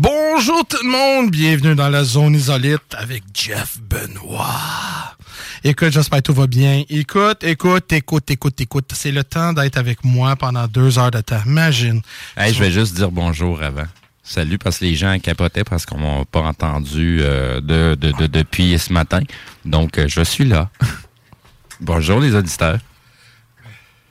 Bonjour tout le monde, bienvenue dans la zone isolite avec Jeff Benoît. Écoute, j'espère que tout va bien. Écoute, écoute, écoute, écoute, écoute. C'est le temps d'être avec moi pendant deux heures de temps. Imagine. Hey, je vais juste dire bonjour avant. Salut, parce que les gens capotaient parce qu'on m'a pas entendu euh, de, de, de- depuis ce matin. Donc, euh, je suis là. bonjour les auditeurs.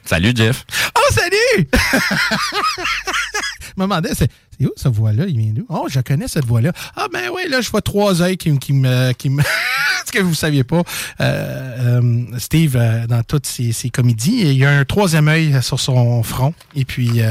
Salut Jeff. Oh, salut! Je me demandais, c'est où cette voix-là? Il vient d'où? Oh, je connais cette voix-là. Ah, ben oui, là, je vois trois œils qui, me- qui me. Qui me Ce que vous ne saviez pas, euh, euh, Steve, euh, dans toutes ses, ses comédies, il y a un troisième œil sur son front. Et puis,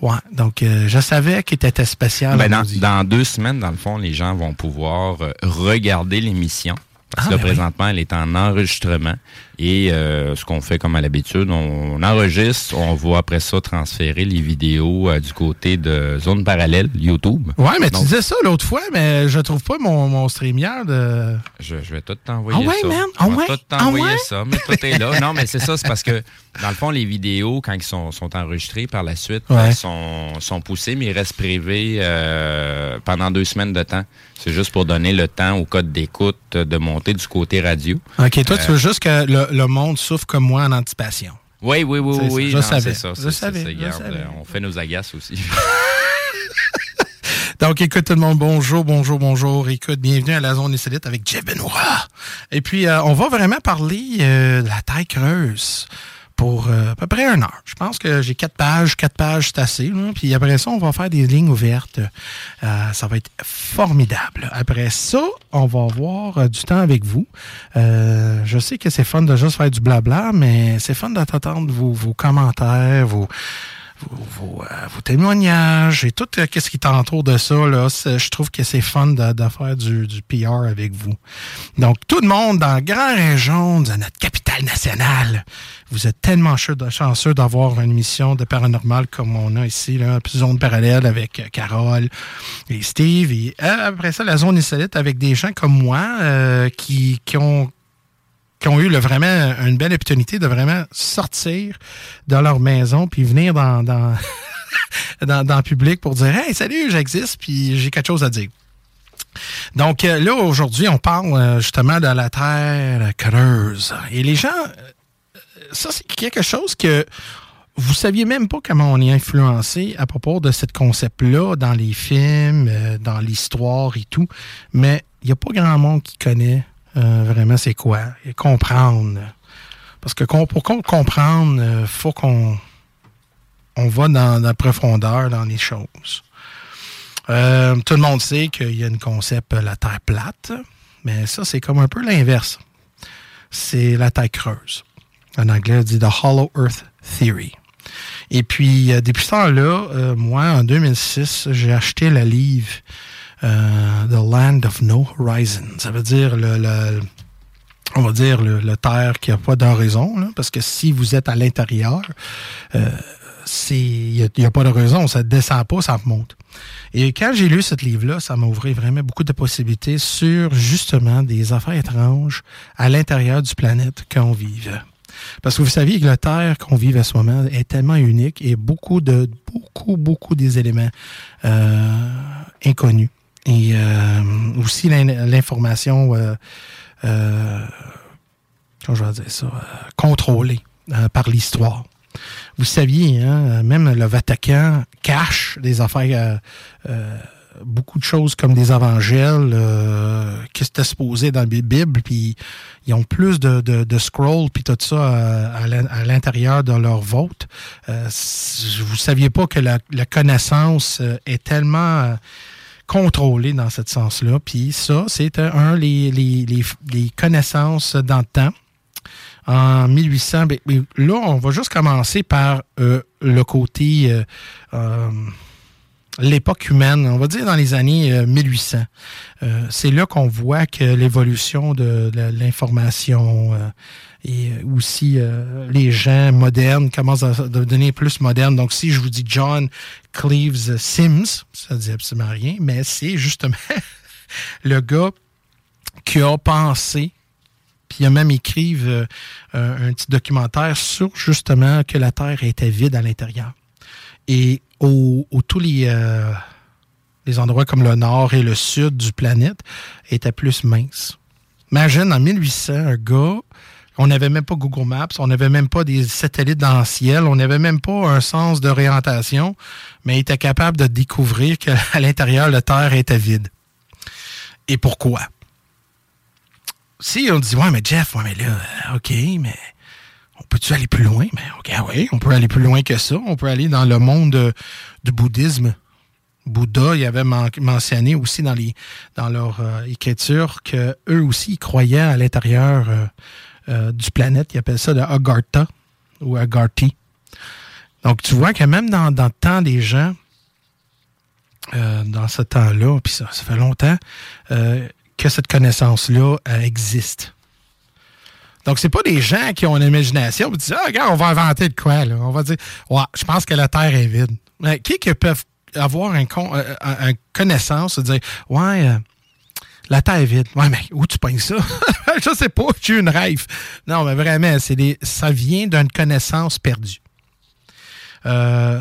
ouais, donc, je savais qu'il était spécial. Ben, en dans, dans deux semaines, dans le fond, les gens vont pouvoir regarder l'émission. Parce Ah, que ben oui. présentement, elle est en enregistrement. Et euh, ce qu'on fait comme à l'habitude, on, enregistre, on va après ça transférer les vidéos euh, du côté de Zone Parallèle, YouTube. Ouais, mais tu disais ça l'autre fois, mais je trouve pas mon, mon StreamYard. de... Je, je vais tout t'envoyer Ah ouais, ça. man? Je Ah vais ouais? tout t'envoyer Ah ouais? ça, mais tout est là. Non, mais c'est ça, c'est parce que, dans le fond, les vidéos, quand ils sont, sont enregistrés par la suite, Ouais. elles sont, sont poussées, mais ils restent privés euh, pendant deux semaines de temps. C'est juste pour donner le temps au code d'écoute de monter du côté radio. Ok, toi, tu veux juste que le, le monde souffre comme moi en anticipation. Oui, oui, oui, oui. je non, savais, C'est ça, je c'est- savais, c'est- je regarde, savais. on fait nos agaces aussi. Donc, écoute tout le monde, bonjour, bonjour, bonjour. Écoute, bienvenue à la zone insolite avec Benoît. Et puis, euh, on va vraiment parler euh, de la taille creuse pour euh, à peu près une heure. Je pense que j'ai quatre pages, quatre pages, c'est assez. Puis après ça, on va faire des lignes ouvertes. Euh, ça va être formidable. Après ça, on va avoir euh, du temps avec vous. Euh, je sais que c'est fun de juste faire du blabla, mais c'est fun d'entendre vos, vos commentaires, vos, vos, euh, vos témoignages et tout euh, ce qui t'entoure de ça. Là, je trouve que c'est fun de, faire du, du PR avec vous. Donc, tout le monde dans la grande région de notre capitale nationale, vous êtes tellement chanceux d'avoir une émission de paranormal comme on a ici, là, puis zone parallèle avec euh, Carole et Steve. Et après ça, la zone insolite avec des gens comme moi euh, qui, qui ont qui ont eu le, vraiment une belle opportunité de vraiment sortir de leur maison puis venir dans, dans, dans, le public pour dire Hey, salut, j'existe, puis j'ai quelque chose à dire. Donc euh, là, aujourd'hui, on parle euh, justement de la Terre creuse. Et les gens, euh, ça, c'est quelque chose que vous saviez même pas comment on est influencé à propos de ce concept-là dans les films, dans l'histoire et tout. Mais il n'y a pas grand monde qui connaît euh, vraiment c'est quoi? Et comprendre. Parce que pour comprendre, il euh, faut qu'on on va dans la profondeur dans les choses. tout le monde sait qu'il y a un concept la Terre plate, mais ça, c'est comme un peu l'inverse. C'est la Terre creuse. En anglais, on dit The Hollow Earth Theory. Et puis, euh, depuis ce temps-là, euh, moi, en 2006, j'ai acheté le livre euh, The Land of No Horizon. Ça veut dire le, on va dire le, terre qui n'a pas d'horizon, parce que si vous êtes à l'intérieur, il n'y a, pas de raison, ça ne descend pas, ça monte. Et quand j'ai lu ce livre-là, ça m'a ouvert vraiment beaucoup de possibilités sur justement des affaires étranges à l'intérieur du planète qu'on vive. Parce que vous saviez que la Terre qu'on vit à ce moment est tellement unique et beaucoup de beaucoup, beaucoup des éléments euh, inconnus. Et euh, aussi l'information, euh, comment je vais dire ça, contrôlée par l'histoire. Vous saviez, hein, même le Vatican cache des affaires beaucoup de choses comme des évangiles euh, qui étaient supposés dans la Bible, puis ils ont plus de, de, de scrolls puis tout ça euh, à, l'intérieur de leur vote. Euh, vous saviez pas que la, connaissance euh, est tellement contrôlée dans ce sens-là. Puis ça, c'est un les, les, les, connaissances dans le temps. En 1800, ben, ben, là, on va juste commencer par le côté l'époque humaine, on va dire dans les années 1800. Euh, euh, c'est là qu'on voit que l'évolution de, l'information euh, aussi les gens modernes commencent à devenir plus modernes. Donc, si je vous dis John Cleves Sims, ça ne dit absolument rien, mais c'est justement le gars qui a pensé puis il a même écrit un petit documentaire sur justement que la Terre était vide à l'intérieur. Et au, tous les, euh, les endroits comme le nord et le sud du planète étaient plus minces. Imagine, en 1800, un gars, on n'avait même pas Google Maps, on n'avait même pas des satellites dans le ciel, on n'avait même pas un sens d'orientation, mais il était capable de découvrir qu'à l'intérieur, la Terre était vide. Et pourquoi? Si on dit, ouais, mais Jeff, ouais, mais là, OK, mais on peut-tu aller plus loin? Mais OK, ah oui, on peut aller plus loin que ça. On peut aller dans le monde du bouddhisme. Bouddha, il avait mentionné aussi dans, leur euh, écriture qu'eux aussi, ils croyaient à l'intérieur euh, euh, du planète. Ils appellent ça le Agartha ou Agarthi. Donc, tu vois que même dans, dans le temps des gens, dans ce temps-là, puis ça, ça fait longtemps, que cette connaissance-là existe. Donc, c'est pas des gens qui ont une imagination qui disent Ah, regarde, on va inventer de quoi, là. On va dire Ouais, je pense que la Terre est vide. Mais qui qui peuvent avoir un, con, euh, un, connaissance dire Ouais, euh, la Terre est vide. Ouais, mais où tu pognes ça? je sais pas, j'ai une rêve. Non, mais vraiment, c'est des, ça vient d'une connaissance perdue. Euh,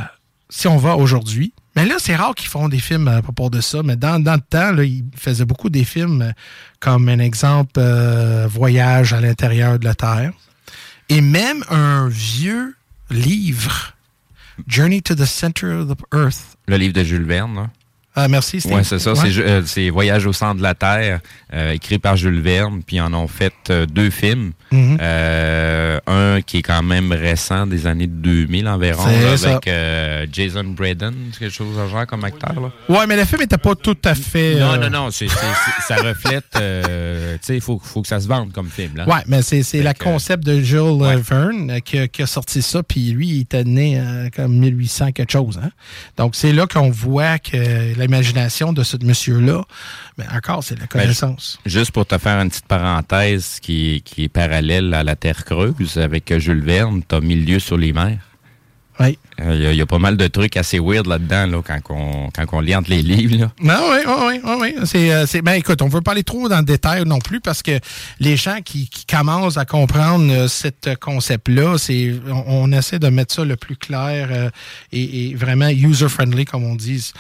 si on va aujourd'hui, mais là, c'est rare qu'ils font des films à propos de ça, mais dans, le temps, ils faisaient beaucoup des films euh, comme un exemple euh, Voyage à l'intérieur de la Terre. Et même un vieux livre, Journey to the Center of the Earth. Le livre de Jules Verne, là. Ah, merci, Oui, c'est ça. Euh, c'est Voyage au centre de la Terre, euh, écrit par Jules Verne, puis ils en ont fait euh, deux films. Mhm. un qui est quand même récent, des années 2000 environ, avec Jason Braden, quelque chose de genre comme acteur. Là. Ouais, mais le film n'était pas tout à fait... Non, non, non, ça reflète... tu sais, il faut, faut que ça se vende comme film. Là. Ouais, mais c'est le concept de Jules Verne qui a, qui, a sorti ça, puis lui, il était né comme 1800 quelque chose. Hein? Donc, c'est là qu'on voit que l'imagination de ce monsieur-là, mais encore, c'est la ben, connaissance. juste pour te faire une petite parenthèse qui, qui est parallèle à la Terre creuse, avec Jules Verne, tu as Milieu sur les mers. Oui. Il euh, y, a pas mal de trucs assez weird là-dedans là, quand, on, quand on lit entre les livres. Là. Non, oui, oui, oui. oui. C'est, euh, c'est, ben, écoute, on ne veut pas aller trop dans le détail non plus parce que les gens qui, qui commencent à comprendre euh, ce concept-là, c'est, on, essaie de mettre ça le plus clair et, et, vraiment user-friendly, comme on dit.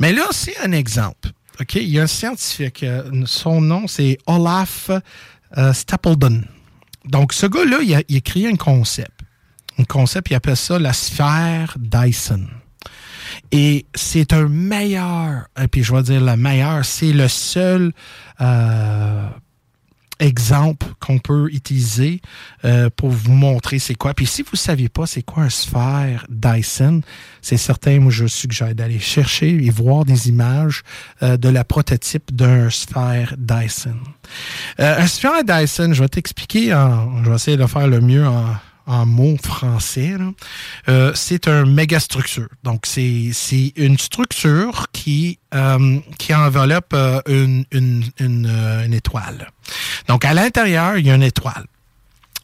Mais là, c'est un exemple. OK? Il y a un scientifique. son nom, c'est Olaf Stapledon. Donc, ce gars-là, il a, il créé un concept. un concept, il appelle ça la sphère Dyson. Et c'est un meilleur, et puis je vais dire le meilleur, c'est le seul euh, exemple qu'on peut utiliser euh, pour vous montrer c'est quoi. Puis si vous ne saviez pas c'est quoi un sphère Dyson, c'est certain, moi je suggère d'aller chercher et voir des images euh, de la prototype d'un sphère Dyson. un sphère Dyson, je vais t'expliquer, je vais essayer de faire le mieux en en mots français, euh, c'est un méga structure. Donc, c'est une structure qui, euh, qui enveloppe euh, une, une, une, étoile. Donc, à l'intérieur, il y a une étoile.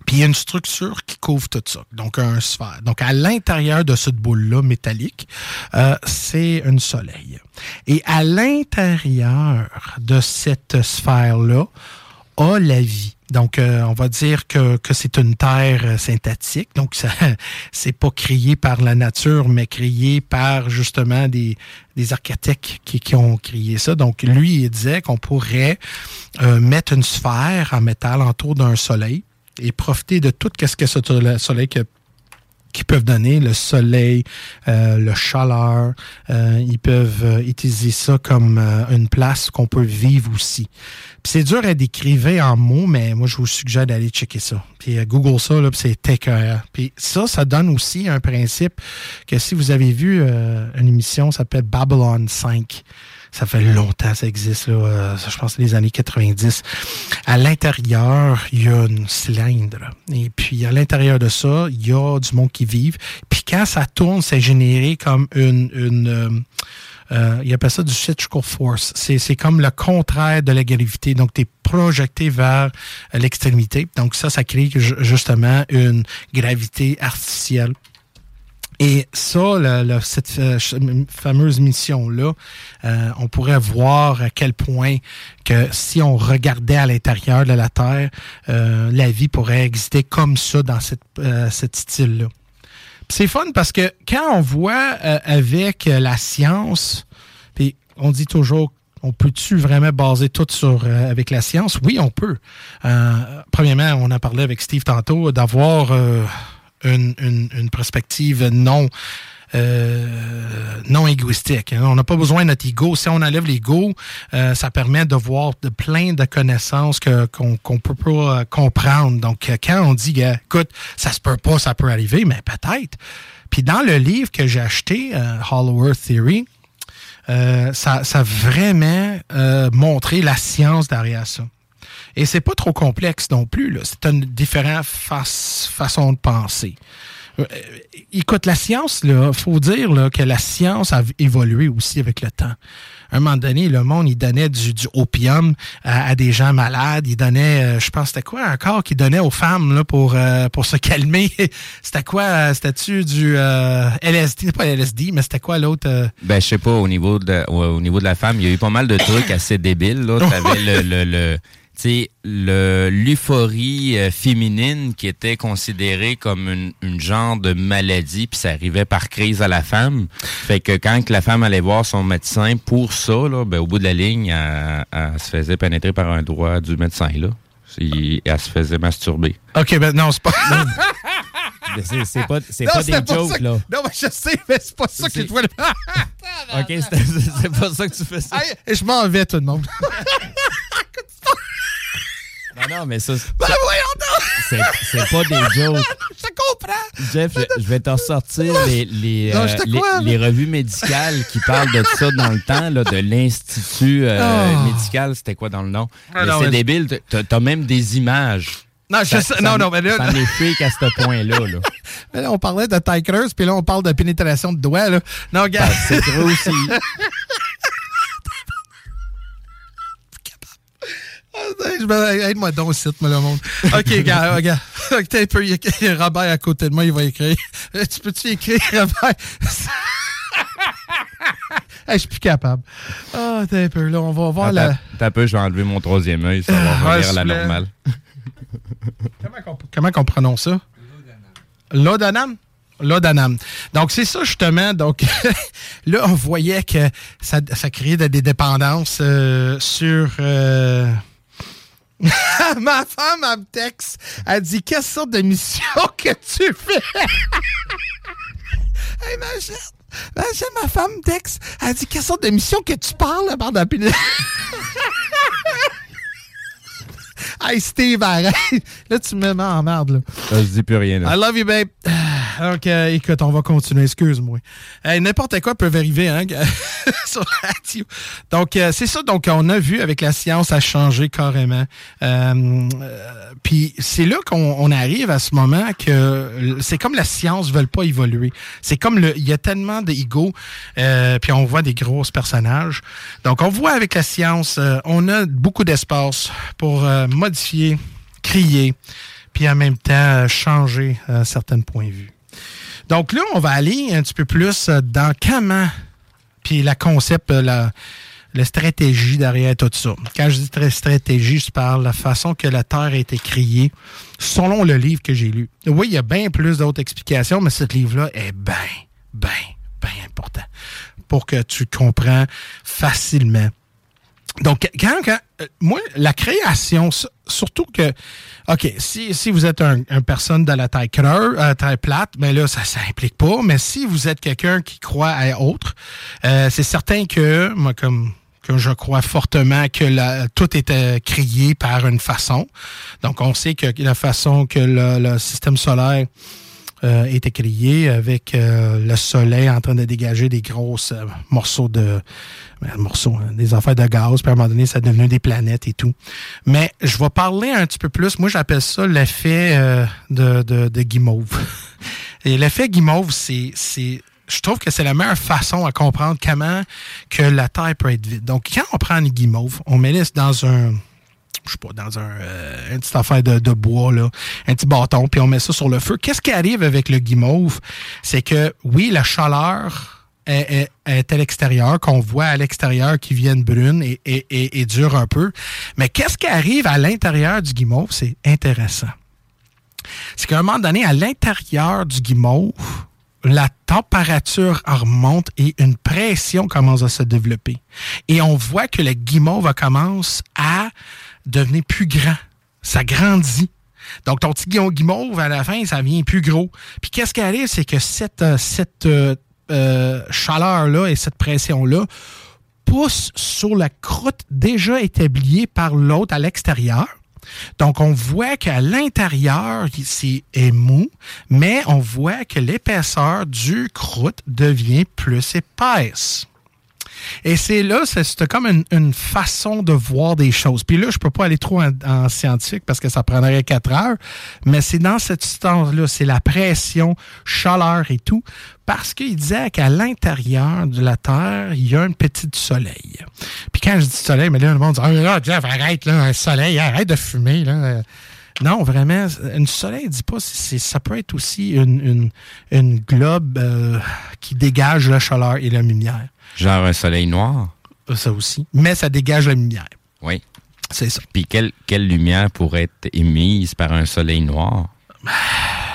Puis il y a une structure qui couvre tout ça, donc un sphère. Donc à l'intérieur de cette boule-là métallique, c'est un soleil. Et à l'intérieur de cette sphère-là, a la vie. Donc, euh, on va dire que, que c'est une terre euh, synthétique. Donc, ça, c'est pas créé par la nature, mais créé par justement des, des architectes qui, qui ont créé ça. Donc, lui, il disait qu'on pourrait euh, mettre une sphère en métal autour d'un soleil et profiter de tout ce que ce soleil qui peuvent donner, le soleil, euh, le chaleur. Euh, ils peuvent euh, utiliser ça comme une place qu'on peut vivre aussi. C'est dur à décrire en mots, mais moi, je vous suggère d'aller checker ça. Puis Google ça, là, c'est TKR. Puis ça, ça donne aussi un principe que si vous avez vu une émission, ça s'appelle Babylon 5 ça fait longtemps que ça existe, là, euh, je pense les années 90. À l'intérieur, il y a une cylindre. Et puis, à l'intérieur de ça, il y a du monde qui vit. Puis, quand ça tourne, c'est généré comme une... une euh, euh, il appelle ça du centrifugal force. C'est comme le contraire de la gravité. Donc, tu es projeté vers l'extrémité. Donc, ça, ça crée justement une gravité artificielle. Et ça, cette euh, fameuse mission-là, euh, on pourrait voir à quel point que si on regardait à l'intérieur de la Terre, euh, la vie pourrait exister comme ça dans cette, cette style-là. C'est fun parce que quand on voit avec la science, puis on dit toujours on peut-tu vraiment baser tout sur avec la science? Oui, on peut. premièrement, on a parlé avec Steve tantôt d'avoir une, une, perspective non euh, non égoïstique. On n'a pas besoin de notre ego. Si on enlève l'ego, euh, ça permet de voir de plein de connaissances qu'on qu'on peut pas euh, comprendre. Donc, quand on dit, écoute, ça se peut pas, ça peut arriver, mais peut-être. Puis dans le livre que j'ai acheté, Hollow Earth Theory, ça, ça a vraiment montré la science derrière ça. Et c'est pas trop complexe non plus. C'est une différente façon de penser. Euh, écoute, la science, il faut dire là, que la science a évolué aussi avec le temps. À un moment donné, le monde, il donnait du, opium à, des gens malades. Il donnait, euh, je pense, c'était quoi encore qu'il donnait aux femmes là, pour, euh, pour se calmer? c'était quoi? C'était-tu du LSD? Pas LSD, mais c'était quoi l'autre? Ben, je sais pas, au niveau, de, au, niveau de la femme, il y a eu pas mal de trucs assez débiles. Là. T'avais le, le le l'euphorie euh, féminine qui était considérée comme une, une genre de maladie, puis ça arrivait par crise à la femme. Fait que quand la femme allait voir son médecin pour ça, là, ben, au bout de la ligne, elle, se faisait pénétrer par un doigt du médecin. Là. Et elle se faisait masturber. OK, ben non, c'est pas... c'est pas, c'est pas des jokes, là. Non, mais je sais, mais c'est pas ça que je voulais... OK, c'est pas ça que tu fais ça. je m'en vais, tout le monde. Non, non, mais ça. Ben voyons C'est pas des jokes. je comprends. Jeff, je, vais t'en sortir les, les, euh, les, revues médicales qui parlent de ça dans le temps, là, de l'Institut euh, ah. médical. C'était quoi dans le nom? Ah, c'est débile. T'as même des images. Non, je sais, non, non, mais là. Ça m'est à ce point-là. Là. Mais là, on parlait de taille puis là, on parle de pénétration de doigts. Là. Non, regarde. Ben, c'est trop aussi. Aide-moi donc, site, moi, le monde. OK, gars, regarde. T'as un peu, il y a Robert à côté de moi, il va écrire. Euh, tu peux-tu écrire, Robert? je suis plus capable. Ah, oh, t'as un peu, là, on va voir la... T'as un peu, je vais enlever mon troisième œil, ça va ah, revenir à la normale. comment, qu'on prononce ça? L'odanam? L'odanam. Donc, c'est ça, justement. Donc, là, on voyait que ça, ça créait des dépendances euh, sur... Euh, ma femme, elle me texte. Elle dit Quelle sorte de mission que tu fais? Hey, ma ma, femme me texte. Elle dit Quelle sorte de mission que tu parles, bande Hey, Steve, arrête. Là, tu me mets en merde, là. Ça, je dis plus rien, là. I love you, babe. Donc, euh, écoute, on va continuer. Excuse-moi. N'importe quoi peut arriver hein, sur la radio. Donc, euh, c'est ça. Donc, on a vu avec la science a changé carrément. Euh, puis, c'est là qu'on arrive à ce moment que c'est comme la science ne veut pas évoluer. C'est comme le, il y a tellement d'ego. puis, on voit des gros personnages. Donc, on voit avec la science, on a beaucoup d'espace pour modifier, crier, puis en même temps changer certains points de vue. Donc là, on va aller un petit peu plus euh, dans comment, puis la concept, euh, la, stratégie derrière tout ça. Quand je dis stratégie, je parle de la façon que la Terre a été créée selon le livre que j'ai lu. Oui, il y a bien plus d'autres explications, mais ce livre-là est bien, bien, bien important pour que tu comprends facilement. Donc, quand, quand euh, moi, la création, surtout que OK, si, si vous êtes un, personne de la taille creuse, euh, taille plate, mais ben là, ça s'implique pas. Mais si vous êtes quelqu'un qui croit à autre, euh, c'est certain que, moi, comme que je crois fortement que la, tout était créé par une façon. Donc, on sait que la façon que le, système solaire euh, était créé avec euh, le soleil en train de dégager des grosses morceaux de, ben, morceaux, hein, des affaires de gaz, puis à un moment donné, ça devenu des planètes et tout. Mais je vais parler un petit peu plus, moi j'appelle ça l'effet euh, de, de, de guimauve. Et l'effet guimauve, c'est, c'est je trouve que c'est la meilleure façon à comprendre comment que la Terre peut être vide. Donc, quand on prend une guimauve, on met dans un, je sais pas, dans un, euh, une petite affaire de, de, bois, là, un petit bâton, puis on met ça sur le feu. Qu'est-ce qui arrive avec le guimauve? C'est que, oui, la chaleur est, à l'extérieur, qu'on voit à l'extérieur qui viennent brune et, et, et, dure un peu. Mais qu'est-ce qui arrive à l'intérieur du guimauve? C'est intéressant. C'est qu'à un moment donné, à l'intérieur du guimauve, la température remonte et une pression commence à se développer. Et on voit que le guimauve commence à devenir plus grand. Ça grandit. Donc, ton petit guimauve, à la fin, ça devient plus gros. Puis, qu'est-ce qui arrive, c'est que cette, euh, cette euh, euh, chaleur-là et cette pression-là pousse sur la croûte déjà établie par l'autre à l'extérieur. Donc, on voit qu'à l'intérieur, c'est mou, mais on voit que l'épaisseur du croûte devient plus épaisse. Et c'est là, c'est comme une, façon de voir des choses. Puis là, je peux pas aller trop en, scientifique parce que ça prendrait quatre heures, mais c'est dans cette distance-là, c'est la pression, chaleur et tout, parce qu'il disait qu'à l'intérieur de la Terre, il y a un petit soleil. Puis quand je dis soleil, mais là, le monde dit, ah, Jeff, arrête, là, un soleil, arrête de fumer, là. Non, vraiment, une soleil, dit pas, ça peut être aussi une, une, globe euh, qui dégage la chaleur et la lumière. Genre un soleil noir? Euh, ça aussi. Mais ça dégage la lumière. Oui. C'est ça. Puis quelle, quelle lumière pourrait être émise par un soleil noir?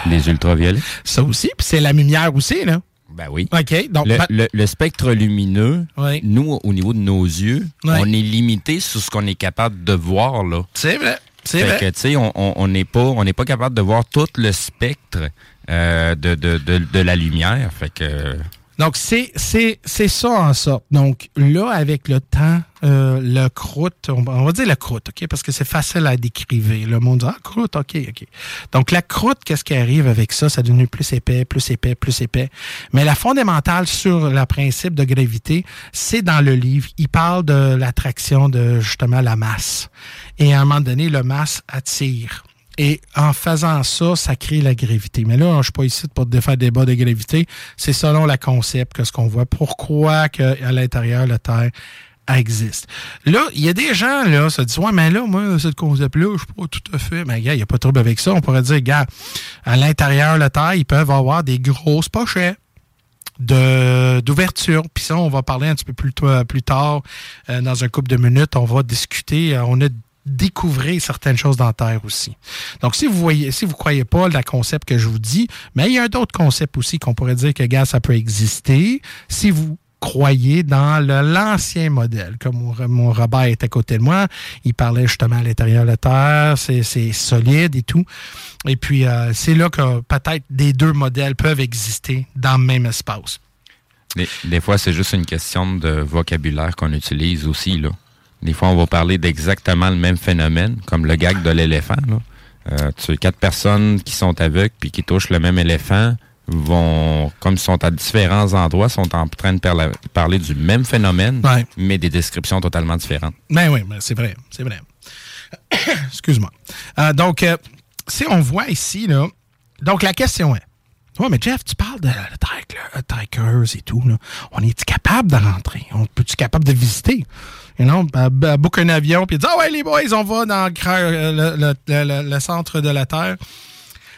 Les ultraviolets? Ça aussi. Puis c'est la lumière aussi, là. Ben oui. OK. Donc, le, spectre lumineux, nous, au niveau de nos yeux, on est limité sur ce qu'on est capable de voir, là. C'est vrai. C'est vrai. que, tu sais, on n'est on, pas, pas capable de voir tout le spectre euh, de, de, de, la lumière. Fait que. Donc, c'est, c'est, c'est ça en sorte. Donc, là, avec le temps, euh, le croûte, on, va dire la croûte, OK? Parce que c'est facile à décrire. Le monde dit, ah, croûte, OK, OK. Donc, la croûte, qu'est-ce qui arrive avec ça? Ça devient plus épais, plus épais, plus épais. Mais la fondamentale sur le principe de gravité, c'est dans le livre. Il parle de l'attraction de, justement, la masse. Et à un moment donné, le masse attire. Et en faisant ça, ça crée la gravité. Mais là, je ne suis pas ici pour te défaire débat de gravité. C'est selon le concept que ce qu'on voit. Pourquoi que à l'intérieur, la Terre existe. Là, il y a des gens, là, se disent, ouais, mais là, moi, ce concept-là, je suis pas tout à fait. Mais, gars, il n'y a pas de trouble avec ça. On pourrait dire, gars, à l'intérieur, la Terre, ils peuvent avoir des grosses pochettes d'ouverture. Puis ça, on va parler un petit peu plus, plus tard, euh, dans un couple de minutes. On va discuter. Euh, on a découvrir certaines choses dans la Terre aussi. Donc, si vous voyez, si vous croyez pas le concept que je vous dis, mais il y a d'autres concepts aussi qu'on pourrait dire que gaz, ça peut exister. Si vous croyez dans l'ancien modèle. Comme mon, Robert est à côté de moi, il parlait justement à l'intérieur de la Terre, c'est solide et tout. Et puis, euh, c'est là que peut-être des deux modèles peuvent exister dans le même espace. Des, fois, c'est juste une question de vocabulaire qu'on utilise aussi. Des fois, on va parler d'exactement le même phénomène, comme le gag de l'éléphant. Euh, tu as quatre personnes qui sont aveugles puis qui touchent le même éléphant vont, comme ils sont à différents endroits, sont en train de parler du même phénomène, mais des descriptions totalement différentes. Ben oui, ben c'est vrai, c'est vrai. Excuse-moi. Euh, donc, euh, si on voit ici, là, donc la question est, oui, mais Jeff, tu parles de, de et tout. Là. On est-tu capable de rentrer? On peut-tu capable de visiter? You know, book un avion puis dire Ah ouais, les boys, on va dans le, le, centre de la Terre.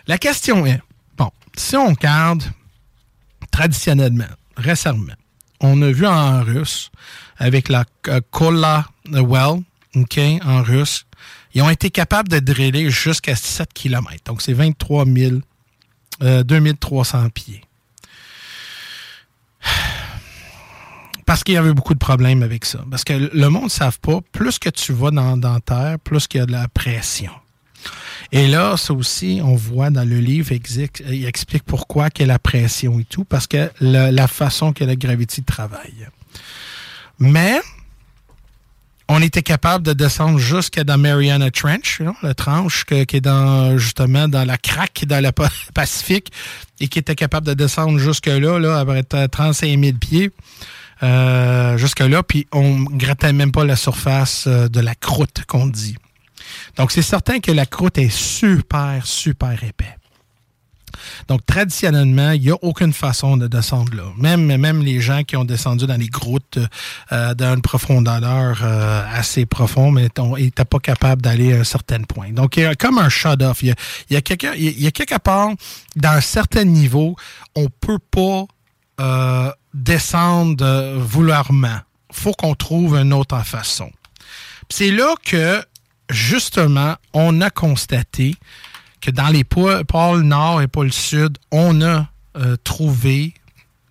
La question est bon, si on regarde traditionnellement, récemment, on a vu en russe, avec la euh, Kola Well, OK, en russe, ils ont été capables de driller jusqu'à 7 km. Donc, c'est 23 000 2300 euh, pieds. Parce qu'il y avait beaucoup de problèmes avec ça. Parce que le monde ne savent pas, plus que tu vas dans, dans terre, plus qu'il y a de la pression. Et là, ça aussi, on voit dans le livre, il explique pourquoi a la pression et tout, parce que la façon que la gravité travaille. Mais, on était capable de descendre jusqu'à dans Mariana Trench, la tranche qui est dans justement dans la craque dans le Pacifique et qui était capable de descendre jusque-là, là, à 35 000 pieds. Euh, jusque-là, puis on grattait même pas la surface euh, de la croûte qu'on dit. Donc, c'est certain que la croûte est super, super épais. Donc, traditionnellement, il n'y a aucune façon de descendre là. Même, même les gens qui ont descendu dans les grottes euh, dans une profondeur assez profonde, mais n'étaient pas capables d'aller à un certain point. Donc, il y a comme un shut-off. Il, y a, quelque, il y a quelque part, dans un certain niveau, on peut pas descendre vouloirment. faut qu'on trouve une autre façon. C'est là que, justement, on a constaté que dans les pôles nord et pôle sud, on a euh, trouvé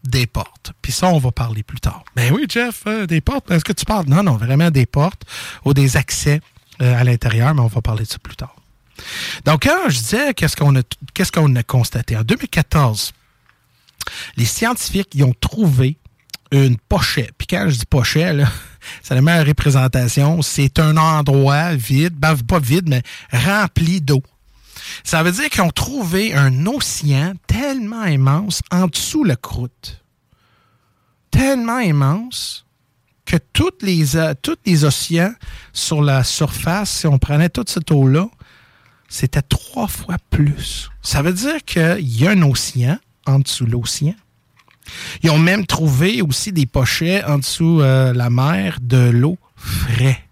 des portes. Puis ça, on va parler plus tard. Ben oui, Jeff, euh, des portes, est-ce que tu parles? Non, non, vraiment des portes ou des accès euh, à l'intérieur, mais on va parler de ça plus tard. Donc, je disais qu'est-ce qu'on a constaté? En 2014, les scientifiques y ont trouvé une pochette. Puis quand je dis pochette, c'est la meilleure représentation. C'est un endroit vide, ben, pas vide, mais rempli d'eau. Ça veut dire qu'ils ont trouvé un océan tellement immense en dessous de la croûte. Tellement immense que toutes euh, tous les océans sur la surface, si on prenait toute cette eau-là, c'était trois fois plus. Ça veut dire qu'il y a un océan en dessous de l'océan. Ils ont même trouvé aussi des pochets en dessous euh, la mer de l'eau frais.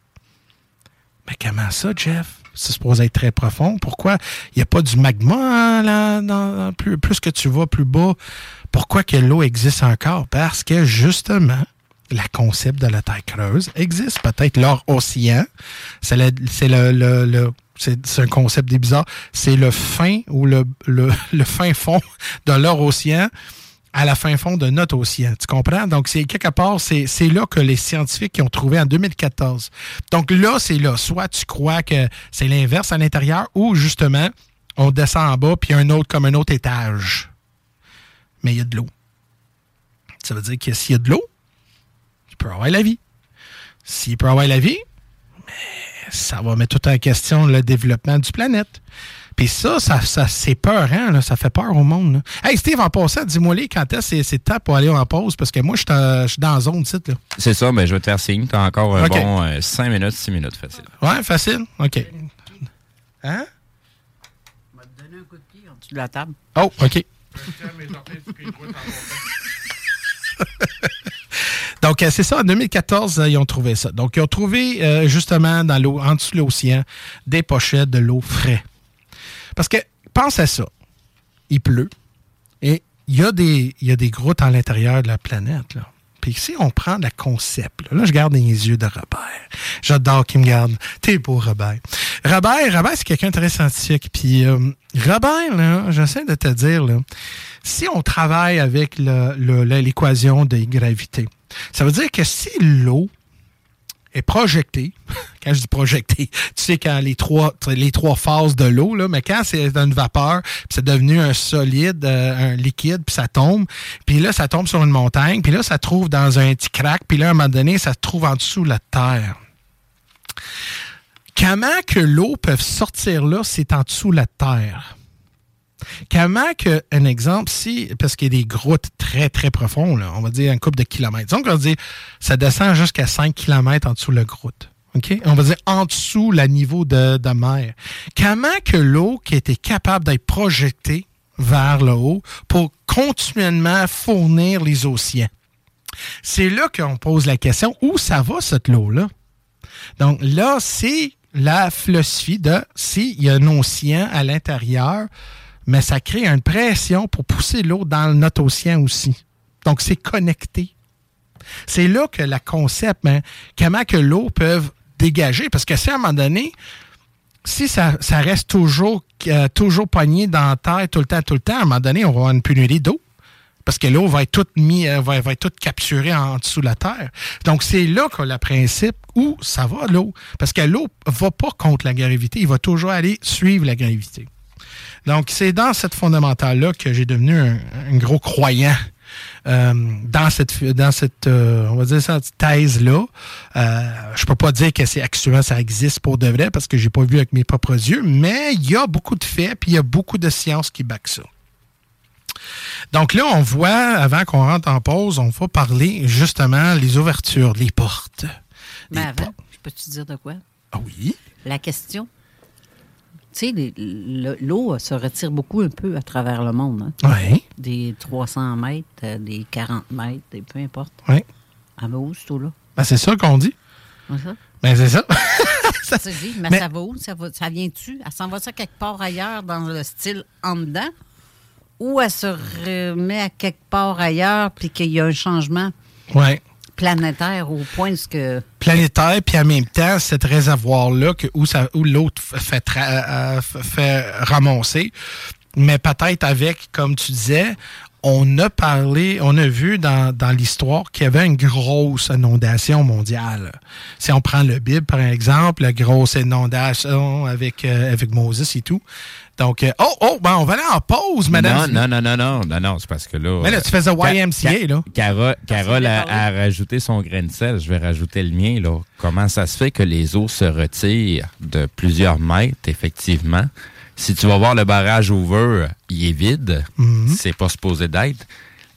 Mais comment ça, Jeff? c'est supposé être très profond. Pourquoi? Il n'y a pas du magma là, dans, plus, que tu vas plus bas? Pourquoi que l'eau existe encore? Parce que justement, la concept de la Terre creuse existe. Peut-être l'or océan, c'est le, le, le, c'est un concept des bizarres. C'est le fin ou le, le, fin fond de l'or océan à la fin fond de notre océan. Tu comprends? Donc, c'est quelque part, c'est là que les scientifiques ont trouvé en 2014. Donc là, c'est là. Soit tu crois que c'est l'inverse à l'intérieur, ou justement, on descend en bas, puis un autre comme un autre étage. Mais il y a de l'eau. Ça veut dire que s'il y a de l'eau, il peut avoir la vie. S'il peut avoir la vie, ça va mettre tout en question le développement du planète. Puis ça, ça, ça c'est peur, hein, ça fait peur au monde. Hey Steve, en passant, dis-moi les quand est-ce que c'est temps pour aller en pause, parce que moi, je suis dans la zone site. C'est ça, mais je vais te faire signe. Tu as encore un bon 5 euh, minutes, 6 minutes facile. Ouais, facile. OK. Hein? On va te donner un coup de pied en dessous de la table. Oh, OK. Donc, euh, c'est ça, en 2014, euh, ils ont trouvé ça. Donc, ils ont trouvé justement dans l'eau, en dessous de l'océan, des pochettes de l'eau frais. Parce que, pense à ça. Il pleut et il y, a des, y a des grottes à l'intérieur de la planète. Là. Puis si on prend le concept, là, je garde les yeux de Robert. J'adore qu'il me garde. T'es beau, Robert. Robert, Robert, c'est quelqu'un de très scientifique. Puis euh, Robert, là, j'essaie de te dire, là, si on travaille avec le- le- l'équation de gravité, ça veut dire que si l'eau est projectée, quand je dis projectée, tu sais quand les trois les trois phases de l'eau là, mais quand c'est une vapeur, puis c'est devenu un solide, euh, un liquide, puis ça tombe, puis là ça tombe sur une montagne, puis là ça trouve dans un petit crack, puis là à un moment donné ça se trouve en dessous de la terre. Comment que l'eau peut sortir là, c'est en dessous de la terre? Comment que, un exemple, si, parce qu'il y a des grottes très, très profondes, on va dire un couple de kilomètres. Donc, on va dire, ça descend jusqu'à 5 kilomètres en dessous de la grotte. OK? On va dire en dessous le niveau de, de mer. Comment que l'eau qui était capable d'être projetée vers le haut pour continuellement fournir les océans? C'est là qu'on pose la question, où ça va cette eau-là? Donc là, c'est la philosophie de s'il y a un océan à l'intérieur, mais ça crée une pression pour pousser l'eau dans notre océan aussi. Donc c'est connecté. C'est là que le concept, hein, comment que l'eau peut dégager, parce que si à un moment donné, si ça, reste toujours, euh, toujours pogné dans la terre tout le temps, tout le temps, à un moment donné, on va avoir une pénurie d'eau. Parce que l'eau va être toute euh, va, être toute capturée en dessous de la terre. Donc, c'est là a le principe où ça va, l'eau. Parce que l'eau va pas contre la gravité, il va toujours aller suivre la gravité. Donc, c'est dans cette fondamentale-là que j'ai devenu un, un gros croyant euh, dans cette, dans cette euh, on va dire cette thèse-là. Euh, je peux pas dire que c'est actuellement ça existe pour de vrai parce que j'ai pas vu avec mes propres yeux, mais il y a beaucoup de faits puis il y a beaucoup de sciences qui backent ça. Donc là, on voit, avant qu'on rentre en pause, on va parler justement les ouvertures, les portes. Mais Les avant, portes. je peux te dire de quoi? Ah oui? La question. Tu sais, l'eau se retire beaucoup un peu à travers le monde. hein. Oui, Des 300 mètres, euh, des 40 mètres, des, peu importe. oui. Elle va où, cette eau-là? Ben, c'est ça qu'on dit. C'est ça? Ben, c'est ça. Ça se dit, mais, Mais- ça va où? Ça, va, ça vient-tu? Elle s'en va ça quelque part ailleurs dans le style en dedans? Ou elle se remet à quelque part ailleurs puis qu'il y a un changement? Oui. Planétaire au point où que... planétaire, puis en même temps, cet réservoir-là où, où l'autre fait, euh, fait ramasser, mais peut-être avec, comme tu disais, on a parlé, on a vu dans, dans l'histoire qu'il y avait une grosse inondation mondiale. Si on prend le Bible, par exemple, la grosse inondation avec, euh, avec Moses et tout. Donc, euh, oh, oh, ben, on va aller en pause, madame. Non, non, non, non, non, non, non, c'est parce que là. Mais là, euh, tu faisais Ca- YMCA, Ca- là. Carole, Carole a, a rajouté son grain de sel. Je vais rajouter le mien, là. Comment ça se fait que les eaux se retirent de plusieurs mètres, effectivement? Si tu vas voir le barrage over, il est vide. Mhm. C'est pas supposé d'être.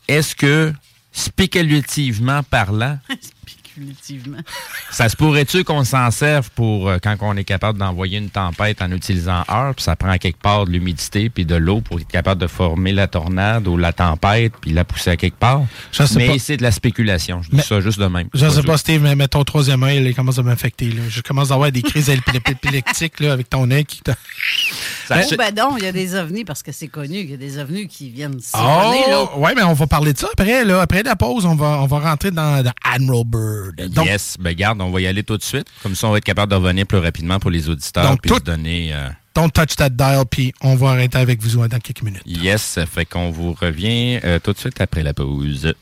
Est-ce que, spéculativement parlant, Ça se pourrait-tu qu'on s'en serve pour euh, quand on est capable d'envoyer une tempête en utilisant heure, puis ça prend quelque part de l'humidité puis de l'eau pour être capable de former la tornade ou la tempête puis la pousser à quelque part? Je sais Mais pas. c'est de la spéculation. Je dis Mais- ça juste de même. Je sais pas, Steve, mais, mais ton troisième œil, il commence à m'infecter. là. Je commence à avoir des crises épile- épileptiques là, avec ton œil qui... t'a- Ça- Oh, ben non, il y a des ovnis parce que c'est connu. Il y a des ovnis qui viennent Oh, siphonner, là. ouais, mais on va parler de ça après. Là. Après la pause, on va, on va rentrer dans, dans Admiral Bird. Donc, yes, ben garde, on va y aller tout de suite. Comme ça, on va être capable de revenir plus rapidement pour les auditeurs Donc, tout- donner... euh, don't touch that dial, puis on va arrêter avec vous dans quelques minutes. yes, ça fait qu'on vous revient euh, tout de suite après la pause.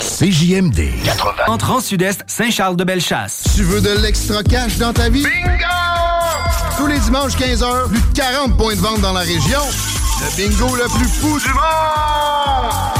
CJMD. Entrant sud-est, Saint-Charles-de-Bellechasse. Tu veux de l'extra cash dans ta vie? Bingo! Tous les dimanches 15h, plus de 40 points de vente dans la région. Le bingo le plus fou du monde!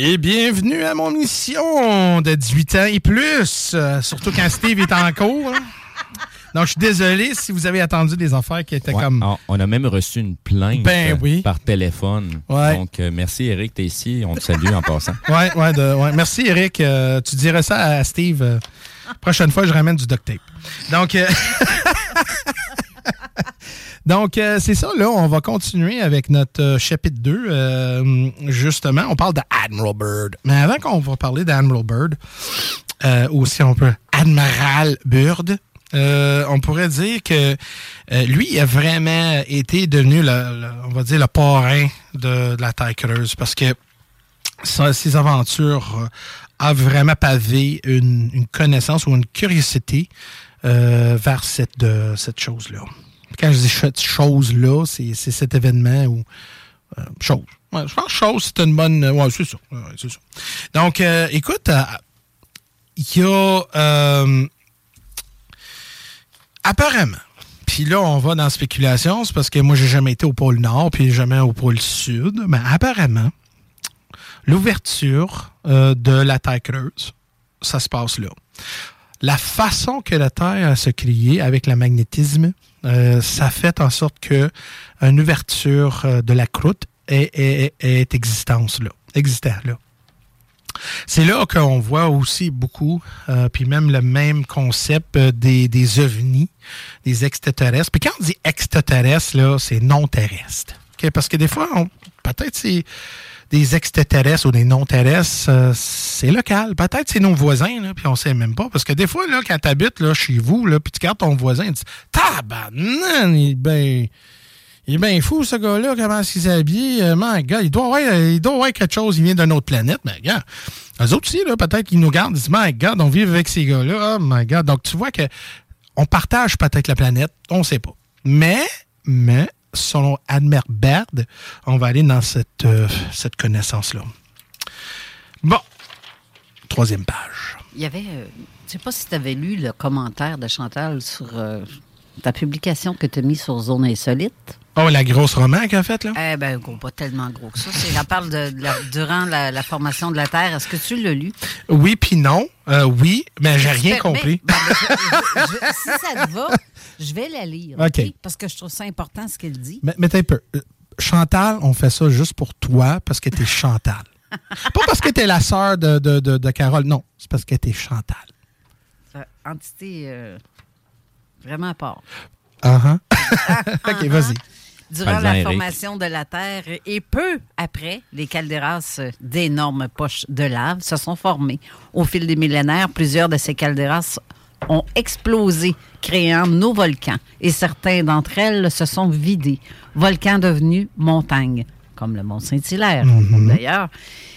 Et bienvenue à mon mission de 18 ans et plus. euh, surtout quand Steve est en cours. hein. Donc, je suis désolé si vous avez attendu des affaires qui étaient comme. On, on a même reçu une plainte Ben euh, oui. par téléphone. Ouais. Donc, euh, merci Eric, t'es ici. On te salue en passant. Ouais, ouais, de- ouais. Merci, Eric. Euh, tu dirais ça à Steve. prochaine fois, je ramène du duct tape. Donc, Donc, euh, c'est ça, là, on va continuer avec notre euh, chapitre 2. Euh, justement, on parle de Admiral Bird. Mais avant qu'on va parler d'Admiral Bird, ou si on peut, Admiral Bird, on pourrait dire que lui il a vraiment été devenu, le, on va dire, le parrain de, la taille creuse parce que ses aventures a vraiment pavé une, connaissance ou une curiosité vers cette, cette chose-là. Quand je dis cette chose-là, c'est cet événement ou euh, chose. Je pense que chose, c'est une bonne. euh, Ouais, c'est ça. Donc, euh, écoute, il y a apparemment. Puis là, on va dans la spéculation, c'est parce que moi, j'ai jamais été au pôle Nord, puis jamais au pôle Sud. Mais apparemment, l'ouverture de la Terre creuse, ça se passe là. La façon que la Terre se créée avec le magnétisme, euh, ça fait en sorte que une ouverture euh, de la croûte est, est, existence là, là. C'est là qu'on voit aussi beaucoup, euh, puis même le même concept des, ovnis, des extraterrestres. Puis quand on dit extraterrestres, là, c'est non terrestre. Parce que des fois, peut-être c'est des extraterrestres ou des non-terrestres, euh, c'est local. Peut-être c'est nos voisins, puis on sait même pas. Parce que des fois, là, quand tu habites là, chez vous, là, puis tu regardes ton voisin, tu dis Tabarnan, il est bien. Il est fou, ce gars-là, comment il s'est habillé. Euh, God, il doit, avoir, il doit avoir quelque chose, il vient d'une autre planète. Mais regarde, eux autres aussi, peut-être qu'ils nous regardent, ils disent, my God, on vit avec ces gars-là. Oh my God. Donc, tu vois que on partage peut-être la planète, on sait pas. Mais, mais, selon Admer Baird, on va aller dans cette, euh, cette connaissance-là. Bon, troisième page. Il y avait. euh, je sais pas si tu avais lu le commentaire de Chantal sur euh, ta publication que tu as mis sur Zone Insolite. Oh, la grosse roman qu'elle a faite, là? Eh bien, pas tellement gros que ça. Elle parle de, de la- durant la, la formation de la Terre. Est-ce que tu l'as lu? Oui, puis non. Euh, oui, mais j'ai rien compris. ben, ben, je- je- je- si ça te va, je vais la lire. OK. Parce que je trouve ça important ce qu'elle dit. Mais, mais un peu. Euh, Chantal, on fait ça juste pour toi parce que t'es Chantal. Pas parce que t'es la sœur de, de, de, de Carole, non. C'est parce que t'es Chantal. Euh, entité euh, vraiment à part. Uh-huh. OK, vas-y. Durant la Eric. formation de la Terre et peu après, les calderas euh, d'énormes poches de lave se sont formées. Au fil des millénaires, plusieurs de ces calderas ont explosé, créant nos volcans. Et certains d'entre elles se sont vidés. Volcans devenus montagnes, comme le mont Saint-Hilaire, d'ailleurs.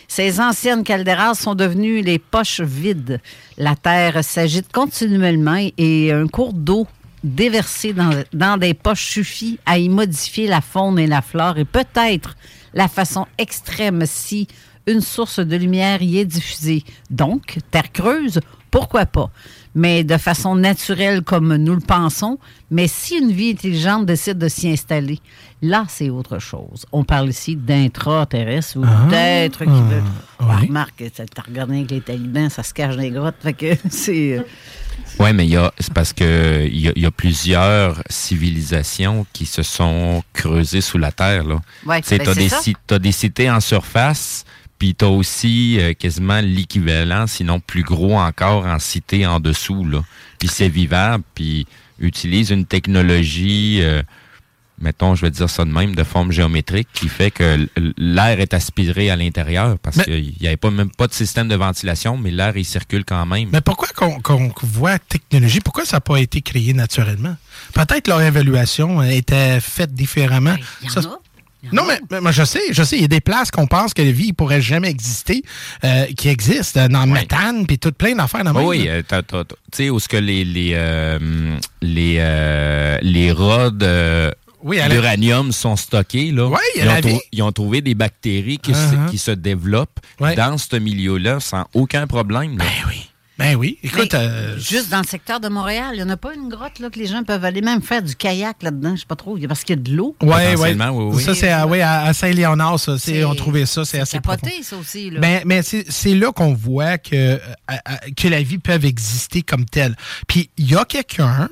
Ces anciennes calderas sont devenues les poches vides. La Terre s'agite continuellement et un cours d'eau déversé dans, dans des poches suffit à y modifier la faune et la flore et peut-être la façon extrême si une source de lumière y est diffusée. Donc, terre creuse, pourquoi pas? Mais de façon naturelle comme nous le pensons, mais si une vie intelligente décide de s'y installer, là, c'est autre chose. On parle ici d'intraterrestres ou Ah, d'êtres qui veulent... oui. Ah, remarque, t'as t'as regardé avec les talibans, ça se cache dans les grottes, fait que c'est... Oui, mais il y a, c'est parce que il y y a plusieurs civilisations qui se sont creusées sous la terre. Là. Ouais, ben, t'as des, ci- t'as des cités en surface, puis t'as aussi euh, quasiment l'équivalent, sinon plus gros encore, en cité en dessous. Là. Puis c'est vivable, puis utilise une technologie, euh, mettons, je vais dire ça de même, de forme géométrique, qui fait que l'air est aspiré à l'intérieur, parce Mais- qu'il n'y avait pas, même pas de système de ventilation, mais l'air, il circule quand même. Mais pourquoi qu'on voit technologie, pourquoi ça n'a pas été créé naturellement? Peut-être leur évaluation était faite différemment. Ben, Il y en Ça, a. Il y en Non, a. mais, mais moi, je sais, je sais, il y a des places qu'on pense que la vie ne pourrait jamais exister, euh, qui existent euh, dans le Ouais. méthane, puis tout plein d'affaires dans Oh oui, euh, tu sais, où ce que les, les, euh, les, euh, les rods euh, Oui, à la- d'uranium sont stockés, là. Ouais, il y a ils, ont trou- ils ont trouvé des bactéries qui, Uh-huh. se, qui se développent Ouais. dans ce milieu-là sans aucun problème. là. Ben oui. Ben oui. Écoute, euh, juste dans le secteur de Montréal, il n'y en a pas une grotte là, que les gens peuvent aller même faire du kayak là-dedans? Je sais pas trop. Parce qu'il y a de l'eau. ouais, ouais. potentiellement, oui, oui. Ça, c'est à, ouais, à Saint-Léonard, ça. On trouvait ça, c'est assez profond. capoté, ça aussi. Là. Ben, mais c'est là qu'on voit que, euh, que la vie peut exister comme telle. Puis il y a quelqu'un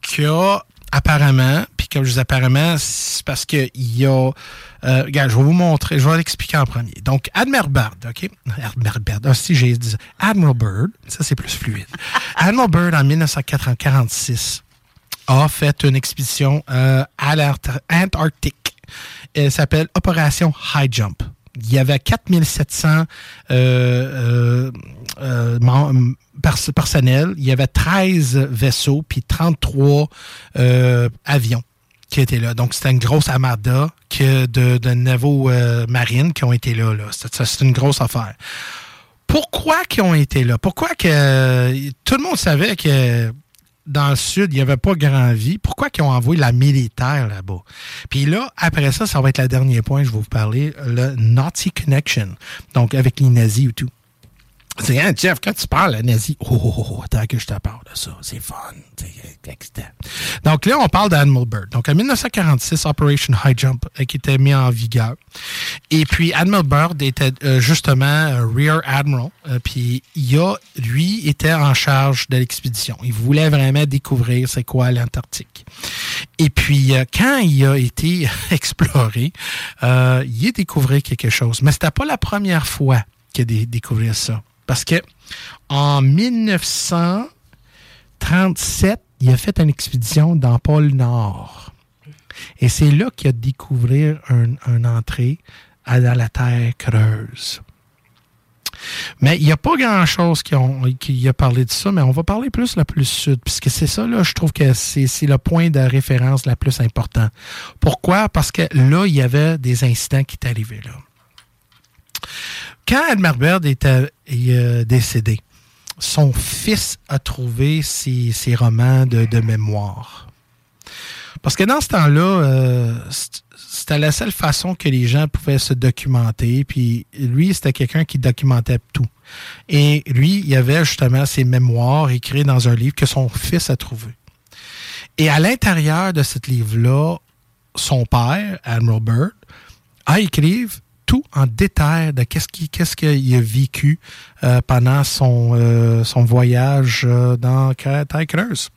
qu'il y a apparemment, puis comme je dis apparemment, c'est parce qu'il y a... Euh, regarde, je vais vous montrer, je vais l'expliquer en premier. Donc, Admiral Bird, OK? Admiral Bird, ah, si j'ai dit Admiral Bird, ça c'est plus fluide. Admiral Bird, en 1946, a fait une expédition euh, à l'Antarctique. Elle s'appelle Opération High Jump. Il y avait 4700 euh, euh, personnel. Il y avait 13 vaisseaux puis 33 avions qui étaient là. Donc, c'était une grosse armada que de, de navaux marines qui ont été là. là. C'est une grosse affaire. Pourquoi qu'ils ont été là? Pourquoi que tout le monde savait que dans le sud, il n'y avait pas grand vie? Pourquoi ils ont envoyé la militaire là-bas? Puis là, après ça, ça va être le dernier point, je vais vous parler, le Nazi Connection. Donc, avec les nazis et tout. C'est hein, Jeff, quand tu parles à nazi, oh, oh, oh, oh, que je te parle de ça. C'est fun. Donc là, on parle d'Admiral Bird. Donc en 1946, Operation High Jump euh, qui était mis en vigueur. Et puis Admiral Bird était euh, justement Rear Admiral. Euh, puis il a, lui, était en charge de l'expédition. Il voulait vraiment découvrir c'est quoi l'Antarctique. Et puis quand il a été exploré, il a découvert quelque chose. Mais c'était pas la première fois qu'il a découvert ça. Parce que en 1937, il a fait une expédition dans le pôle Nord. Et c'est là qu'il a découvert une entrée à, la Terre creuse. Mais il n'y a pas grand-chose qui, qui, a parlé de ça, mais on va parler plus le plus sud, puisque c'est ça, là, je trouve que c'est le point de référence le plus important. Pourquoi? Parce que là, il y avait des incidents qui étaient arrivés là. Quand Admar Bird était euh, décédé, son fils a trouvé ses, romans de, mémoire. Parce que dans ce temps-là, euh, c'était la seule façon que les gens pouvaient se documenter. Puis lui, c'était quelqu'un qui documentait tout. Et lui, il y avait justement ses mémoires écrites dans un livre que son fils a trouvé. Et à l'intérieur de ce livre-là, son père, Admiral Bird, a écrit tout en détail de qu'est-ce qu'il a vécu euh, pendant son, euh, son voyage euh, dans creuse.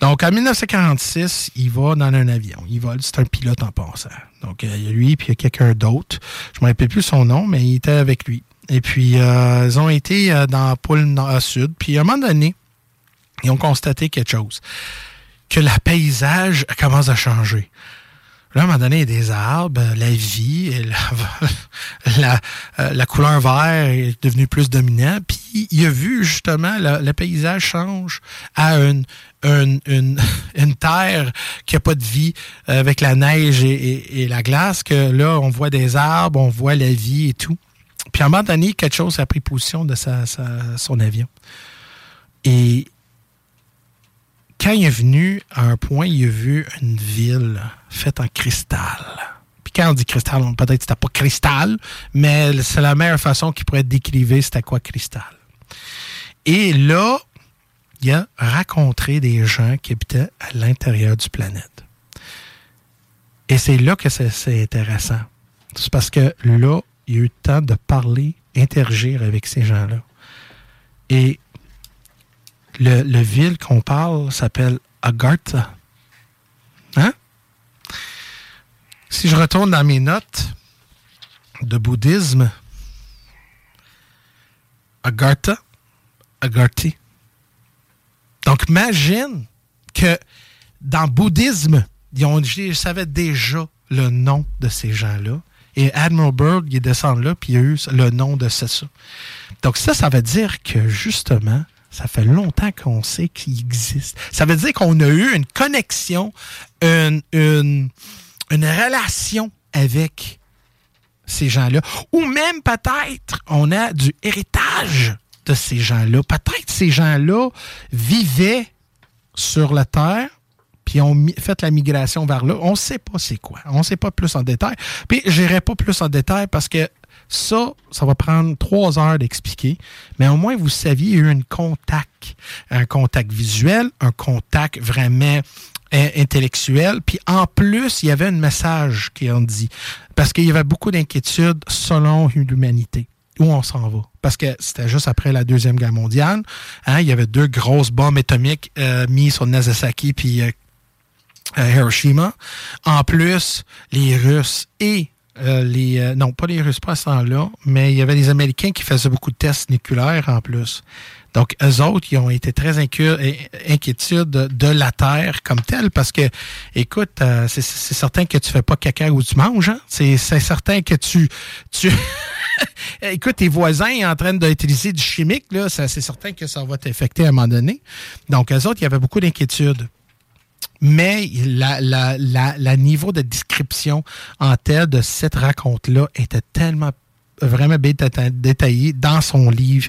Donc, en 1946, il va dans un avion. Il vole, c'est un pilote en passant. Donc, il y a lui, puis il y a quelqu'un d'autre. Je ne me rappelle plus son nom, mais il était avec lui. Et puis, ils ont été dans le pôle nord-sud. Puis, à un moment donné, ils ont constaté quelque chose. Que le paysage commence à changer. Là, à un moment donné, il y a des arbres, la vie, la, euh, la, couleur vert est devenue plus dominante. Puis il a vu justement le, paysage change à une, terre qui n'a pas de vie euh, avec la neige et, la glace, que là, on voit des arbres, on voit la vie et tout. Puis à un moment donné, quelque chose a pris position de son avion. Quand il est venu à un point, il a vu une ville faite en cristal. Puis quand on dit cristal, peut-être que c'était pas cristal, mais c'est la meilleure façon qu'il pourrait décrire c'était quoi cristal. Et là, il a rencontré des gens qui habitaient à l'intérieur du planète. Et c'est là que c'est intéressant. C'est parce que là, il a eu le temps de parler, interagir avec ces gens-là. Et le, ville qu'on parle s'appelle Agartha. Hein? Si je retourne dans mes notes de bouddhisme, Agartha, Agarthi. Donc, imagine que dans le bouddhisme, ils, savaient déjà le nom de ces gens-là. Et Admiral Berg, il descend là, puis il a eu le nom de ça. Donc, ça, ça veut dire que justement, ça fait longtemps qu'on sait qu'il existe. Ça veut dire qu'on a eu une connexion, une, une, relation avec ces gens-là. Ou même peut-être on a du héritage de ces gens-là. Peut-être ces gens-là vivaient sur la Terre, puis ont fait la migration vers là. On ne sait pas c'est quoi. On ne sait pas plus en détail. Puis j'irai pas plus en détail parce que ça, ça va prendre trois heures d'expliquer, mais au moins vous saviez, il y a eu un contact, un contact visuel, un contact vraiment euh, intellectuel, puis en plus, il y avait un message qui en dit, parce qu'il y avait beaucoup d'inquiétudes selon l'humanité. où on s'en va? Parce que c'était juste après la Deuxième Guerre mondiale. Hein, il y avait deux grosses bombes atomiques euh, mises sur Nagasaki puis euh, Hiroshima. En plus, les Russes et les... non, pas les Russes, pas à temps-là, mais il y avait les Américains qui faisaient beaucoup de tests nucléaires en plus. Donc, eux autres, ils ont été très inquiétudes de la Terre comme telle parce que, écoute, c'est certain que tu fais pas caca où tu manges. Hein? C'est certain que tu... tu écoute, tes voisins en train d'utiliser du chimique, là, c'est certain que ça va t'affecter à un moment donné. Donc, eux autres, il y avait beaucoup d'inquiétudes. Mais la, niveau de description en telle de cette raconte-là était tellement vraiment bien détaillé dans son livre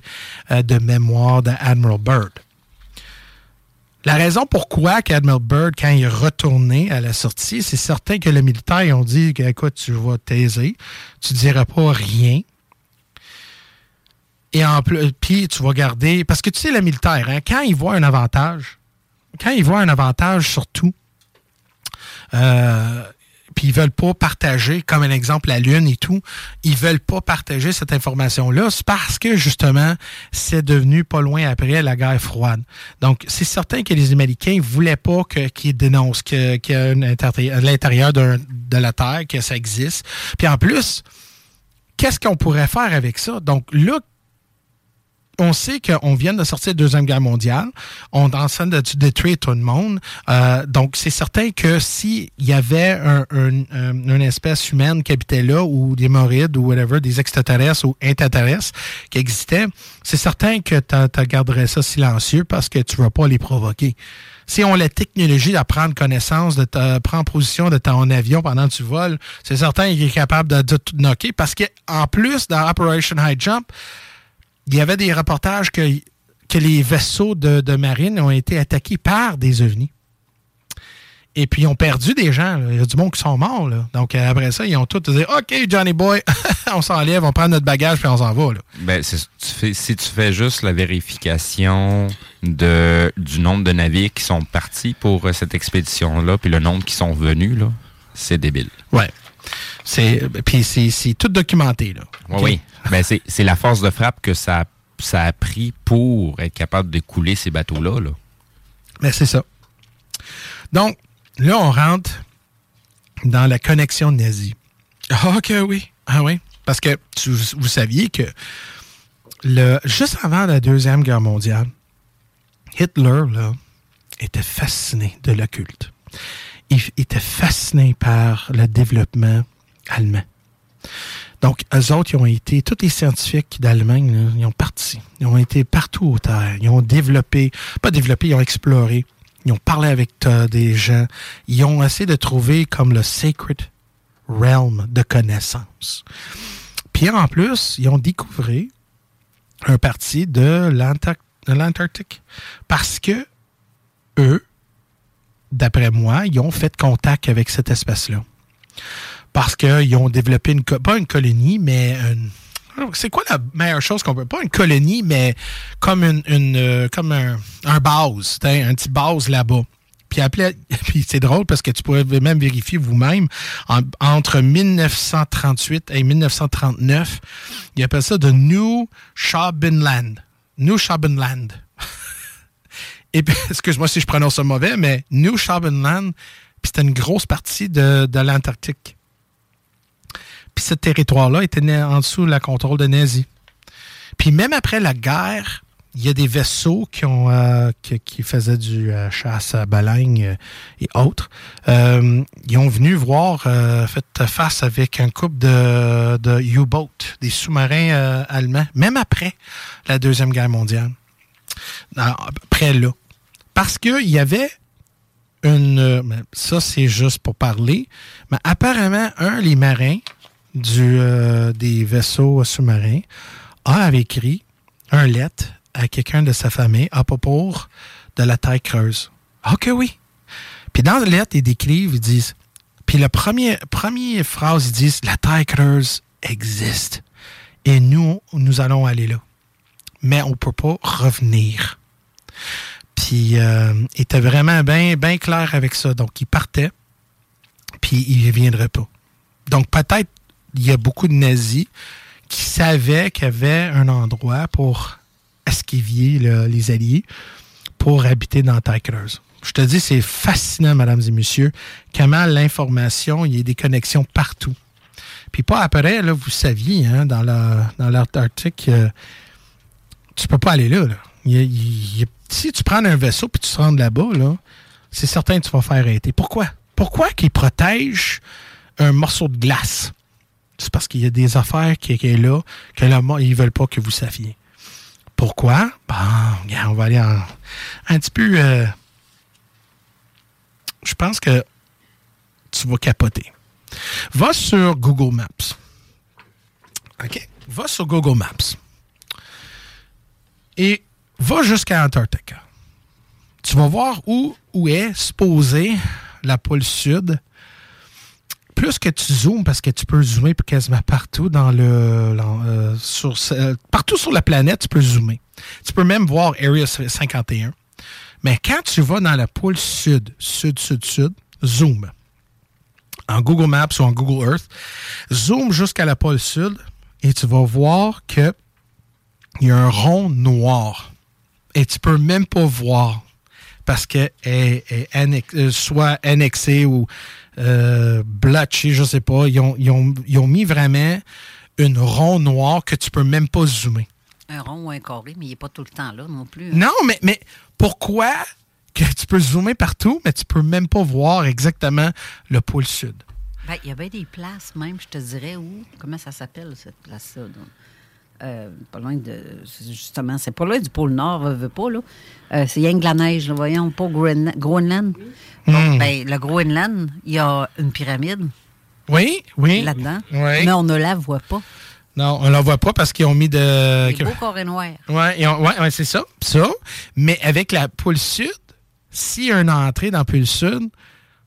euh, de mémoire d'Admiral Byrd. La raison pourquoi qu'Admiral Byrd, quand il est retourné à la sortie, c'est certain que les militaires ont dit écoute, tu vas taiser, tu ne diras pas rien. Et en plus, puis tu vas garder. Parce que tu sais, le militaire, hein, quand il voit un avantage, quand il voit un avantage surtout, euh, puis ils veulent pas partager, comme un exemple la Lune et tout, ils veulent pas partager cette information-là, c'est parce que justement, c'est devenu pas loin après la guerre froide. Donc, c'est certain que les Américains voulaient pas qu'ils dénoncent y a à l'intérieur de la Terre, que ça existe. Puis en plus, qu'est-ce qu'on pourrait faire avec ça? Donc là, on sait qu'on vient de sortir de la Deuxième Guerre mondiale. On est en train de détruire tout le monde. Euh, donc, c'est certain que s'il y avait un, une espèce humaine qui habitait là, ou des morides, ou whatever, des extraterrestres ou intraterrestres qui existaient, c'est certain que tu garderais ça silencieux parce que tu ne vas pas les provoquer. Si on a la technologie de prendre connaissance, de te prendre position de ton avion pendant que tu voles, c'est certain qu'il est capable de, de tout knocker parce qu'en plus, dans Operation High Jump, il y avait des reportages que, que les vaisseaux de, marine ont été attaqués par des ovnis. Et puis, ils ont perdu des gens. Il y a du monde qui sont morts. Donc, euh, après ça, ils ont tous dit OK, Johnny Boy, on s'enlève, on prend notre bagage, puis on s'en va. Ben, si tu fais juste la vérification de, du nombre de navires qui sont partis pour euh, cette expédition-là, puis le nombre qui sont venus, là, c'est débile. Ouais. C'est, puis c'est, tout documenté. Là. Oui. Ben, c'est la force de frappe que ça, ça a pris pour être capable de couler ces bateaux-là. Là. Ben, c'est ça. Donc, là, on rentre dans la connexion nazie. Ah, OK, oui. Ah oui. Parce que vous saviez que le, juste avant la Deuxième Guerre mondiale, Hitler là, était fasciné de l'occulte. Il était fasciné par le développement allemand. Donc, eux autres, ils ont été, tous les scientifiques d'Allemagne, ils ont parti. Ils ont été partout au terre. Ils ont développé, pas développé, ils ont exploré. Ils ont parlé avec des gens. Ils ont essayé de trouver comme le sacred realm de connaissances. Puis en plus, ils ont découvert un parti de l'Antarctique. Parce que eux, d'après moi, ils ont fait contact avec cette espèce-là. Parce qu'ils ont développé une, pas une colonie, mais c'est quoi la meilleure chose qu'on peut pas une colonie mais comme une, euh, un, base un petit base là-bas. Puis puis c'est drôle parce que tu pourrais même vérifier vous-même entre 1938 et 1939 ils appellent ça de New Shabenland New Shabenland et excuse-moi si je prononce ça mauvais mais New Shabenland puis c'était une grosse partie de, l'Antarctique puis ce territoire-là était en dessous de la contrôle de nazis. Puis même après la guerre, il y a des vaisseaux qui euh, faisaient du euh, chasse à baleines euh, et autres. ils ont venu voir fait face avec un couple de, de U-boat, des sous-marins allemands, même après la Deuxième Guerre mondiale. Après là. Parce qu'il y avait une. Ça, c'est juste pour parler. Mais apparemment, un, les marins du, euh, des vaisseaux sous-marins a écrit un lettre à quelqu'un de sa famille à propos de la taille creuse. Ok, oui. Puis dans la lettre, ils décrivent, ils disent, puis la première, première phrase, ils disent, la taille creuse existe. Et nous, nous allons aller là. Mais on ne peut pas revenir. Puis euh, il était vraiment bien clair avec ça. Donc, il partait, puis il ne reviendrait pas. Donc, peut-être il y a beaucoup de nazis qui savait qu'il y avait un endroit pour esquivier les alliés pour habiter dans creuse. Je te dis, c'est fascinant, mesdames et messieurs, comment l'information, il y a des connexions partout. Puis pas après, là, vous saviez, hein, dans l'Antarctique, tu euh, tu peux pas aller là. Si tu prends un vaisseau puis tu te rends là-bas, là, c'est certain que tu vas faire arrêter. Pourquoi? Pourquoi qu'ils protègent un morceau de glace? C'est parce qu'il y a des affaires qui, sont là que là, ils veulent pas que vous saviez. Pourquoi? Bon, on va aller un petit peu... Euh, je pense que tu vas capoter. Va sur Google Maps. OK? Va sur Google Maps. Et va jusqu'à Antarctica. Tu vas voir où, où est supposée la pôle sud. Plus que tu zoomes, parce que tu peux zoomer quasiment partout dans le. Euh, sur, partout sur la planète, tu peux zoomer. Tu peux même voir Area 51. Mais quand tu vas dans la pôle sud, sud, sud, sud, zoom. En Google Maps ou en Google Earth, zoom jusqu'à la pôle sud et tu vas voir que il y a un rond noir. Et tu peux même pas voir parce qu'elle est, euh, soit annexée ou euh, blotchée, je sais pas. Ils ont, ils, ont, ils ont, mis vraiment une rond noire que tu peux même pas zoomer. Un rond ou un carré, mais il n'est pas tout le temps là non plus. Hein. Non, mais, mais pourquoi que tu peux zoomer partout, mais tu peux même pas voir exactement le pôle sud? Ben, il y avait des places même, je te dirais, où, comment ça s'appelle cette place-là? Euh, pas loin de. Justement, c'est pas loin du pôle Nord, veut pas, là. Euh, c'est rien que la neige, voyons, pas Groenland. Hmm. ben, le Groenland, il y a une pyramide. Oui, oui. Là-dedans. Mais on ne la voit pas. Non, on la voit pas parce qu'ils ont mis de. Des beaux carrés noirs. Oui, ouais, c'est ça. Ça. Mais avec la pôle sud, s'il y a une entrée dans la pôle sud,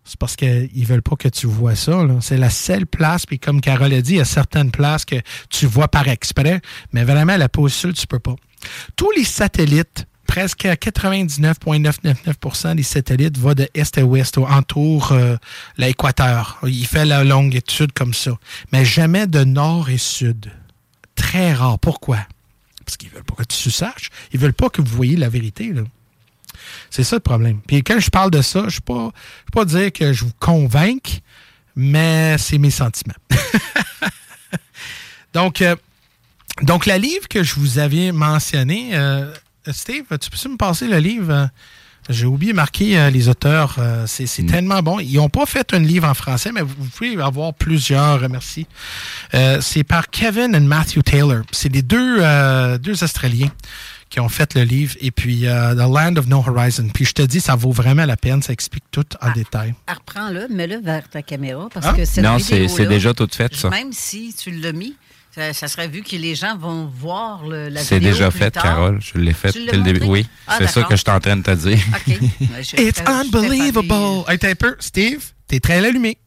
c'est parce qu'ils veulent pas que tu vois ça. C'est la seule place, puis comme Carole a dit, il y a certaines places que tu vois par exprès, mais vraiment, la pôle sud, tu peux pas. Tous les satellites, presque 99,999% des satellites vont de est à ouest, entour euh, l'équateur. Il fait la longitude comme ça. Mais jamais de nord et sud très rare. Pourquoi? Parce qu'ils veulent pas que tu saches. Ils veulent pas que vous voyez la vérité. C'est ça le problème. Puis quand je parle de ça, je ne vais pas, dire que je vous convainc, mais c'est mes sentiments. donc, euh, donc, la livre que je vous avais mentionné, euh, Steve, tu peux me passer le livre? J'ai oublié de marquer euh, les auteurs. Euh, c'est mm. tellement bon. Ils n'ont pas fait un livre en français, mais vous, pouvez avoir plusieurs. Euh, merci. c'est par Kevin et Matthew Taylor. C'est les deux, deux Australiens qui ont fait le livre. Et puis, The Land of No Horizon. Puis, je te dis, ça vaut vraiment la peine. Ça explique tout en ah, détail. Ah, reprends-le, mets-le vers ta caméra. Parce ah? que cette Non, c'est déjà tout fait, ça. Même si tu l'as mis, ça, serait vu que les gens vont voir le, la vidéo. C'est déjà fait, Carole. Je l'ai fait dès le début. Oui, ah, c'est ça que je suis en train de te dire. OK. It's unbelievable. Hey, t'es un peu. Steve, t'es très allumé.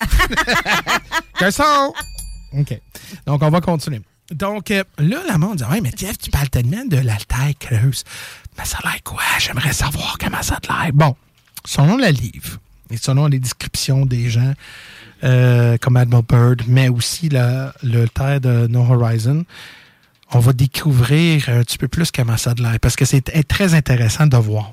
Son. OK. Donc, on va continuer. Donc, euh, là, la monde dit Ouais, mais Jeff, tu parles tellement de la taille creuse. Mais ça a l'air quoi? J'aimerais savoir comment ça a l'air. Bon, selon le livre et selon les descriptions des gens, euh, comme Admiral Bird, mais aussi le terre de No Horizon, on va découvrir un petit peu plus comment ça de l'air, parce que c'est très intéressant de voir.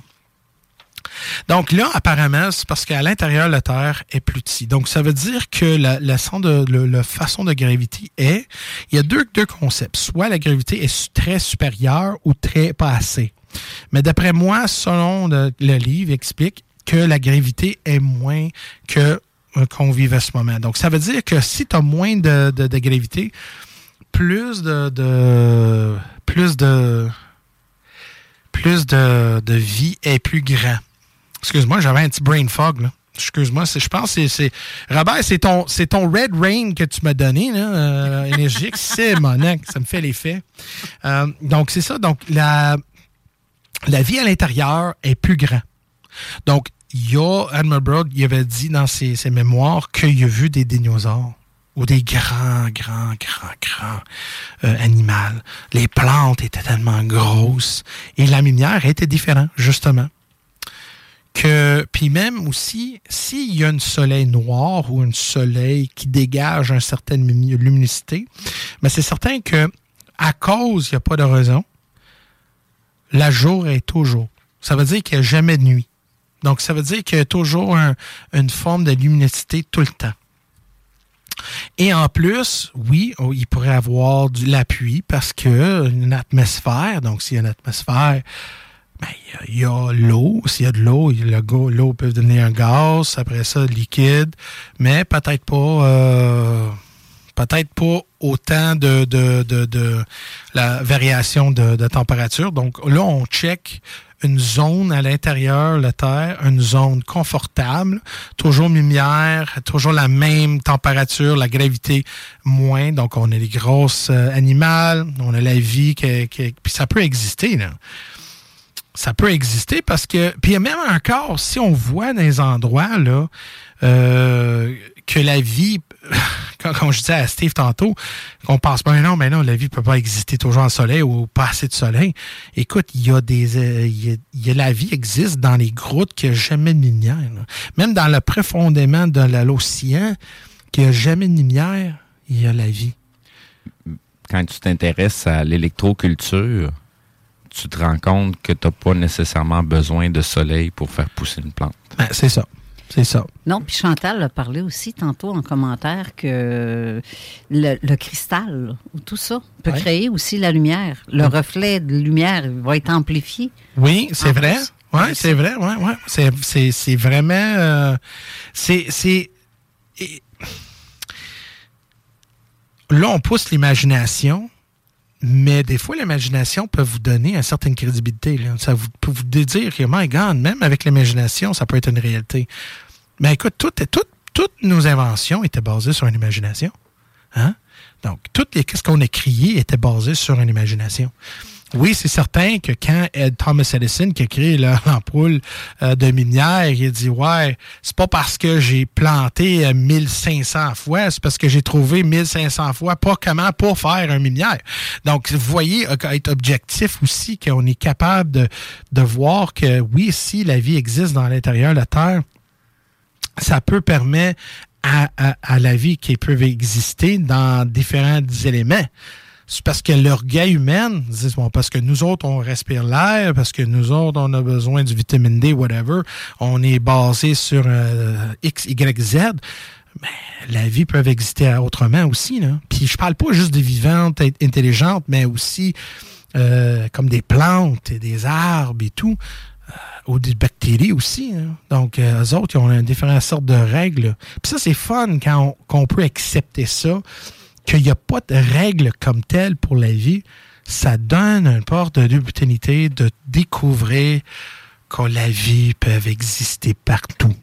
Donc là, apparemment, c'est parce qu'à l'intérieur, la Terre est plus petit. Donc, ça veut dire que la, façon de gravité est, il y a deux, concepts. Soit la gravité est très supérieure ou très pas assez. Mais d'après moi, selon le, livre, explique que la gravité est moins que euh, qu'on vive à ce moment. Donc, ça veut dire que si tu as moins de, gravité, plus de, plus de plus de, vie est plus grand. Excuse-moi, j'avais un petit brain fog là. Excuse-moi, je pense que c'est. Robert, c'est ton, c'est ton Red Rain que tu m'as donné, là, euh, énergique. c'est mon ça me fait l'effet. Euh, donc, c'est ça. Donc, la, la vie à l'intérieur est plus grand. Donc, il y a, Admiral il avait dit dans ses, mémoires qu'il a vu des dinosaures ou des grands, grands, grands, grands euh, animaux. Les plantes étaient tellement grosses et la lumière était différente, justement. Que puis même aussi, s'il y a un soleil noir ou un soleil qui dégage une certaine luminosité, mais c'est certain que à cause, il n'y a pas de raison, la jour est toujours. Ça veut dire qu'il n'y a jamais de nuit. Donc, ça veut dire qu'il y a toujours une forme de luminosité tout le temps. Et en plus, oui, oh, il pourrait avoir de l'appui parce que une atmosphère, donc s'il y a une atmosphère, ben, il y a, l'eau. S'il y a de l'eau, l'eau peut devenir un gaz, après ça, liquide, mais peut-être pas euh, peut-être pas autant de, de, de, la variation de, de, température. Donc là, on check une zone à l'intérieur de la Terre, une zone confortable, toujours lumière, toujours la même température, la gravité moins. Donc, on a les grosses euh, animales, on a la vie qui, qui ça peut exister, là. Ça peut exister parce que, puis même encore, si on voit dans les endroits, là, euh, que la vie, comme je disais à Steve tantôt, qu'on pense pas, non, mais non, la vie peut pas exister toujours en soleil ou pas assez de soleil. Écoute, il y a des, euh, y, a, la vie existe dans les grottes qui a jamais de lumière. Même dans le profondément de l'océan, qui a jamais de lumière, il y a la vie. Quand tu t'intéresses à l'électroculture, tu te rends compte que tu n'as pas nécessairement besoin de soleil pour faire pousser une plante? Ben, c'est ça. C'est ça. Non, puis Chantal a parlé aussi tantôt en commentaire que le, cristal ou tout ça peut créer aussi la lumière. Le reflet de lumière va être amplifié. Oui, c'est vrai. Oui, c'est vrai. Ouais, ouais. C'est vraiment. Euh, c'est. Là, on pousse l'imagination, mais des fois, l'imagination peut vous donner une certaine crédibilité. Ça vous, peut vous dire que, my même avec l'imagination, ça peut être une réalité. Mais écoute, toutes nos inventions étaient basées sur une imagination. Hein? Donc, tout ce qu'on a crié était basé sur une imagination. Oui, c'est certain que quand Thomas Edison, qui a créé l'ampoule euh, de lumière, il a dit Ouais, c'est pas parce que j'ai planté 1500 euh, fois, c'est parce que j'ai trouvé 1500 fois pas comment pour faire un lumière. Donc, vous voyez, être objectif aussi, qu'on est capable de, de voir que oui, si la vie existe dans l'intérieur de la Terre, ça peut permettre à, à la vie qui peut exister dans différents éléments c'est parce que l'orgueil humain, bon, parce que nous autres, on respire l'air, parce que nous autres, on a besoin du vitamine D, whatever, on est basé sur euh, X, Y, Z. Mais la vie peut exister autrement aussi. Là. Puis je parle pas juste des vivantes intelligentes, mais aussi euh, comme des plantes et des arbres et tout, euh, ou des bactéries aussi. Hein. Donc, eux autres, ils ont différentes sortes de règles. Puis ça, c'est fun quand on, peut accepter ça qu'il n'y a pas de règles comme telles pour la vie, ça donne une porte d'opportunité de découvrir que la vie peut exister partout.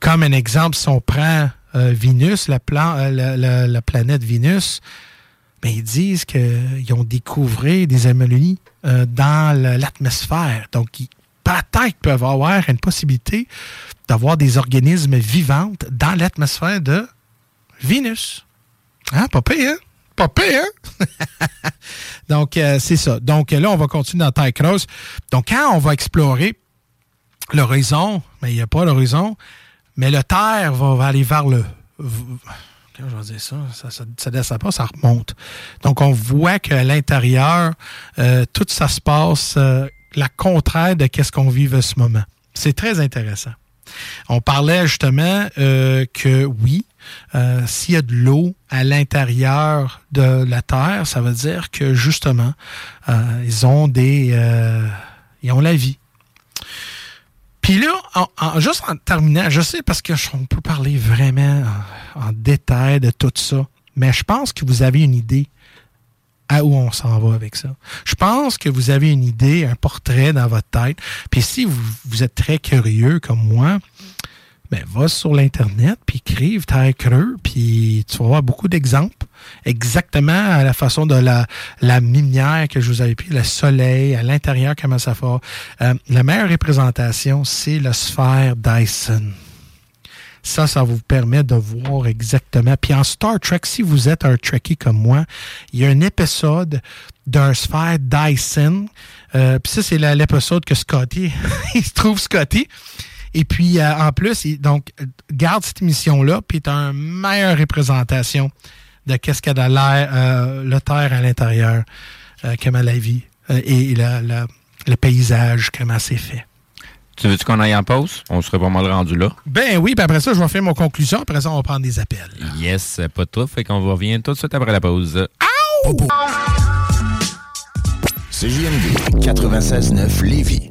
Comme un exemple, si on prend euh, Vénus, la, euh, la, planète Vénus, ben, ils disent qu'ils ont découvert des anomalies euh, dans l'atmosphère. Donc, peut-être peuvent avoir une possibilité d'avoir des organismes vivants dans l'atmosphère de Vénus. Ah, pas hein? Pas pire, hein? Donc, euh, c'est ça. Donc, là, on va continuer dans Taille Cross. Donc, quand on va explorer l'horizon, mais il n'y a pas l'horizon, mais le terre va, aller vers le. Comment je vais dire ça? Ça, ça, descend pas, ça remonte. Donc, on voit qu'à l'intérieur, euh, tout ça se passe euh, la contraire de ce qu'on vit à ce moment. C'est très intéressant. On parlait justement que oui, euh, s'il y a de l'eau à l'intérieur de la Terre, ça veut dire que justement, euh, ils ont des. Euh, ils ont la vie. Puis là, juste en terminant, je sais parce qu'on peut parler vraiment en, détail de tout ça, mais je pense que vous avez une idée à où on s'en va avec ça. Je pense que vous avez une idée, un portrait dans votre tête. Puis si vous êtes très curieux comme moi, ben, va sur l'Internet, puis écrive Terre Creux, puis tu vas avoir beaucoup d'exemples, exactement à la façon de la, la lumière que je vous avais pris, le soleil, à l'intérieur, comment ça fait. Euh, la meilleure représentation, c'est la sphère Dyson. Ça, ça vous permet de voir exactement. Puis en Star Trek, si vous êtes un Trekkie comme moi, il y a un épisode d'un sphère Dyson. Euh, puis ça, c'est l'épisode que Scotty, il se trouve Scotty. Et puis, euh, en plus, il, donc, garde cette émission-là, puis est une meilleure représentation de qu'est-ce qu'il y a de l'air, euh, le terre à l'intérieur, euh, comment la vie euh, et la, la- le paysage, comment c'est fait. Tu veux-tu qu'on aille en pause? On serait pas mal rendu là. Ben oui, puis après ça, je vais faire mon conclusion. Après ça, on va prendre des appels. Yes, pas de tout. Fait qu'on revient tout de suite après la pause. CJMD 96.9 Lévis.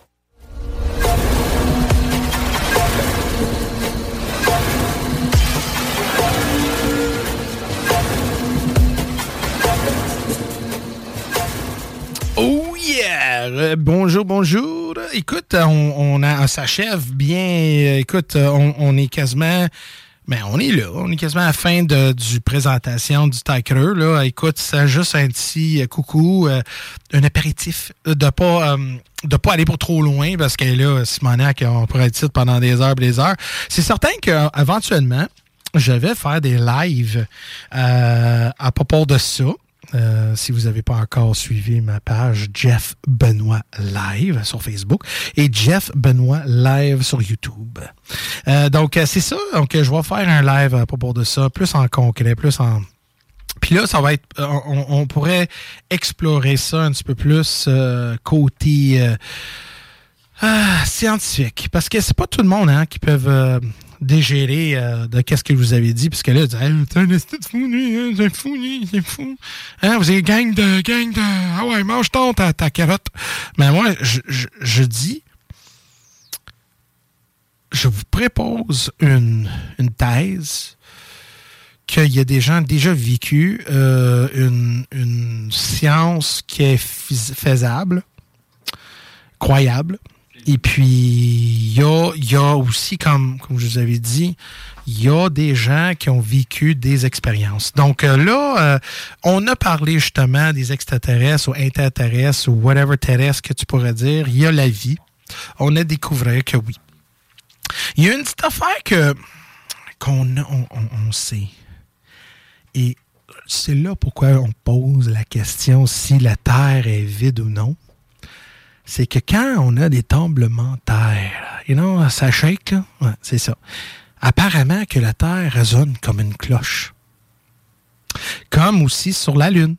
Euh, bonjour, bonjour. Écoute, on, on, s'achève bien. Écoute, on, est quasiment. Mais on est là. On est quasiment à la fin de, du présentation du Tiger. Là. Écoute, c'est juste un petit euh, coucou, euh, un apéritif. De pas. de pas aller pour trop loin parce que là, Simonac, on pourrait être pendant des heures et des heures. C'est certain qu'éventuellement, je vais faire des lives à propos de ça. Euh, si vous n'avez pas encore suivi ma page Jeff Benoît Live sur Facebook et Jeff Benoît Live sur YouTube. Euh, donc, euh, c'est ça. Donc, je vais faire un live à propos de ça, plus en concret, plus en. Puis là, ça va être. On, pourrait explorer ça un petit peu plus côté ah, scientifique. Parce que c'est pas tout le monde hein, qui peuvent dégérer euh, de qu'est-ce que vous avez dit. Parce que là, vous Hey, un esti de fou, lui, hein, c'est fou, lui, c'est fou. Hein, vous êtes gang de. gang de. Ah ouais, mange ton ta, ta carotte. Mais moi, je, je, je dis. Je vous propose une, une thèse qu'il y a des gens déjà vécu euh, une, une science qui est fais- faisable, croyable. Et puis, il y a, y a aussi, comme, comme je vous avais dit, il y a des gens qui ont vécu des expériences. Donc euh, là, euh, on a parlé justement des extraterrestres ou interterrestres ou whatever terrestre que tu pourrais dire. Il y a la vie. On a découvert que oui. Il y a une petite affaire que qu'on on, on- on sait. Et c'est là pourquoi on pose la question si la Terre est vide ou non. C'est que quand on a des tremblements de terre, you know, ça shake, c'est ça. Apparemment que la Terre résonne comme une cloche. Comme aussi sur la Lune.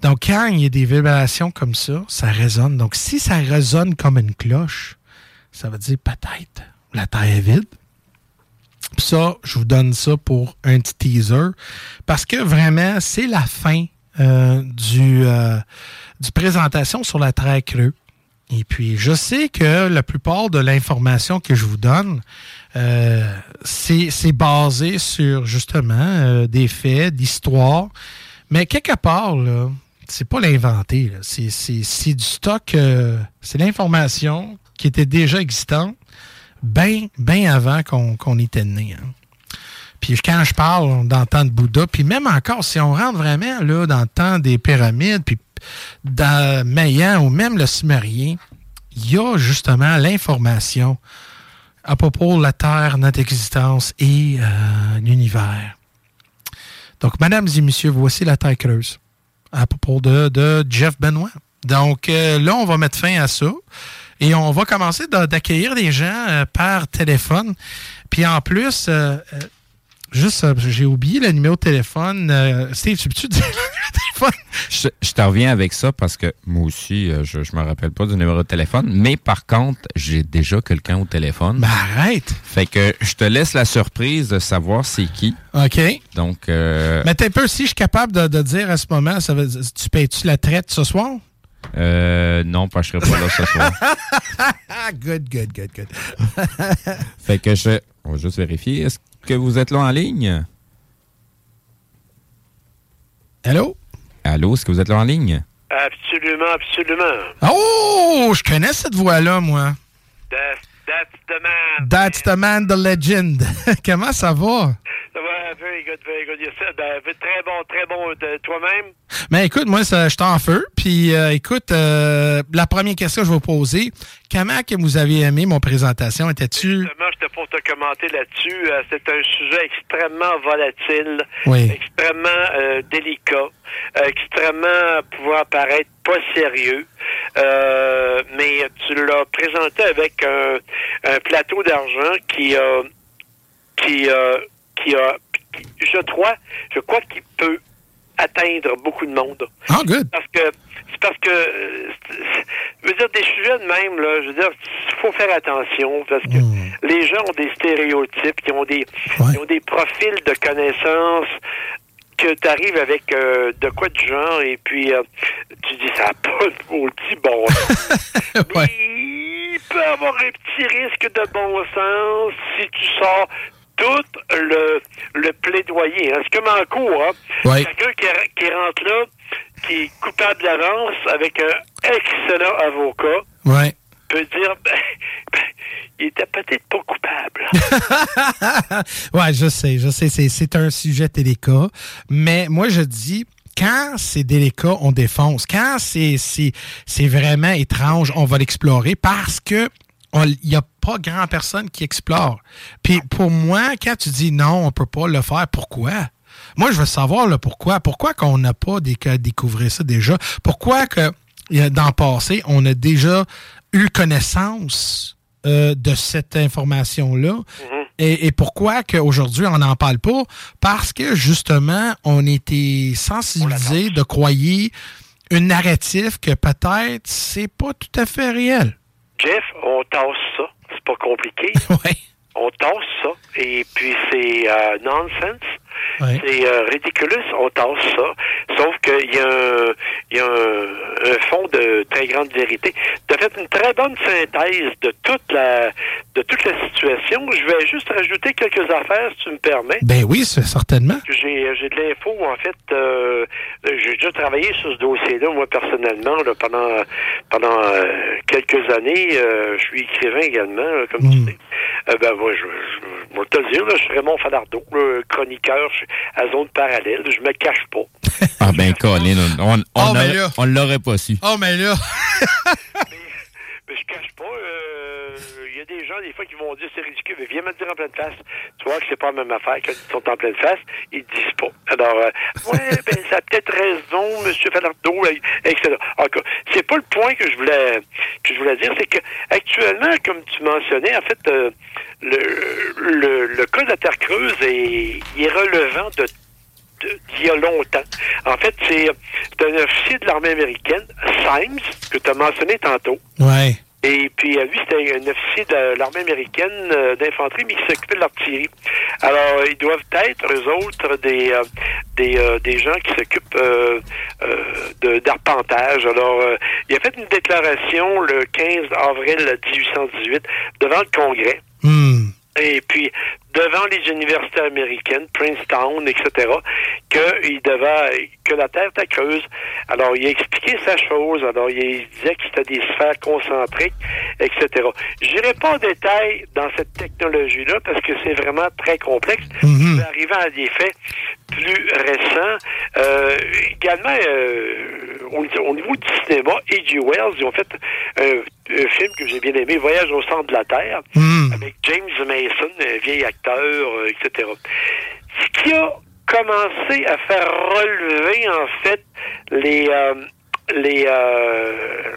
Donc, quand il y a des vibrations comme ça, ça résonne. Donc, si ça résonne comme une cloche, ça veut dire peut-être la Terre est vide. Ça, je vous donne ça pour un petit teaser. Parce que vraiment, c'est la fin euh, du, euh, du présentation sur la Terre creux. Et puis, je sais que la plupart de l'information que je vous donne, euh, c'est basé sur justement euh, des faits, d'histoire. Mais quelque part, là, c'est pas l'inventer. C'est du stock, euh, c'est l'information qui était déjà existante bien bien avant qu'on qu'on était né. hein. Puis quand je parle dans le temps de Bouddha, puis même encore, si on rentre vraiment là, dans le temps des pyramides, puis dans Mayan ou même le Sumérien, il y a justement l'information à propos de la Terre, notre existence et euh, l'univers. Donc, mesdames et messieurs, voici la Terre creuse à propos de, Jeff Benoit. Donc, euh, là, on va mettre fin à ça. Et on va commencer d'a- d'accueillir des gens euh, par téléphone. Puis en plus, juste, j'ai oublié le numéro de téléphone. Euh, Steve, tu peux-tu dire le numéro de téléphone? Je, je te reviens avec ça parce que moi aussi, euh, je ne me rappelle pas du numéro de téléphone. Mais par contre, j'ai déjà quelqu'un au téléphone. Ben, arrête! Fait que je te laisse la surprise de savoir c'est qui. OK. Donc, euh, Mais t'es un peu, si je suis capable de, de dire à ce moment, ça veut, dire- tu payes-tu la traite ce soir? euh, non, que je serai pas là ce soir. Good, good, good, good. Fait que je. On va juste vérifier. Est-ce que vous êtes là en ligne? Allô? Allô, est-ce que vous êtes là en ligne? Absolument, absolument. Oh, je connais cette voix-là, moi. That's, that's the man. That's the man, the legend. Comment ça va? Ça va, sir. Ben, très bon, très bon de toi-même. Mais écoute, moi, ça, je suis en feu. Puis, euh, écoute, euh, la première question que je vais vous poser, comment que vous avez aimé mon présentation? Étais-tu... Justement, j'étais pour te commenter là-dessus. Euh, c'est un sujet extrêmement volatile, Oui. extrêmement euh, délicat, euh, extrêmement pouvant paraître pas sérieux. Euh, mais tu l'as présenté avec un, un plateau d'argent qui a, qui a, qui a, je crois, je crois qu'il peut atteindre beaucoup de monde. Ah, good. Parce que c'est parce que euh, je veux dire des sujets de même là, je veux dire il faut faire attention parce que Hmm. les gens ont des stéréotypes, qui ont des ils ont des profils de connaissances que tu arrives avec euh, de quoi de genre et puis euh, tu dis ça n'a pas de maudit bon. Mais il peut avoir un petit risque de bon sens si tu sors tout le, le plaidoyer. Hein. C'est comme en cours. Hein. Ouais. Quelqu'un qui, qui rentre là, qui est coupable d'avance avec un excellent avocat, Ouais. peut dire ben, ben, il était peut-être pas coupable. ouais, je sais, je sais, c'est, un sujet délicat. Mais moi, je dis, quand c'est délicat, on défonce. Quand c'est vraiment étrange, on va l'explorer parce que il n'y a pas grand personne qui explore. Puis pour moi, quand tu dis non, on peut pas le faire, pourquoi? Moi, je veux savoir le pourquoi. Pourquoi qu'on n'a pas découvert ça déjà? Pourquoi que dans le passé, on a déjà eu connaissance euh, de cette information-là? Et, et pourquoi qu'aujourd'hui, on n'en parle pas? Parce que, justement, on était sensibilisés de croyer une narrative que peut-être c'est pas tout à fait réel. Jeff, on tasse ça. C'est pas compliqué. On tasse ça. Et puis c'est euh, nonsense. C'est euh, ridiculous, on tasse ça. Sauf qu'il y a, un, il y a un, un fond de très grande vérité. Tu as fait une très bonne synthèse de toute la de toute la situation. Je vais juste rajouter quelques affaires, si tu me permets. Ben oui, certainement. J'ai j'ai de l'info, en fait. euh, j'ai déjà travaillé sur ce dossier-là, moi, personnellement, là, pendant pendant euh, quelques années. Euh, je suis écrivain également, là, comme tu sais. Euh, ben, moi, je, je, je vais te le dire, là, je suis Raymond Falardeau, là, chroniqueur à zone parallèle. Je me cache pas. Ah ben, Colin, on, on, Oh, là. on l'aurait pas su. Oh, mais là. Mais je cache pas, euh, il y a des gens, des fois, qui vont dire c'est ridicule, mais viens me le dire en pleine face. Tu vois que c'est pas la même affaire quand ils sont en pleine face, ils disent pas. Alors, euh, ouais, ben, ça a peut-être raison, monsieur Falardeau, etc. En tout cas, c'est pas le point que je voulais, que je voulais dire, c'est que, actuellement, comme tu mentionnais, en fait, euh, le, le, le cas de la Terre Creuse est, il est relevant de- d'il y a longtemps. En fait, c'est un officier de l'armée américaine, Symes, que tu as mentionné tantôt. Ouais. Et puis, euh, lui, c'était un officier de l'armée américaine euh, d'infanterie, mais qui s'occupait de l'artillerie. Alors, ils doivent être, eux autres, des, euh, des, euh, des gens qui s'occupent d'arpentage. Alors, il a fait une déclaration le 15 avril 1818 devant le Congrès. Hmm. Et puis, devant les universités américaines, Princeton, etc., que il devait, que la Terre était creuse. Alors, il a expliqué sa chose. Alors, il disait que c'était des sphères concentriques, etc. Je n'irai pas en détail dans cette technologie-là parce que c'est vraiment très complexe. Je vais arriver à des faits plus récents. Euh, également, euh, au, au niveau du cinéma, A.G. Wells, ils ont fait un, un film que j'ai bien aimé, Voyage au centre de la Terre, avec James Mason, un vieil acteur, euh, etc. Ce qui a commencé à faire relever, en fait, les... euh, les euh,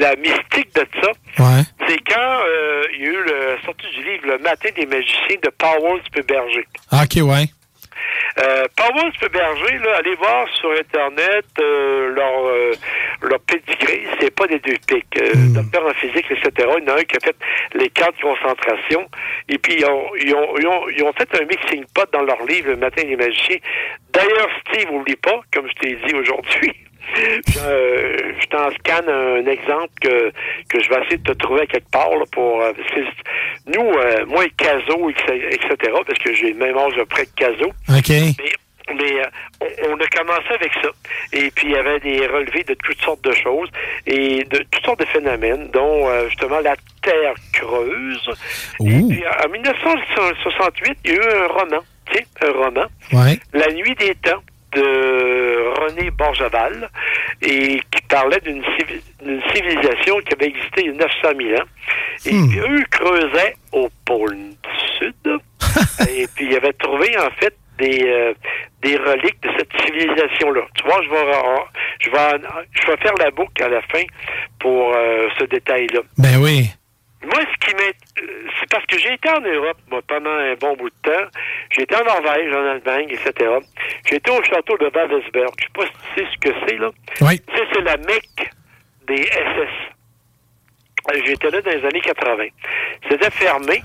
la mystique de ça, Ouais. c'est quand euh, il y a eu le sortie du livre Le matin des magiciens de Powell Berger. Ah, OK, ouais. Euh, Powell Berger, là, allez voir sur Internet euh, leur, euh, leur pedigree, c'est pas des deux pics. Euh, Docteur en physique, etc. Il y en a un qui a fait les cadres de concentration. Et puis, ils ont, ils ont, ils ont, ils ont fait un mixing pot dans leur livre, Le matin des magiciens. D'ailleurs, Steve, oublie pas, comme je t'ai dit aujourd'hui, euh, je t'en scanne un exemple que, que je vais essayer de te trouver quelque part là, pour euh, parce que nous, euh, moi et Caso, etc., parce que j'ai le même âge près de Caso. OK. Mais, mais, euh, on, a commencé avec ça. Et puis, il y avait des relevés de toutes sortes de choses et de toutes sortes de phénomènes, dont euh, justement la Terre creuse. Et puis, en 1968, il y a eu un roman, tu sais, un roman, Ouais. La nuit des temps de René Borgeval et qui parlait d'une civi- d'une civilisation qui avait existé il y a 900 000 ans. Et puis eux creusaient au pôle sud et puis ils avaient trouvé en fait des, euh, des reliques de cette civilisation-là. Tu vois, je vais, je, vais, je vais faire la boucle à la fin pour euh, ce détail-là. Ben oui. Moi, ce qui m'est... euh, C'est parce que j'ai été en Europe, moi, pendant un bon bout de temps. J'ai été en Norvège, en Allemagne, etc. J'ai été au château de Wavelsberg. Je sais pas si tu sais ce que c'est, là. Oui. Tu sais, c'est la Mecque des SS. Euh, J'étais là dans les années 80. C'était fermé,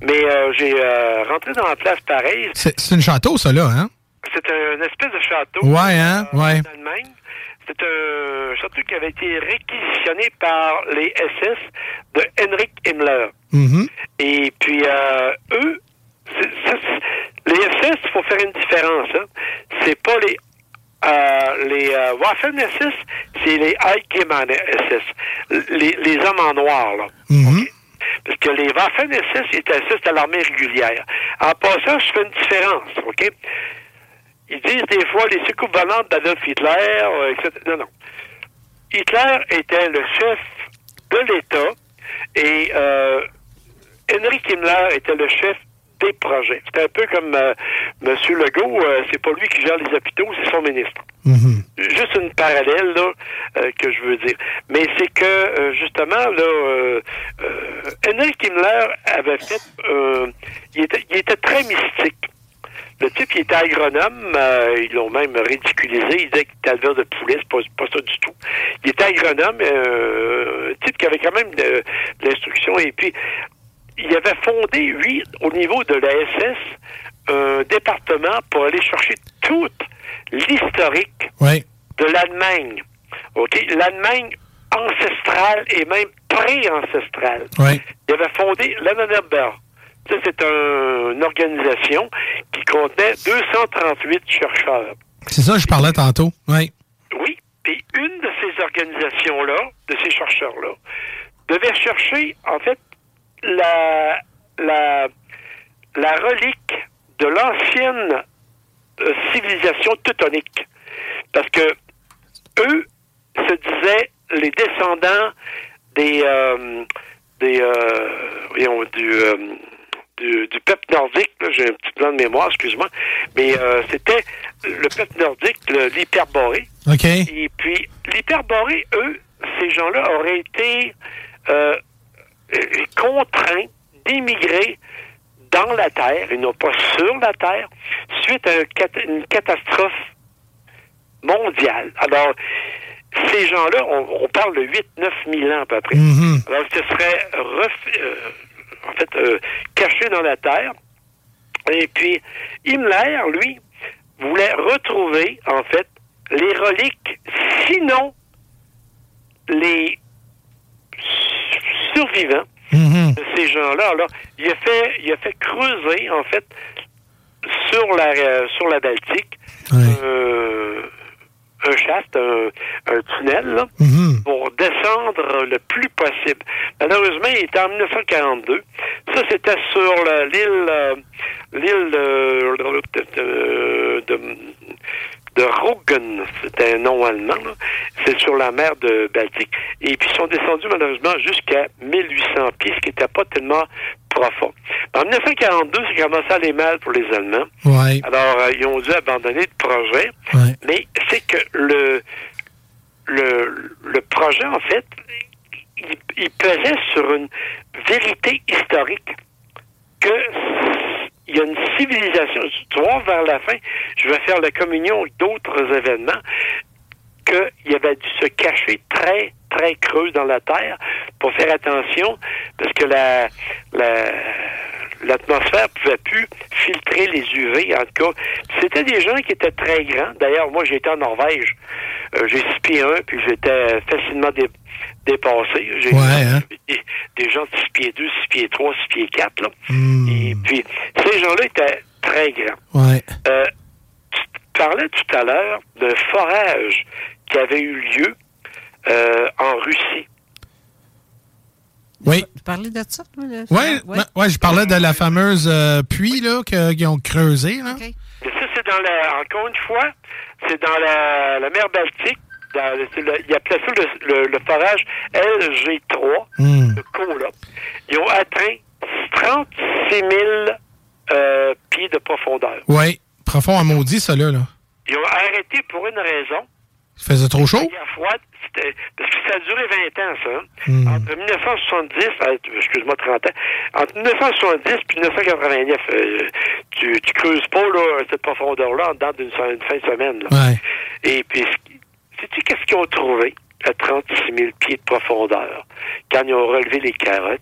mais euh, j'ai euh, rentré dans la place pareille. C'est c'est une château, ça, là, hein? C'est un espèce de château. Ouais, hein? Ouais. En Allemagne. C'est un château qui avait été réquisitionné par les SS de Henrik Himmler. Mhm. Et puis, euh, eux, les SS, il faut faire une différence. Hein. C'est pas les. Euh, les euh, Waffen SS, c'est les Allgemeine SS, les, les hommes en noir. Là. Mhm. Parce que les Waffen SS étaient SS à l'armée régulière. En passant, je fais une différence, OK? Ils disent des fois les secoupes volantes d'Adolf Hitler, euh, etc. Non, non. Hitler était le chef de l'État et euh, Henrik Himmler était le chef des projets. C'est un peu comme euh, M. Legault, euh, c'est pas lui qui gère les hôpitaux, c'est son ministre. Juste une parallèle là, euh, que je veux dire. Mais c'est que euh, justement là, euh, euh, Henrik Himmler avait fait, il, était, il était très mystique. Le type, il était agronome, euh, ils l'ont même ridiculisé, il disait qu'il était éleveur de poulet, c'est pas, pas ça du tout. Il était agronome, euh, un type qui avait quand même de, de l'instruction, et puis il avait fondé, lui, au niveau de la SS, un département pour aller chercher toute l'historique Oui. de l'Allemagne. OK? L'Allemagne ancestrale et même pré-ancestrale. Oui. Il avait fondé l'Annenberg. Ça, c'est un- une organisation qui contenait 238 chercheurs. C'est ça, je parlais tantôt. Oui. Oui, puis une de ces organisations-là, de ces chercheurs-là, devait chercher, en fait, la, la, la relique de l'ancienne euh, civilisation teutonique. Parce que eux se disaient les descendants des, euh, des euh, voyons, du, euh, du, du peuple nordique. là, J'ai un petit plan de mémoire, excuse-moi. Mais euh, c'était le peuple nordique, l'hyperborée. OK. Et puis, l'hyperborée, eux, ces gens-là auraient été euh, contraints d'émigrer dans la Terre, et non pas sur la Terre, suite à une catastrophe mondiale. Alors, ces gens-là, on, on parle de 8-9 000 ans à peu près. Mhm. Alors, ce serait ref- euh, en fait euh, caché dans la Terre. Et puis, Himmler, lui, voulait retrouver, en fait, les reliques, sinon les survivants Mhm. de ces gens-là. Alors, il a fait, il a fait creuser, en fait, sur la, euh, sur la Baltique, euh, un chaste, un, un tunnel, là, pour descendre le plus possible. Malheureusement, il était en 1942. Ça, c'était sur l'île, euh, l'île de, de, de, de Roggen, c'était un nom allemand, c'est sur la mer de Baltique. Et puis ils sont descendus malheureusement jusqu'à 1800 pieds, ce qui n'était pas tellement profond. En 1942, ça commençait à aller mal pour les Allemands. Ouais. Alors, euh, ils ont dû abandonner le projet. Mais c'est que le, le, le projet, en fait, il, il pesait sur une vérité historique que il y a une civilisation. Tu vois, vers la fin, je vais faire la communion d'autres événements, qu'il avait dû se cacher très, très creux dans la terre pour faire attention, parce que la, la, l'atmosphère pouvait plus filtrer les UV, en tout cas. C'était des gens qui étaient très grands. D'ailleurs, moi, j'étais en Norvège. Euh, j'ai 6 pieds 1, puis j'étais facilement dé- dépassé. J'ai Ouais, hein? des, des gens de 6 pieds 2, 6 pieds 3, 6 pieds 4, là. Et puis, ces gens-là étaient très grands. Ouais. Euh, tu parlais tout à l'heure d'un forage qui avait eu lieu euh, en Russie. Oui. Tu parlais de ça? toi, le- Ouais, ben, ouais, je parlais de la fameuse euh, puits là, qu'ils ont creusé. Là. Mais ça, c'est dans la. Encore une fois, c'est dans la, la mer Baltique. Dans le- c'est le- il appelait ça le, le- le forage LG3 Hmm. de Kola. Ils ont atteint 36 000 euh, pieds de profondeur. Oui, profond à maudit, ça là. Ils ont arrêté pour une raison. Il faisait trop chaud? La froide, parce que ça a duré 20 ans, ça. Hmm. Entre 1970, euh, excuse-moi, 30 ans, entre 1970 puis 1989, euh, tu, tu creuses pas là, cette profondeur-là en dedans d'une une fin de semaine. Là. Ouais. Et puis, sais-tu qu'est-ce qu'ils ont trouvé à 36 000 pieds de profondeur quand ils ont relevé les carottes?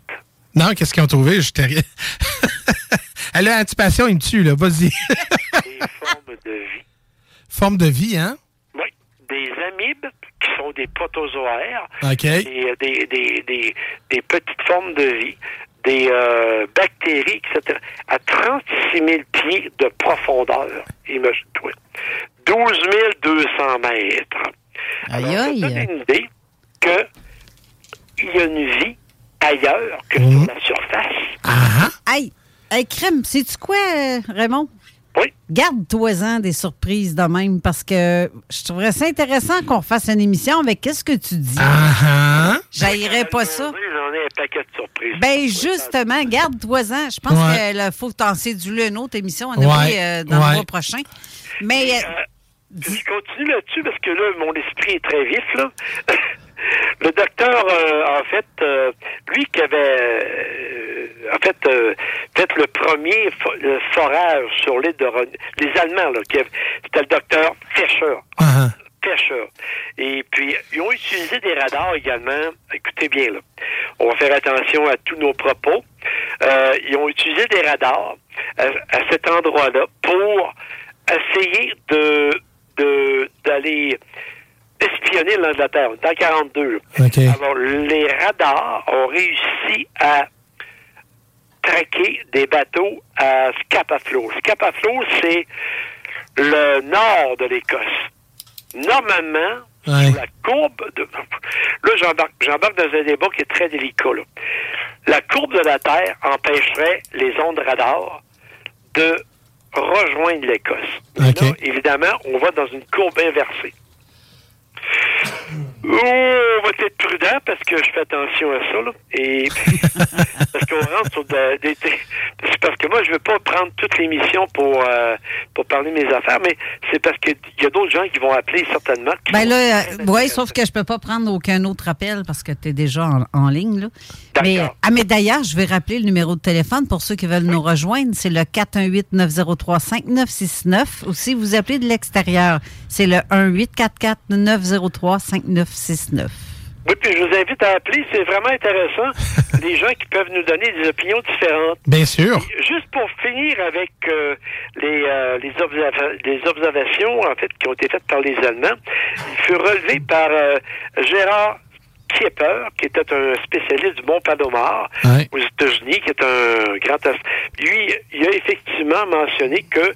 Non, qu'est-ce qu'ils ont trouvé? Je t'ai rien. Elle a antipation, il me tue, là. Vas-y. Des formes de vie. Forme de vie, hein? Des amibes qui sont des protozoaires. Euh, des, des, des, des petites formes de vie, des euh, bactéries, etc. À 36 000 pieds de profondeur, imagine-toi. 12 200 mètres. Aïe, Alors, ça aïe. donne une idée que il y a une vie ailleurs que Mhm. sur la surface. Hey, hey, crème, sais-tu quoi, euh, Raymond? Oui. Garde-toi-en des surprises de même parce que je trouverais ça intéressant qu'on fasse une émission avec qu'est-ce que tu dis. Ah, J'haïrais pas ça. J'en ai un paquet de surprises. Ben justement, garde-toi-en. Je pense Ouais. qu'il faut t'en séduler une autre émission on Ouais, euh, dans le mois prochain. Mais euh, Puis je continue là-dessus parce que là, mon esprit est très vif, là. Le docteur, euh, en fait, euh, lui qui avait, euh, en fait, euh, fait le premier le forage sur l'île de Ron- les Allemands, là, c'était le docteur Fischer. Fischer. Et puis, ils ont utilisé des radars également. Écoutez bien, là. On va faire attention à tous nos propos. Euh, ils ont utilisé des radars à, à cet endroit-là pour essayer de de- d'aller espionner l'Angleterre. On est en 42. là. OK. Alors, les radars ont réussi à traquer des bateaux à Scapaflo. Scapaflo, c'est le nord de l'Écosse. Normalement, Ouais. sur la courbe de... Là, j'embarque, j'embarque dans un débat qui est très délicat. là. La courbe de la Terre empêcherait les ondes radar de rejoindre l'Écosse. Là, évidemment, on va dans une courbe inversée. Oh, on va être prudent parce que je fais attention à ça. Là. Et parce qu'on rentre sur de- des. c'est parce que moi, je veux pas prendre toute l'émission pour, euh, pour parler de mes affaires, mais c'est parce qu'il y a d'autres gens qui vont appeler certainement. ben là, euh, ouais, sauf que je peux pas prendre aucun autre appel parce que tu es déjà en, en ligne. Là. Mais, ah, mais d'ailleurs, je vais rappeler le numéro de téléphone pour ceux qui veulent nous rejoindre. C'est le 418-903-5969. Ou si vous appelez de l'extérieur, c'est le 1-844-903-5969. Oui, puis je vous invite à appeler. C'est vraiment intéressant. des gens qui peuvent nous donner des opinions différentes. Bien sûr. Juste pour finir avec euh, les, euh, les, observa- les observations en fait qui ont été faites par les Allemands, il fut relevé par euh, Gérard Kiepper, qui était un spécialiste du Mont Palomar Ouais. aux États-Unis, qui est un grand... Lui, il a effectivement mentionné que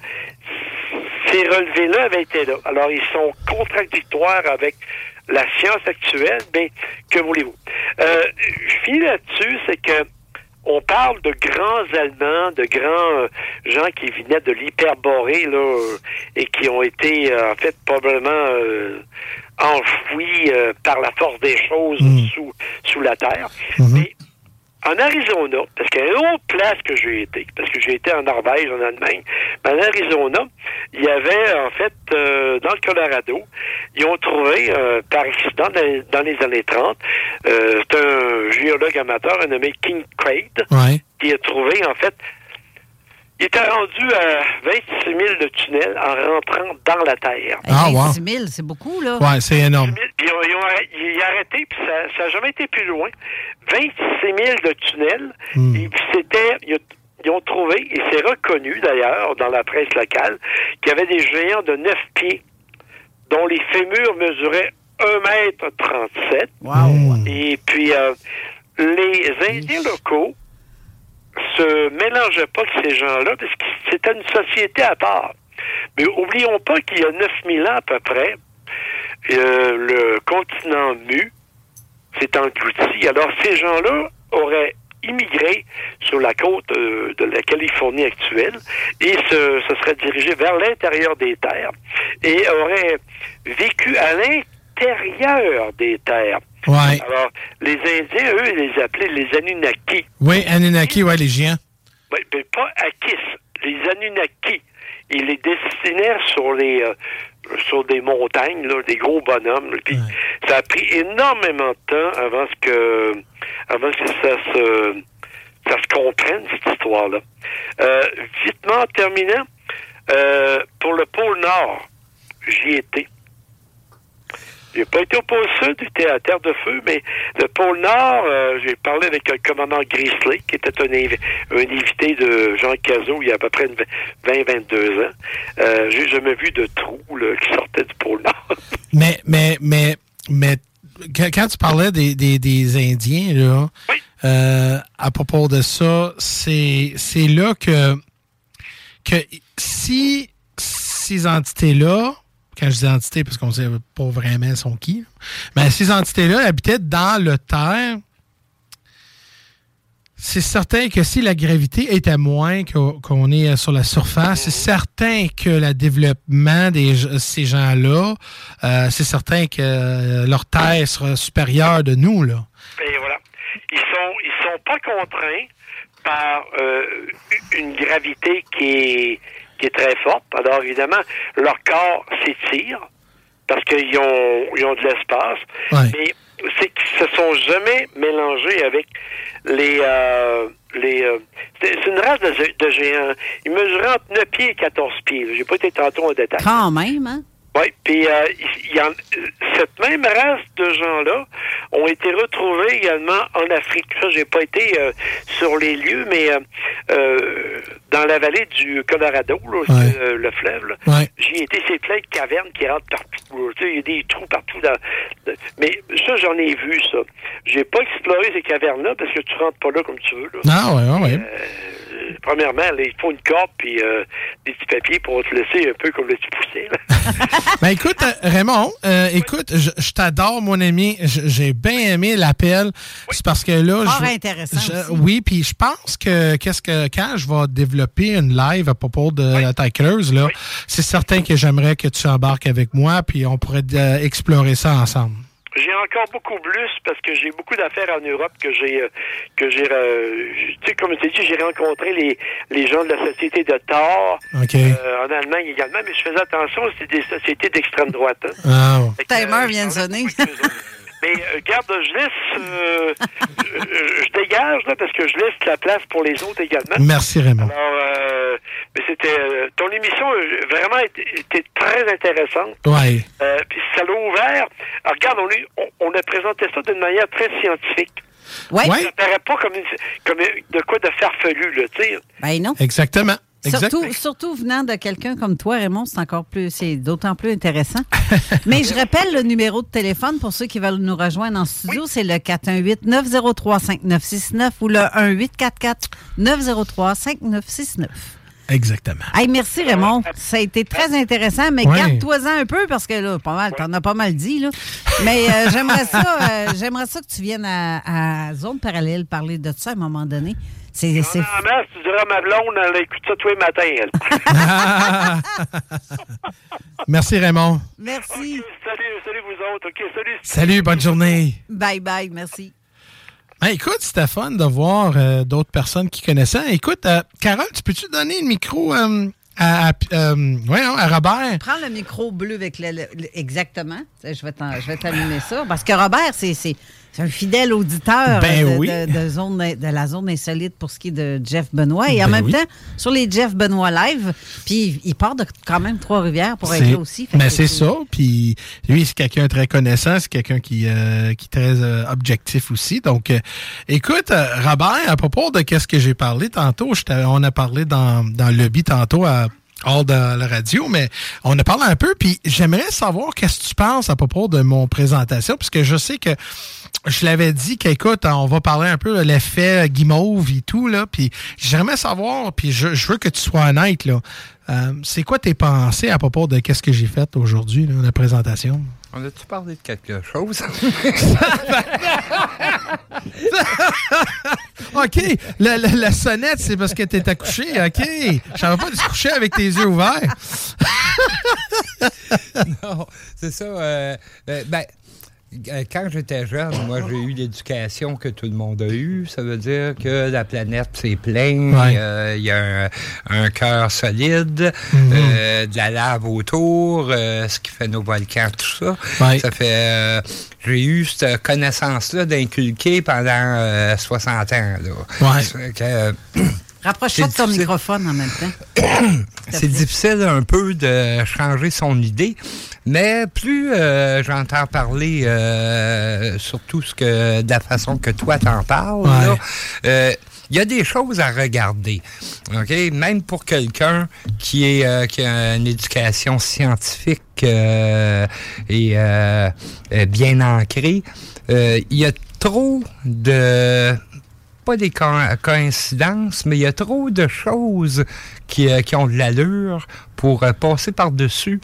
ces relevés-là avaient été là. Alors, ils sont contradictoires avec la science actuelle, mais que voulez-vous? Euh, je finis là-dessus, c'est que on parle de grands Allemands, de grands euh, gens qui venaient de l'hyperborée, là, et qui ont été, euh, en fait, probablement enfouis euh, par la force des choses sous, sous la terre. Mais en Arizona, parce qu'il y a une autre place que j'ai été, parce que j'ai été en Norvège, en Allemagne, mais en Arizona, il y avait, en fait, euh, dans le Colorado, ils ont trouvé, euh, par accident, dans les, dans les années 30, euh, c'est un géologue amateur nommé King Craig, Ouais. qui a trouvé, en fait, il était rendu à 26 000 de tunnels en rentrant dans la Terre. Ah, wow. 26 000, c'est beaucoup, là. Ouais, c'est énorme. Puis ils ont, ils ont arrêté, il a arrêté, puis ça n'a jamais été plus loin. 26 000 de tunnels. Hmm. Et puis c'était. Ils, ont- ils ont trouvé, et c'est reconnu d'ailleurs dans la presse locale, qu'il y avait des géants de 9 pieds dont les fémurs mesuraient 1 mètre 37. Et puis euh, les Indiens locaux se mélangeaient pas ces gens-là parce que c'était une société à part. Mais oublions pas qu'il y a 9000 ans à peu près, euh, le continent mu s'est englouti. Alors, ces gens-là auraient immigré sur la côte euh, de la Californie actuelle et se seraient dirigés vers l'intérieur des terres et auraient vécu à l'intérieur des terres. Ouais. Alors, les Indiens, eux, ils les appelaient les Anunnaki. Oui, Anunnaki, ouais, les géants. Oui, mais pas Akis, les Anunnaki. Ils les dessinèrent sur les euh, sur des montagnes, là, des gros bonhommes. là. Puis ça a pris énormément de temps avant ce que avant que ça se ça se comprenne, cette histoire-là. Euh, vitement en terminant, euh, pour le pôle Nord, j'y étais. J'ai pas été au pôle Sud, j'étais à Terre de Feu, mais le pôle Nord, euh, j'ai parlé avec le commandant Grizzly, qui était un, invi- un invité de Jean Cazot il y a à peu près 20-22 ans. Euh, j'ai jamais vu de trou là, qui sortait du pôle Nord. Mais, mais, mais, mais, quand quand tu parlais des, des, des Indiens, là, euh, à propos de ça, c'est, c'est là que, que si ces entités-là, quand je dis entités, parce qu'on ne sait pas vraiment sont qui, mais ces entités-là habitaient dans le terre, c'est certain que si la gravité était moins qu'o- qu'on est sur la surface, c'est certain que le développement de ces gens-là, euh, c'est certain que euh, leur terre sera supérieure de nous. Là. Et voilà. Ils sont ils sont pas contraints par euh, une gravité qui est qui est très forte. Alors évidemment, leur corps s'étire parce qu'ils ont ils ont de l'espace. Mais c'est qu'ils se sont jamais mélangés avec les euh, les euh, c'est c'est une race de, de géants. Ils mesuraient entre 9 pieds et 14 pieds. J'ai pas été tantôt en détail. Quand même, hein? Oui, puis euh, il y en- cette même race de gens-là ont été retrouvés également en Afrique. Ça, j'ai pas été euh, sur les lieux, mais euh, euh, dans la vallée du Colorado, là, euh, le fleuve, là, Ouais. j'y ai été, c'est plein de cavernes qui rentrent partout. il y a des trous partout. Dans, mais ça, j'en ai vu, ça. J'ai pas exploré ces cavernes-là parce que tu rentres pas là comme tu veux. Là. Ah, ouais, ouais, ouais. Euh, premièrement, là, il faut une corde puis euh, des petits papiers pour te laisser un peu comme le petit poussé. Ben écoute, euh, Raymond, euh, écoute, je, je t'adore, mon ami. J'ai bien aimé l'appel. C'est parce que là, Fort je, intéressant je- aussi. oui, puis je pense que qu'est-ce que quand je vais développer une live à propos de la taille creuse, là, c'est certain que j'aimerais que tu embarques avec moi, puis on pourrait euh, explorer ça ensemble. J'ai encore beaucoup plus parce que j'ai beaucoup d'affaires en Europe que j'ai euh, que j'ai euh, tu sais comme je t'ai dit j'ai rencontré les les gens de la société de Thor OK. euh, en Allemagne également mais je faisais attention c'était des sociétés d'extrême droite. hein. Ah, Timer euh, vient de sonner. Mais euh, garde, je laisse, euh, je, je dégage là parce que je laisse la place pour les autres également. Merci, Raymond. Alors, euh, mais c'était euh, ton émission euh, vraiment était, était très intéressante. Ouais. Euh, puis ça l'a ouvert. Alors, regarde, on, est- on, on a présenté ça d'une manière très scientifique. Ouais. Ça paraît pas comme, une- comme de quoi de farfelu, là, tu sais. Ben non. Exactement. Surtout, surtout venant de quelqu'un comme toi, Raymond, c'est encore plus, c'est d'autant plus intéressant. Mais je rappelle le numéro de téléphone pour ceux qui veulent nous rejoindre en studio, c'est le 418-903-5969 ou le 1844-903-5969. Exactement. Hey, merci Raymond. Ça a été très intéressant, mais Ouais. garde-toi-en un peu parce que là, pas mal, t'en as pas mal dit. Là. Mais euh, j'aimerais ça, euh, j'aimerais ça que tu viennes à, à Zone Parallèle parler de ça à un moment donné. C'est, c'est- En masse, tu diras ma blonde, elle écoute ça tous les matins, elle. Merci, Raymond. Merci. salut, salut vous autres. OK, salut. Salut, bonne journée. Bye bye, merci. Ben, écoute, c'était fun de voir euh, d'autres personnes qui connaissaient. Écoute, euh, Carole, tu peux-tu donner le micro euh, à, à, euh, ouais, non, à Robert? Prends le micro bleu avec le, le- le- exactement. Je vais t'en- je vais t'allumer ça parce que Robert, c'est, c'est, c'est un fidèle auditeur Ben de, oui. de- de zone, de la zone insolite pour ce qui est de Jeff Benoît. Et en Ben même oui. temps, sur les Jeff Benoît live, puis il part de quand même Trois-Rivières pour être là aussi. Fait Ben, c'est ça. Puis lui, c'est quelqu'un de très connaissant. C'est quelqu'un qui, euh, qui est très euh, objectif aussi. Donc, euh, écoute, euh, Robert, à propos de qu'est-ce que j'ai parlé tantôt, on a parlé dans, dans le lobby tantôt à hors de la radio, mais on a parlé un peu, puis j'aimerais savoir qu'est-ce que tu penses à propos de mon présentation, puisque je sais que je l'avais dit qu'écoute, on va parler un peu de l'effet guimauve et tout, là, puis j'aimerais savoir, puis je, veux que tu sois honnête, là, euh, c'est quoi tes pensées à propos de qu'est-ce que j'ai fait aujourd'hui, la présentation? On a-tu parlé de quelque chose? OK, la, la- la sonnette, c'est parce que t'es accouché, OK. Je savais pas de se coucher avec tes yeux ouverts. non, c'est ça. euh, euh, ben, quand j'étais jeune, moi, j'ai eu l'éducation que tout le monde a eue. Ça veut dire que la planète, c'est plein. Ouais. euh, Il y a un, un cœur solide, Mhm. euh, de la lave autour, euh, ce qui fait nos volcans, tout ça. Ouais. Ça fait... euh, j'ai eu cette connaissance-là d'inculquer pendant euh, 60 ans. Là. Ouais. Ça fait que, euh, Rapproche-toi de ton difficile. microphone en même temps. c'est difficile un peu de changer son idée, mais plus euh, j'entends parler, euh, surtout ce que, de la façon que toi t'en parles, Ouais. là, euh, il y a des choses à regarder. OK? Même pour quelqu'un qui, est, euh, qui a une éducation scientifique euh, et bien ancrée, euh, il y a trop de pas des co- coïncidences, mais il y a trop de choses qui, euh, ont de l'allure pour euh, passer par-dessus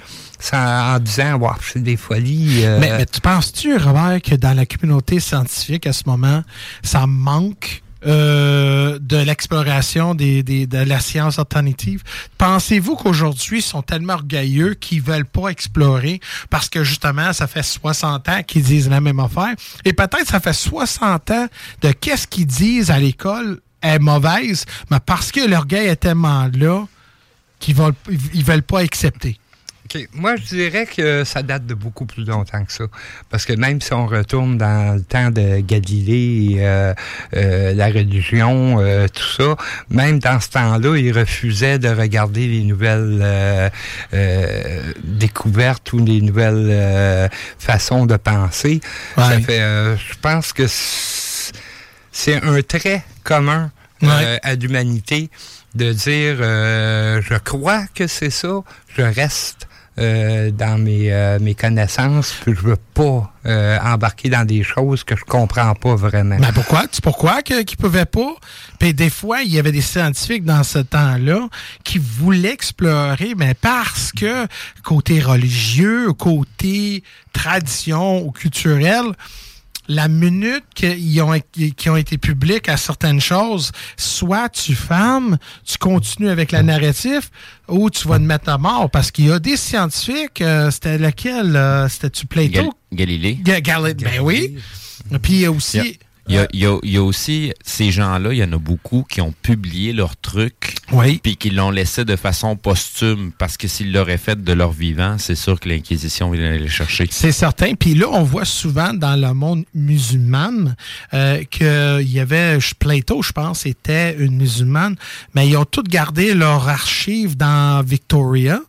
en disant, wow, c'est des folies. euh, Mais, mais tu penses-tu, Robert, que dans la communauté scientifique à ce moment, ça manque euh, de l'exploration des, des- de la science alternative? Pensez-vous qu'aujourd'hui, ils sont tellement orgueilleux qu'ils veulent pas explorer parce que justement, ça fait 60 ans qu'ils disent la même affaire? Et peut-être ça fait 60 ans de qu'est-ce qu'ils disent à l'école est mauvaise, mais parce que l'orgueil est tellement là qu'ils veulent, ils veulent pas accepter. OK. Moi, je dirais que ça date de beaucoup plus longtemps que ça. Parce que même si on retourne dans le temps de Galilée, euh, euh, la religion, euh, tout ça, même dans ce temps-là, il refusait de regarder les nouvelles découvertes ou les nouvelles façons de penser. Ça Ouais. fait, je pense que c'est un trait commun Ouais. à l'humanité de dire euh, je crois que c'est ça, je reste euh, dans mes, euh, mes connaissances, puis je veux pas euh, embarquer dans des choses que je comprends pas vraiment. Mais pourquoi? Tu pourquoi qu'ils pouvaient pas? Puis des fois, il y avait des scientifiques dans ce temps-là qui voulaient explorer, mais parce que côté religieux, côté tradition ou culturel, la minute qu'ils ont, qui ont été publics à certaines choses, soit tu fermes, tu continues avec la narratif, ou tu vas te mettre à mort. Parce qu'il y a des scientifiques, euh, c'était lequel? euh, C'était-tu Plato? Gal- Galilée. Ga- Gal- ben oui. Puis il y a aussi... Il y a, il y a- il y a aussi ces gens-là, il y en a beaucoup qui ont publié leurs trucs, Oui. puis qui l'ont laissé de façon posthume, parce que s'ils l'auraient fait de leur vivant, c'est sûr que l'Inquisition viendrait les chercher. C'est certain. Puis là, on voit souvent dans le monde musulman euh, qu'il y avait Plato, je pense, était une musulmane, mais ils ont tous gardé leur archive dans Victoria,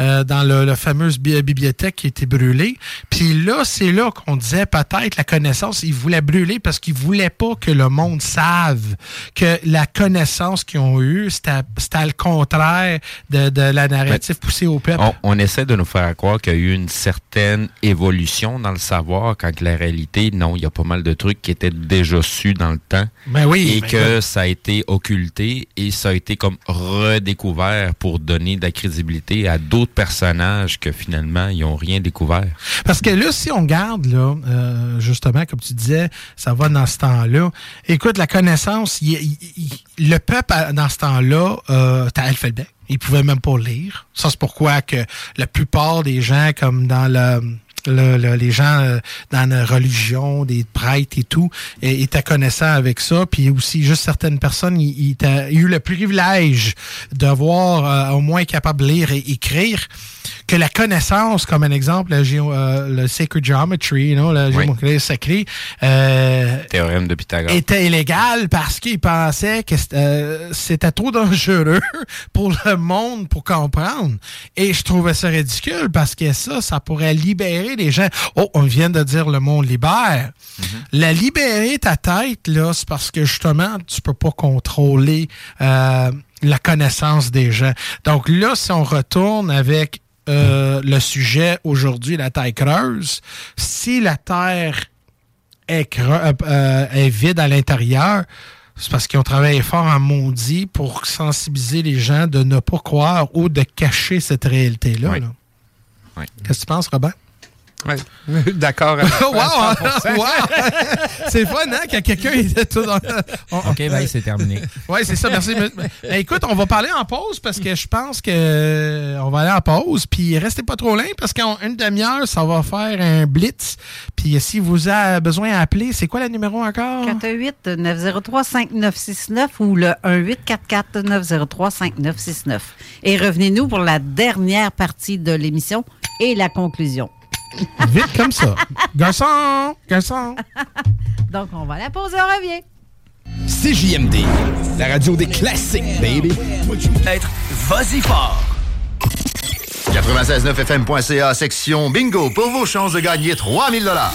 euh, dans le, la fameuse bi- bibliothèque qui a été brûlée. Puis là, c'est là qu'on disait peut-être la connaissance, ils voulaient brûler parce qu'ils voulaient pas que le monde save que la connaissance qu'ils ont eue, c'était le contraire de, de la narrative poussée au peuple. On, on, essaie de nous faire croire qu'il y a eu une certaine évolution dans le savoir, quand la réalité, non, il y a pas mal de trucs qui étaient déjà su dans le temps. Ben oui. Et ben que oui. ça a été occulté et ça a été comme redécouvert pour donner de la crédibilité à d'autres personnages que finalement, ils n'ont rien découvert. Parce que là, si on garde, là, euh, justement, comme tu disais, ça va dans ce temps-là. Écoute, la connaissance, le peuple, dans ce temps-là, euh, t'as alphabet. Ils pouvaient même pas lire. Ça, c'est pourquoi que la plupart des gens, comme dans le... le- le- les gens euh, dans la religion, des prêtres et tout, étaient connaissants avec ça. Puis aussi, juste certaines personnes, ils, ont eu le privilège de voir euh, au moins capable de lire et écrire que la connaissance, comme un exemple, géo- euh, le sacred geometry, you know, le géométrie sacrée, Théorème de Pythagore. était illégal parce qu'ils pensaient que c'était trop dangereux pour le monde pour comprendre. Et je trouvais ça ridicule parce que ça, ça pourrait libérer les gens. Oh, on vient de dire le mot libère. La libérer ta tête, là, c'est parce que justement, tu peux pas contrôler euh, la connaissance des gens. Donc là, si on retourne avec euh, le sujet aujourd'hui, la taille creuse, si la Terre est, creux- euh, est vide à l'intérieur, c'est parce qu'ils ont travaillé fort en maudit pour sensibiliser les gens de ne pas croire ou de cacher cette réalité-là. là. Oui. Qu'est-ce que tu penses, Robert? D'accord. wow! 100%. wow! C'est fun, hein, quand quelqu'un était tout dans... OK, ben, c'est terminé. Oui, c'est ça, merci. Mais- écoute, on va parler en pause parce que je pense que euh, on va aller en pause. Puis restez pas trop loin parce qu'en une demi-heure, ça va faire un blitz. Puis si vous avez besoin d'appeler, c'est quoi le numéro encore? 418-903-5969 ou le 1844-903-5969. Et revenez-nous pour la dernière partie de l'émission et la conclusion. Vite comme ça. Garçon! Garçon! Donc, on va à la pause et on revient. CJMD, la radio des classiques, baby. Être vas-y fort. 969fm.ca, section bingo, pour vos chances de gagner 3000 dollars.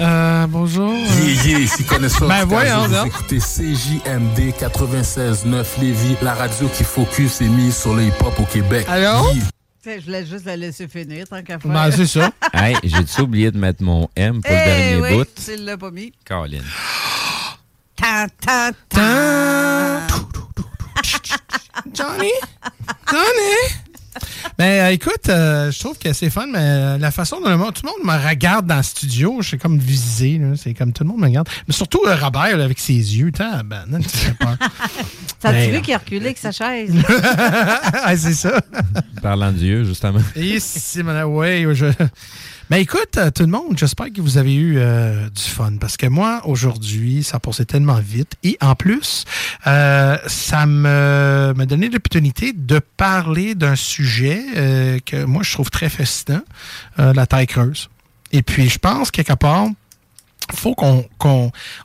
Euh, bonjour. Yeah, yeah, ici connaisseur Ben voyons. Vous écoutez CJMD 96.9 Lévis, la radio qui focus et mise sur le hip-hop au Québec. Yeah. Je voulais juste la laisser finir, tant qu'à faire. Ben, c'est ça. hey, j'ai-tu oublié de mettre mon M pour Eh le dernier oui, bout? tu l'as pas mis. Colin. Tan, tan, tan. Johnny? Johnny? Ben, euh, écoute, euh, je trouve que c'est fun, mais euh, la façon dont le monde, tout le monde me regarde dans le studio, je suis comme visé, là. c'est comme tout le monde me regarde. Mais surtout euh, Robert, là, avec ses yeux, t'as, ben, non, tu sais pas. T'as-tu Ben, vu qu'il a reculé avec sa chaise? Ah, c'est ça. Parlant de Dieu, justement. Et si, madame, ouais, je... Mais écoute, euh, tout le monde, j'espère que vous avez eu euh, du fun parce que moi, aujourd'hui, ça passait tellement vite. Et en plus, euh, ça me m'a donné l'opportunité de parler d'un sujet euh, que moi, je trouve très fascinant, euh, la taille creuse. Et puis, je pense, quelque part, faut qu'on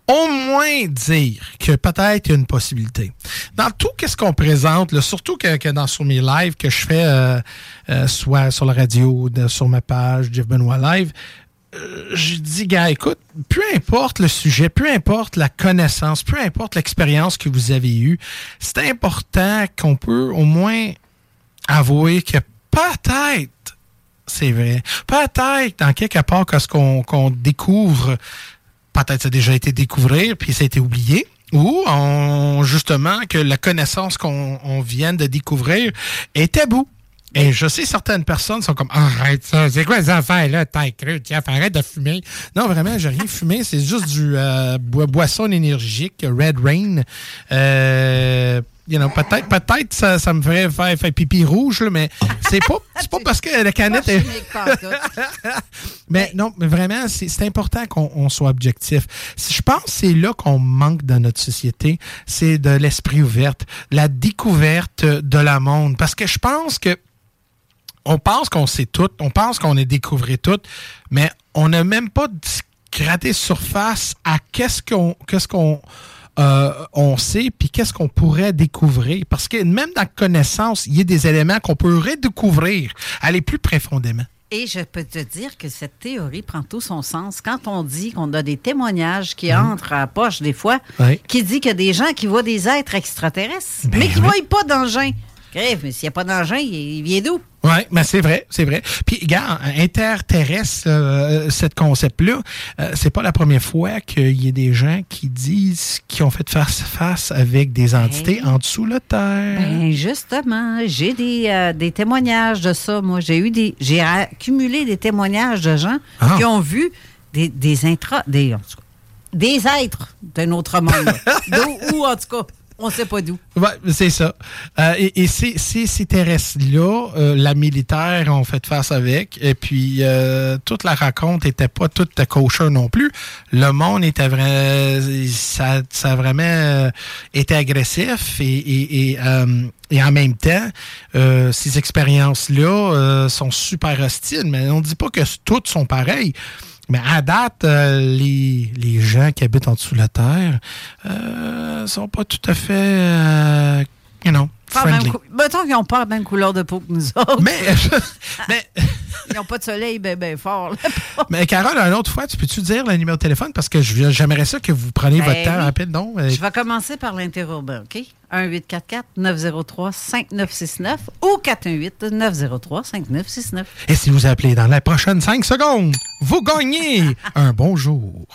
au moins dire que peut-être il y a une possibilité. Dans tout qu'est-ce qu'on présente, surtout que, dans sur mes lives que je fais euh, euh, soit sur la radio, de- sur ma page Jeff Benoît Live, euh, je dis gars, écoute, peu importe le sujet, peu importe la connaissance, peu importe l'expérience que vous avez eue, c'est important qu'on peut au moins avouer que peut-être c'est vrai. Peut-être, dans quelque part, que ce qu'on découvre, peut-être ça a déjà été découvert, puis ça a été oublié. Ou justement que la connaissance qu'on on vient de découvrir est tabou. Et je sais certaines personnes sont comme arrête ça, c'est quoi ces affaires là, taille crue, tiens, arrête de fumer. Non vraiment, j'ai rien fumé, c'est juste du euh, boi- boisson énergique, Red Rain. Euh, you know, peut-être, peut-être ça, ça me ferait faire, faire pipi rouge, là, mais c'est pas, pas parce que la canette est. Mais non, mais vraiment, c'est important qu'on on soit objectif. Je pense que c'est là qu'on manque dans notre société, c'est de l'esprit ouvert, la découverte de la monde. Parce que je pense que on pense qu'on sait tout, on pense qu'on est découvert tout, mais on n'a même pas gratté surface à qu'est-ce qu'on qu'est-ce qu'on euh, on sait, puis qu'est-ce qu'on pourrait découvrir? Parce que même dans la connaissance, il y a des éléments qu'on peut redécouvrir, aller plus profondément. Et je peux te dire que cette théorie prend tout son sens quand on dit qu'on a des témoignages qui entrent à la poche des fois, Oui. qui dit qu'il y a des gens qui voient des êtres extraterrestres, Ben mais qui ne oui. voient pas d'engin. Grève, mais s'il n'y a pas d'engin, il, il vient d'où? Oui, mais c'est vrai, c'est vrai. Puis, regarde, interterrestre, euh, cette concept-là, euh, c'est pas la première fois qu'il y a des gens qui disent qu'ils ont fait face face avec des entités en dessous de la terre. Ben, justement, j'ai des, euh, des témoignages de ça. Moi, j'ai eu des. J'ai accumulé des témoignages de gens Ah. qui ont vu des, des intras. Des, en tout cas, des êtres d'un autre monde. Ou en tout cas, on ne sait pas d'où. Ouais, c'est ça. Euh, et ces, ces, ces terrestres-là, euh, la militaire ont fait face avec. Et puis, euh, toute la raconte était pas toute kosher non plus. Le monde était vrai, ça, ça vraiment été agressif et, en même temps, ces expériences-là sont super hostiles. Mais on dit pas que toutes sont pareilles. Mais à date, euh, les, les gens qui habitent en dessous de la terre euh, sont pas tout à fait, euh, you know, la friendly. Mettons qu'ils n'ont pas la même couleur de peau que nous autres. Mais, mais Ils n'ont pas de soleil bien ben fort. là. Mais Carole, une autre fois, tu peux-tu dire le numéro de téléphone? Parce que je- j'aimerais ça que vous preniez Ben votre temps rapide, non? Euh, Je vais commencer par l'interurbain, OK? 1-844-903-5969 ou 418-903-5969. Et si vous appelez dans les prochaines 5 secondes, vous gagnez un bonjour.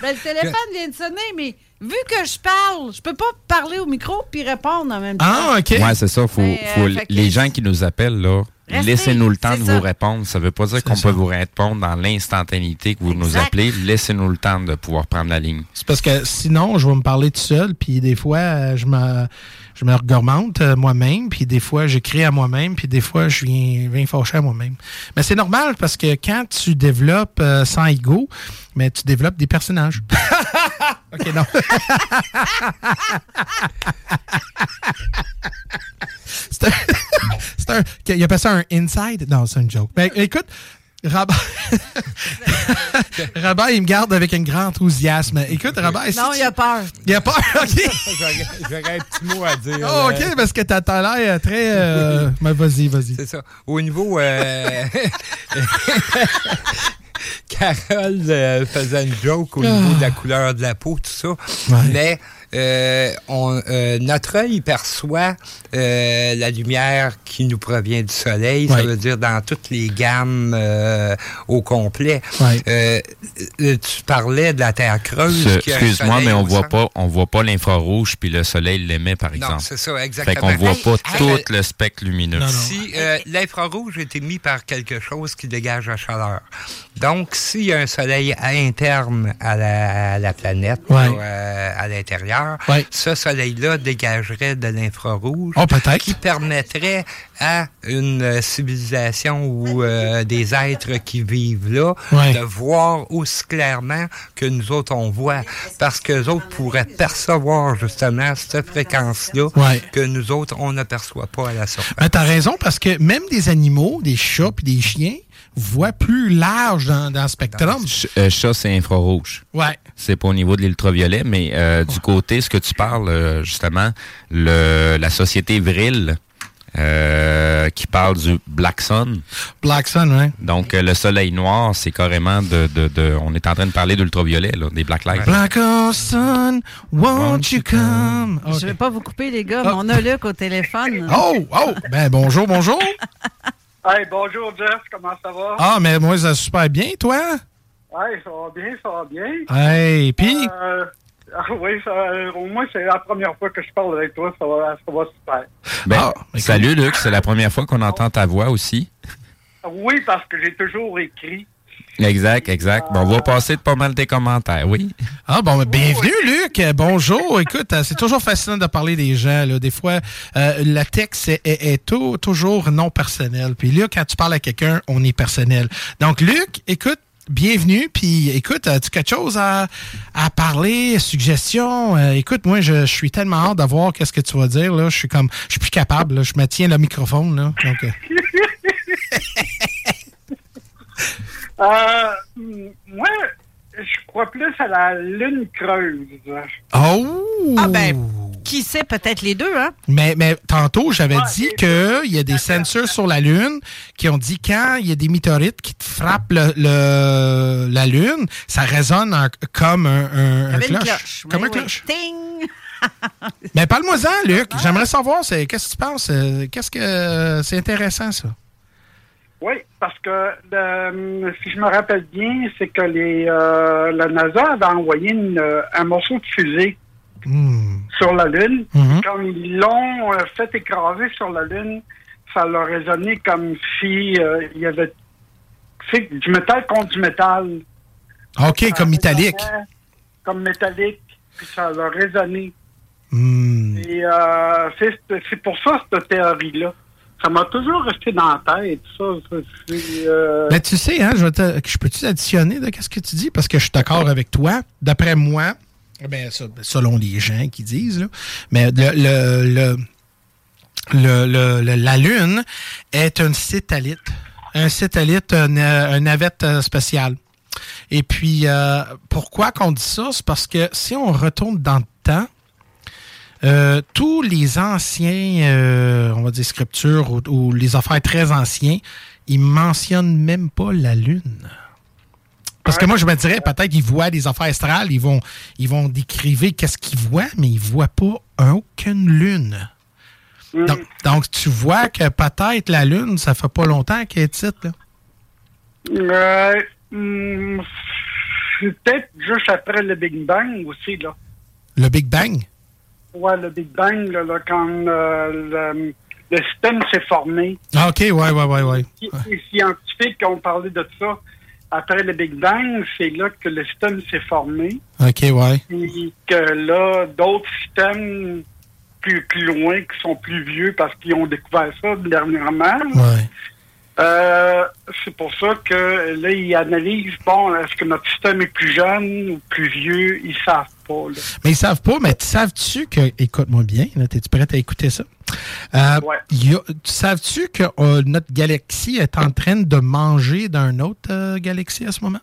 Ben, le téléphone vient de sonner, mais vu que je parle, je peux pas parler au micro puis répondre en même temps. Ah, OK. Ouais, c'est ça. Faut, Mais, euh, faut- les gens qui nous appellent, là, laissez-nous le temps de ça. vous répondre. Ça veut pas dire qu'on peut vous répondre dans l'instantanéité que vous nous appelez. Laissez-nous le temps de pouvoir prendre la ligne. C'est parce que sinon, je vais me parler tout seul, puis des fois, euh, je me, je me regourmente euh, moi-même, puis des fois, j'écris à moi-même, puis des fois, je viens, viens à moi-même. Mais c'est normal parce que quand tu développes euh, sans ego, mais tu développes des personnages. OK, non. c'est un, Il appelle ça un inside? Non, c'est une joke. Mais écoute, Rabat, Rabat, il me garde avec un grand enthousiasme. Écoute, Rabat, si Non, tu- il a peur. il a peur, OK. J'aurais un petit mot à dire. Oh, euh, OK, parce que t'as l'air très... euh, mais vas-y, vas-y. C'est ça. Au niveau. euh, Carole euh, faisait une joke au niveau de la couleur de la peau, tout ça. Mais euh, on, euh, notre œil perçoit euh, la lumière qui nous provient du soleil. Ça veut dire dans toutes les gammes euh, au complet. Ouais. Euh, euh, tu parlais de la Terre creuse. Excuse-moi, soleil mais on voit pas, on voit pas l'infrarouge puis le soleil l'émet, par Non, exemple. c'est ça, Fait exactement. qu'on voit pas hey, tout le spectre lumineux. Si euh, l'infrarouge a été mis par quelque chose qui dégage la chaleur. Donc, s'il y a un soleil interne à la, à la planète, Ouais. ou, euh, à l'intérieur, Ce soleil-là dégagerait de l'infrarouge Oh, qui permettrait à une euh, civilisation ou euh, des êtres qui vivent là de voir aussi clairement que nous autres on voit. Parce que les autres pourraient percevoir justement cette fréquence-là que nous autres, on n'aperçoit pas à la surface. Mais t'as raison, parce que même des animaux, des chats et des chiens, voient plus large dans, dans le spectrum. Ch- euh, chat, c'est infrarouge. Ouais. C'est pas au niveau de l'ultraviolet, mais euh, du côté, ce que tu parles, euh, justement, le, la société Vril, euh, qui parle du Black Sun. Black Sun, oui. Donc, euh, le soleil noir, c'est carrément de, de, de- On est en train de parler d'ultraviolet, là, des Black Lights. Black sun, won't you come? Je OK. vais pas vous couper, les gars, mais on a Luc au téléphone. Oh, oh, ben bonjour, bonjour. Hey, bonjour Jeff, comment ça va? Ah, mais moi, ça va super bien, toi? Hey, ça va bien, ça va bien. Hey, puis? Euh, ah oui, ça, au moins c'est la première fois que je parle avec toi, ça va, ça va super. Ben, Ah, salut, Luc. C'est la première fois qu'on entend ta voix aussi. Oui, parce que j'ai toujours écrit Exact, exact. Bon, on va passer de pas mal tes commentaires, oui. Ah bon, bienvenue Luc. Bonjour. Écoute, c'est toujours fascinant de parler des gens. Là. Des fois, euh, la texte est, est- est tou- toujours non personnel. Puis là, quand tu parles à quelqu'un, on est personnel. Donc Luc, écoute, bienvenue. Puis écoute, as-tu quelque chose à, à parler, suggestion? Euh, écoute, moi, je, je suis tellement hâte de voir qu'est-ce que tu vas dire. Là. Je suis comme, je suis plus capable. là. Je me tiens le microphone. Là. Donc, euh, Euh, moi, je crois plus à la lune creuse. Oh! Ah ben, qui sait, peut-être les deux, hein? Mais, mais tantôt, j'avais dit qu'il y a des sensors sur la Lune qui ont dit quand il y a des météorites qui te frappent le, le- la Lune, ça résonne en- comme un, cloche. cloche. Comme Oui, un oui. cloche. Ting! Mais parle-moi-en, Luc. J'aimerais savoir, c'est, qu'est-ce que tu penses? euh, Qu'est-ce que c'est intéressant, ça? Oui, parce que si je me rappelle bien, c'est que les euh, la NASA avait envoyé une, euh, un morceau de fusée sur la Lune. Mhm. Quand ils l'ont euh, fait écraser sur la Lune, ça leur a résonné comme si euh, il y avait du métal contre du métal. OK, Ça comme métallique. résonnait Comme métallique, puis ça leur a résonné. Hmm. Et euh, c'est pour ça, cette théorie-là. Ça m'a toujours resté dans la tête, ça. euh, Mais tu sais, hein, je, peux-tu additionner de ce que tu dis? Parce que je suis d'accord avec toi. D'après moi, ben, ça, selon les gens qui disent, mais le, la Lune est un satellite. Un satellite, un, euh, un navette euh, spatiale. Et puis, euh, pourquoi qu'on dit ça? C'est parce que si on retourne dans le temps, euh, tous les anciens, euh, on va dire scriptures ou, ou les affaires très anciens, ils mentionnent même pas la Lune. Parce que moi, je me dirais, peut-être qu'ils voient des affaires astrales, ils vont, ils vont décriver qu'est-ce qu'ils voient, mais ils voient pas aucune Lune. Donc, donc, tu vois que peut-être la Lune, ça fait pas longtemps qu'elle est petite, là. Euh, c'est peut-être juste après le Big Bang aussi, là. Le Big Bang? Ouais, le Big Bang, là, là, quand euh, le, le système s'est formé. Ah, OK, ouais, ouais, ouais, ouais. Les scientifiques ont parlé de ça. Après le Big Bang, c'est là que le système s'est formé. OK, ouais. Puis que là, d'autres systèmes plus, plus loin, qui sont plus vieux parce qu'ils ont découvert ça dernièrement. Ouais. Euh, c'est pour ça que là, ils analysent, bon, est-ce que notre système est plus jeune ou plus vieux? Ils savent pas. Là. Mais ils savent pas, mais tu savais-tu que, écoute-moi bien, là, t'es-tu prête à écouter ça? Euh, y a- tu savais-tu que euh, notre galaxie est en train de manger d'une autre euh, galaxie à ce moment?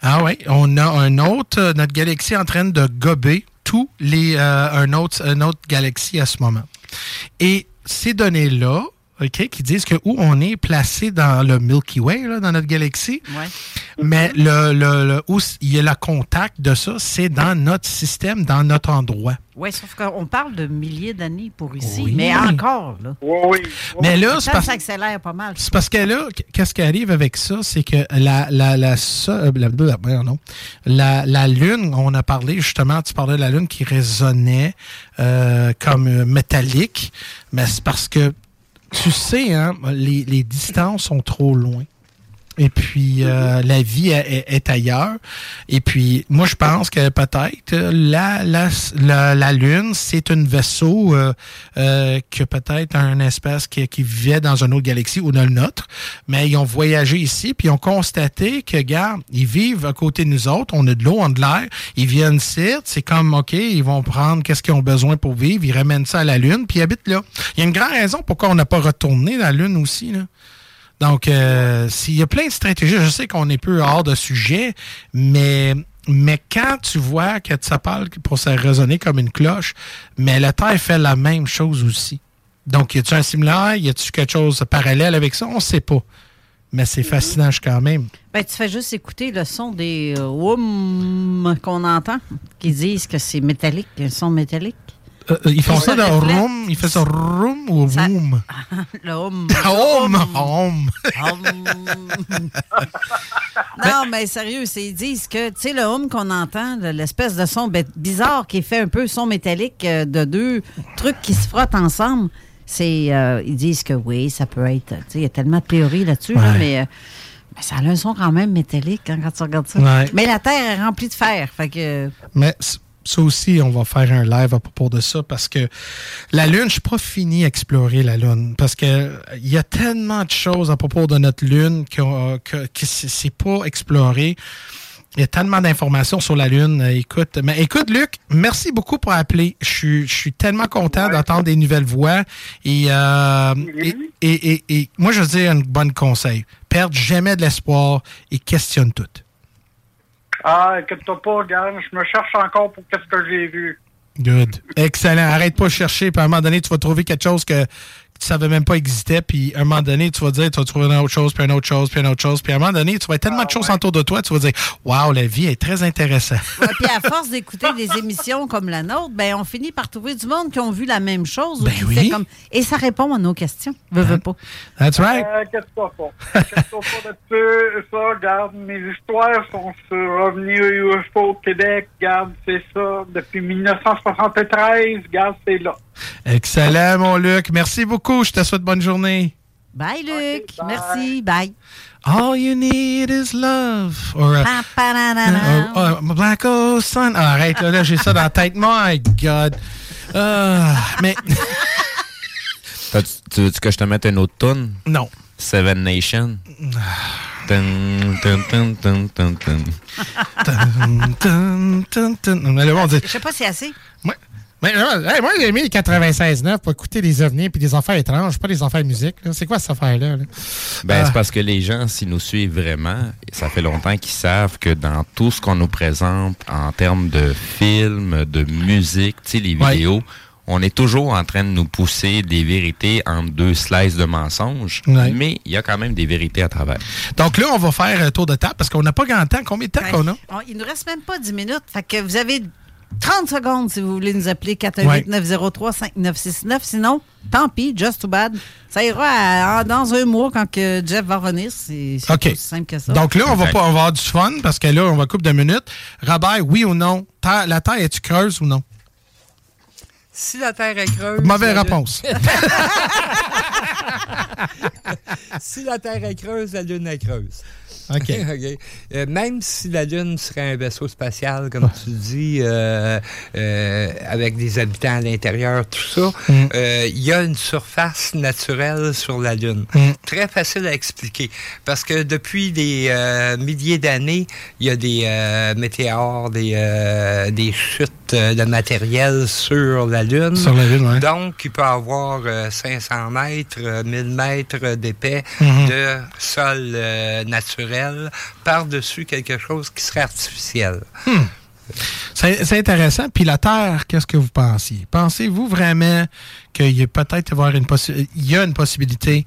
Ah oui, on a un autre, euh, notre galaxie est en train de gober tous les, un, autre, une autre galaxie à ce moment. Et ces données-là, OK, qui disent que où on est placé dans le Milky Way, là, dans notre galaxie, mais le, le, le- où il y a le contact de ça, c'est dans notre système, dans notre endroit. Oui, sauf qu'on parle de milliers d'années pour ici, Oui. mais encore, là. Oui, Mais là, c'est ça parce- s'accélère pas mal. C'est parce que là, qu'est-ce qui arrive avec ça, c'est que la la la, euh, la, la- la la lune, on a parlé justement, tu parlais de la lune qui résonnait euh, comme euh, métallique, mais c'est parce que tu sais, hein, les, les distances sont trop loin. Et puis, euh, la vie est, est- ailleurs. Et puis, moi, je pense que peut-être euh, la, la, la, la Lune, c'est un vaisseau euh, euh, que peut-être un espèce qui, qui vivait dans une autre galaxie ou dans le nôtre. Mais ils ont voyagé ici, puis ils ont constaté que, regarde, ils vivent à côté de nous autres. On a de l'eau, on a de l'air. Ils viennent ici. C'est comme, OK, ils vont prendre qu'est-ce qu'ils ont besoin pour vivre. Ils ramènent ça à la Lune, puis ils habitent là. Il y a une grande raison pourquoi on n'a pas retourné la Lune aussi, là. Donc, euh, s'il y a plein de stratégies, je sais qu'on est peu hors de sujet, mais, mais quand tu vois que ça parle pour ça résonner comme une cloche, mais la Terre fait la même chose aussi. Donc, y a-tu un similaire? Y a-tu quelque chose de parallèle avec ça? On ne sait pas. Mais c'est fascinant quand même. Ben, tu fais juste écouter le son des euh, woum qu'on entend, qui disent que c'est métallique, un son métallique. Euh, ils font ça Ça dans reflète. room, ils font ça room ou room? le hum. Home, home. Non, mais sérieux, c'est- ils disent que, tu sais, le hum qu'on entend, le- l'espèce de son bizarre qui fait un peu son métallique euh, de deux trucs qui se frottent ensemble, c'est, euh, ils disent que oui, ça peut être, tu sais, il y a tellement de théories là-dessus, là, mais euh, ça a un son quand même métallique hein, quand tu regardes ça. Ouais. Mais la Terre est remplie de fer. Fait que. Mais ça aussi, on va faire un live à propos de ça parce que la Lune, je suis pas fini à explorer la Lune parce que euh, il y a tellement de choses à propos de notre Lune que, euh, que, que c'est pas exploré. Il y a tellement d'informations sur la Lune. Euh, écoute, mais écoute, Luc, merci beaucoup pour appeler. Je suis, je suis tellement content d'entendre des nouvelles voix. Et, euh, et, et, et- et moi, je veux dire un bon conseil. Perdre jamais de l'espoir et questionne tout. Ah, inquiète-toi pas, regarde, je me cherche encore pour qu'est-ce que j'ai vu. Good. Excellent. Arrête pas de chercher, puis à un moment donné, tu vas trouver quelque chose que tu savais même pas existait, puis à un moment donné, tu vas dire, tu vas trouver une autre chose, puis une autre chose, puis une autre chose, puis à un moment donné, tu vas être tellement de choses autour de toi, tu vas dire, waouh, la vie est très intéressante. Ouais, puis à force d'écouter des émissions comme la nôtre, ben on finit par trouver du monde qui ont vu la même chose. Ben oui. comme... Et ça répond à nos questions. Veux, veux pas. That's right. Euh, Inquiète-toi pas. Inquiète-toi pas là-dessus. Ça, regarde, mes histoires sont sur Revenu UFO au Québec. Regarde, c'est ça. Depuis 1973, regarde, c'est là. Excellent, mon Luc. Merci beaucoup. Je te souhaite bonne journée. Bye, Luc. Merci. Bye. All you need is love. Or, uh, Pa, pa, na, na, na. or, uh, Black Hole Sun. Ah, arrête, là, là, j'ai ça dans la tête. My God. Ah, mais Tu veux que je te mette une autre tune? Non. Seven Nation. Je sais pas si c'est assez. Mais, euh, hey, moi, j'ai mis les 96.9 pour écouter des ovnis puis des affaires étranges, pas des affaires de musique. là. C'est quoi cette affaire-là? là? Ben, Ah. c'est parce que les gens, s'ils nous suivent vraiment, ça fait longtemps qu'ils savent que dans tout ce qu'on nous présente en termes de films, de musique, tu sais, les Ouais. vidéos, on est toujours en train de nous pousser des vérités entre deux slices de mensonges, Ouais. mais il y a quand même des vérités à travers. Donc là, on va faire un tour de table parce qu'on n'a pas grand temps. Combien de temps qu'on a? On- il nous reste même pas 10 minutes. Fait que vous avez 30 secondes si vous voulez nous appeler 418-903-5969. Sinon, tant pis, just too bad. Ça ira à- à- dans un mois quand que Jeff va revenir. C'est aussi simple que ça. Donc là, on va, pas, on va avoir du fun parce que là, on va couper de minutes. Robert, oui ou non? La Terre est-tu creuse ou non? Si la Terre est creuse. Mauvaise la réponse. si la Terre est creuse, la Lune est creuse. OK. Euh, même si la Lune serait un vaisseau spatial, comme tu dis, euh, euh, avec des habitants à l'intérieur, tout ça, Mm. il y a une surface naturelle sur la Lune. Mm. Très facile à expliquer. Parce que depuis des milliers d'années, il y a des météores, des, des chutes euh, de matériel sur la Lune. Sur la Lune, ouais. Donc, il peut avoir euh, 500 mètres, euh, 1000 mètres d'épais Mhm. de sol euh, naturel par-dessus quelque chose qui serait artificiel. Hmm. C'est intéressant. Puis la Terre, qu'est-ce que vous pensiez? Pensez-vous vraiment qu'il y a peut-être avoir une possi- il y a une possibilité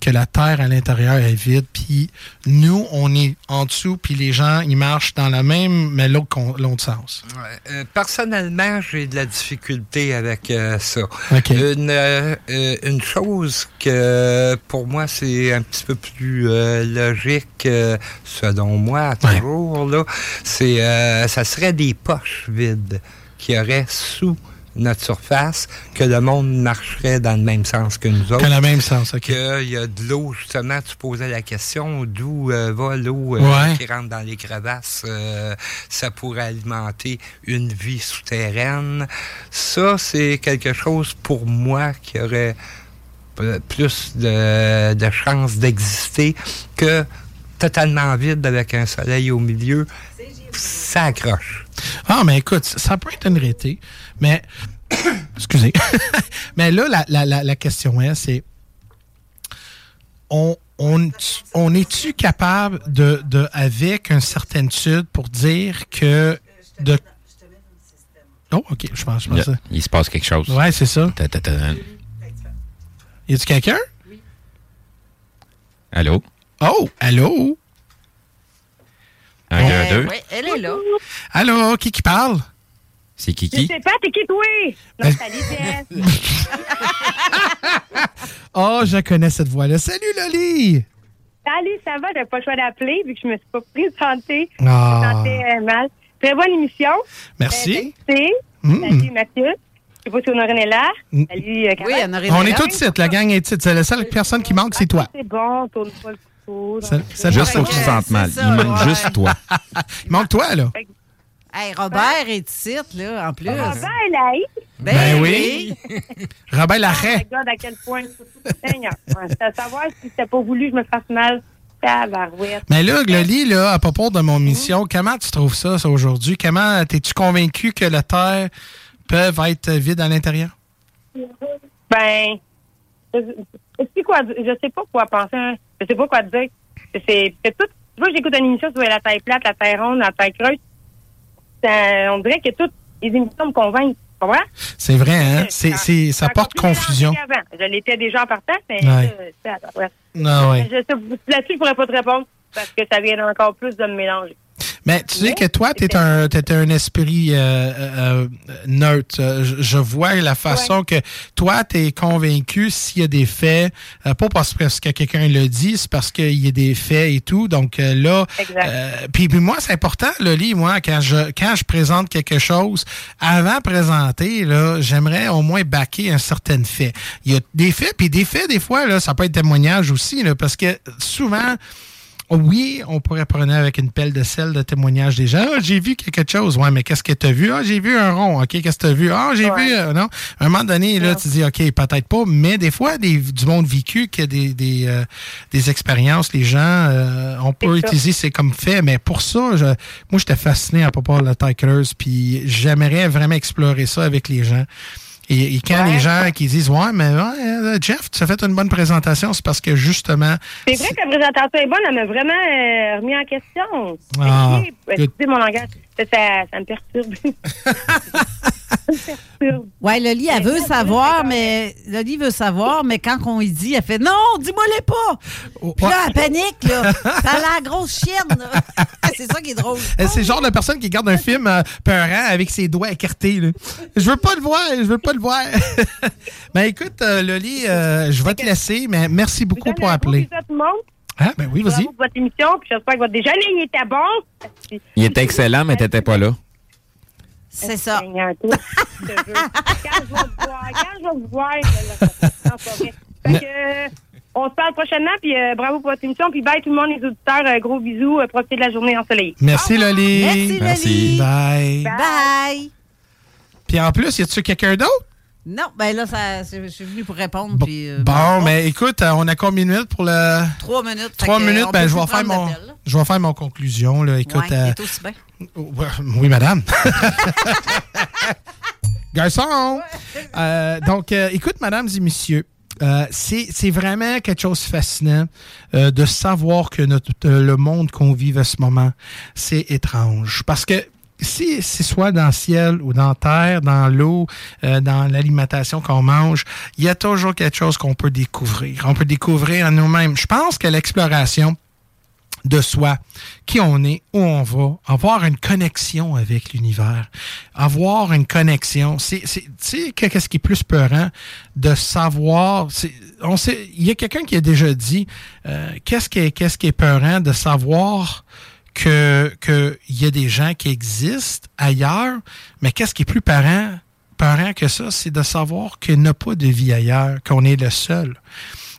que la Terre à l'intérieur est vide, puis nous, on est en dessous, puis les gens, ils marchent dans la même, mais l'autre l'autre sens. Ouais. Euh, personnellement, j'ai de la difficulté avec euh, ça. Une, euh, une chose que pour moi c'est un petit peu plus logique, selon moi, toujours, là, c'est ça serait des poches vides qui auraient sous notre surface, que le monde marcherait dans le même sens que nous autres. Dans le même sens, OK. Qu'il y a de l'eau, justement, tu posais la question, d'où euh, va l'eau euh, Ouais. qui rentre dans les crevasses. euh, ça pourrait alimenter une vie souterraine. Ça, c'est quelque chose pour moi qui aurait plus de, de chances d'exister que totalement vide avec un soleil au milieu. Ça accroche. Ah, mais écoute, ça peut être une réalité, mais. Excusez. mais là, la, la, la, la question est, c'est. On, on, on est-tu capable de, de, avec une certainitude pour dire que. De... Oh, OK, je pense, je Il, pense a- il se passe quelque chose. Ouais, c'est ça. Ta, ta, ta. Y a-tu quelqu'un? Allô? Oh, allô? Un, deux, deux. Oui, elle est là. Allô, qui qui parle? C'est Je Kiki? sais pas, t'es qui, toi? Non. Oh, je connais cette voix-là. Salut, Loli! Salut, ça va? J'avais pas le choix d'appeler vu que je me suis pas présentée. Ah. Je me sentais euh, mal. Très bonne émission. Merci. Euh, salut, Mm. salut, Mathieu. Je sais pas si Honorine est là. Salut, euh, Carole. On est tous ici, la gang est ici. C'est la seule personne qui manque, c'est toi. C'est bon, tourne pas le tout. Ça- Juste Fait faut que, que tu te sentes c'est mal. ça, Il manque ouais. juste toi. Il manque toi, là. Hey, Robert est ici, là, en plus. Ah, ben, là, Ben, Ben oui. Robert Oh Larret. my God, à quel point. Seigneur. Ouais, c'est à savoir si c'était pas voulu que je me fasse mal. Mais là, Gloli, là, à propos de mon mission, comment tu trouves ça, ça aujourd'hui? Comment t'es-tu convaincu que la Terre peut être vide à l'intérieur? Ben, je, je sais quoi, je sais pas quoi penser. hein. Je sais pas quoi dire. C'est tout. Tu vois, j'écoute une émission sur la taille plate, la taille ronde, la taille creuse. Ça- on dirait que toutes les émissions me convainquent. C'est vrai, hein? C'est, c'est, ça porte confusion. Je l'étais déjà en partant, mais Ouais. euh. Ah ouais. Je sais- Là-dessus, je pourrais pas te répondre parce que ça vient encore plus de me mélanger. Mais tu sais que toi, tu es un, t'es un esprit euh, euh, neutre. Euh, Je, je vois la façon que toi, tu es convaincu s'il y a des faits, euh, pas parce que quelqu'un le dit, c'est parce qu'il y a des faits et tout. Donc euh, là, euh, puis, puis moi, c'est important, Loli, moi, quand je quand je présente quelque chose, avant de présenter, là, j'aimerais au moins backer un certain fait. Il y a des faits, puis des faits, des fois, là, ça peut être témoignage aussi, là, parce que souvent, oui, on pourrait prendre avec une pelle de sel de témoignage des gens. Ah, j'ai vu quelque chose. Ouais, mais qu'est-ce que tu as vu? Ah, j'ai vu un rond. OK, qu'est-ce que tu as vu? Ah, j'ai vu. euh, non? À un moment donné, là, tu dis, OK, peut-être pas, mais des fois, des, du monde vécu, qui a des, des, euh, des expériences, les gens, euh, on peut utiliser c'est comme fait, mais pour ça, je, moi, j'étais fasciné à propos de la taille creuse, puis j'aimerais vraiment explorer ça avec les gens. Et, et quand les gens qui disent Ouais, mais ouais, Jeff, tu as fait une bonne présentation, c'est parce que justement. C'est vrai que la présentation est bonne, elle m'a vraiment euh, remis en question. Ah, excusez mon langage. Ça, ça, ça me perturbe. Ouais, Loli, elle veut savoir, mais Loli veut savoir, mais quand on lui dit, elle fait non, dis-moi-les pas. Puis là, elle panique, là. T'as la grosse chienne, là. C'est ça qui est drôle. Euh, C'est le genre de personne qui regarde un film euh, peurant avec ses doigts écartés. là. Je veux pas le voir, je veux pas le voir. ben écoute, euh, Loli, euh, je vais te laisser, mais merci beaucoup pour appeler. Ah, ben oui, vas-y. Bravo pour votre émission, puis j'espère que votre déjeuner il était bon. Il était excellent, mais t'étais pas là. C'est ça. Quand je vais te voir, quand je vais te voir, je. Fait que, on se parle prochainement, puis euh, bravo pour votre émission, puis bye tout le monde, les auditeurs, euh, gros bisous, euh, profitez de la journée ensoleillée. Merci, Loli. Merci, Merci. Loli. Bye. Bye. Puis en plus, y a-tu quelqu'un d'autre? Non, ben là, ça, je suis venue pour répondre. puis, euh, Bon, mais écoute, euh, on a combien de minutes pour le. Trois minutes. Trois minutes, ben je vais faire mon. Je vais faire mon conclusion, là. Écoute. Ouais, euh, aussi bien. Oui, madame. Garçon. Euh, donc, écoute, mesdames et messieurs, euh, c'est c'est vraiment quelque chose de fascinant euh, de savoir que notre, euh, le monde qu'on vit à ce moment, c'est étrange. Parce que si c'est soit dans le ciel ou dans la terre, dans l'eau, euh, dans l'alimentation qu'on mange, il y a toujours quelque chose qu'on peut découvrir. On peut découvrir en nous-mêmes. Je pense que l'exploration de soi, qui on est, où on va, avoir une connexion avec l'univers, avoir une connexion. C'est, tu sais, que- qu'est-ce qui est plus peurant de savoir. On sait, il y a quelqu'un qui a déjà dit, euh, qu'est-ce qui est, qu'est-ce qui est peurant de savoir que que il y a des gens qui existent ailleurs, mais qu'est-ce qui est plus peurant, peurant que ça, c'est de savoir qu'il n'y a pas de vie ailleurs, qu'on est le seul.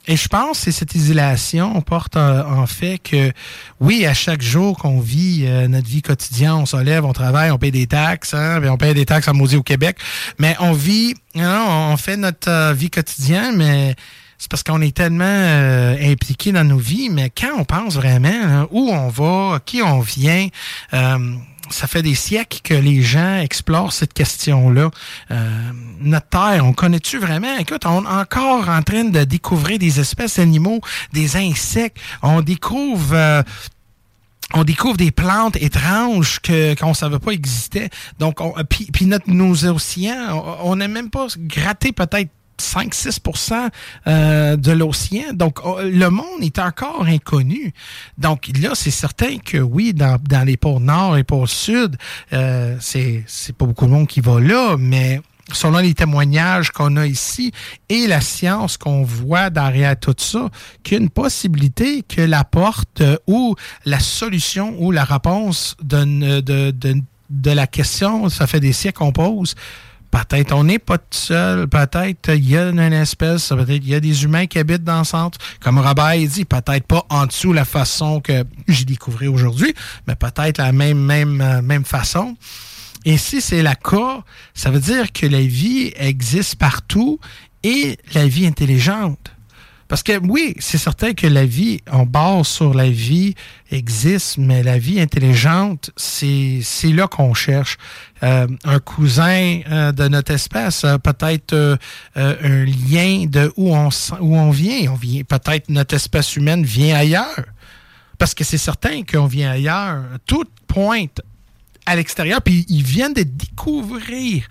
Et je pense que cette isolation porte euh, en fait que, oui, à chaque jour qu'on vit euh, notre vie quotidienne, on se lève, on travaille, on paye des taxes, hein, on paye des taxes à maudit au Québec, mais on vit, non, on fait notre euh, vie quotidienne, mais c'est parce qu'on est tellement euh, impliqué dans nos vies, mais quand on pense vraiment là, où on va, qui on vient, euh, ça fait des siècles que les gens explorent cette question-là. Euh, notre Terre, on connaît-tu vraiment? Écoute, on est encore en train de découvrir des espèces d'animaux, des insectes. On découvre... euh, on découvre des plantes étranges que qu'on savait pas existaient. Donc, on, puis, puis notre, nos océans, on n'a même pas gratté peut-être 5-6% euh, de l'océan. Donc, on- le monde est encore inconnu. Donc, là, c'est certain que oui, dans, dans les pôles nord et pôles sud, euh, c'est c'est pas beaucoup de monde qui va là, mais selon les témoignages qu'on a ici et la science qu'on voit derrière tout ça, qu'il y une possibilité que la porte euh, ou la solution ou la réponse de, de, de, de la question, ça fait des siècles qu'on pose, Peut-être on n'est pas tout seul. Peut-être il y a une espèce, peut-être il y a des humains qui habitent dans le centre. Comme Robert dit, peut-être pas en dessous la façon que j'ai découvert aujourd'hui, mais peut-être la même, même, euh, même façon. Et si c'est le cas, ça veut dire que la vie existe partout et la vie intelligente. Parce que oui, c'est certain que la vie, on base sur la vie existe, mais la vie intelligente, c'est là qu'on cherche. Euh, un cousin euh, de notre espèce, peut-être euh, un lien de où on, où on vient. On vient peut-être notre espèce humaine vient ailleurs. Parce que c'est certain qu'on vient ailleurs. Tout pointe à l'extérieur, puis ils viennent de découvrir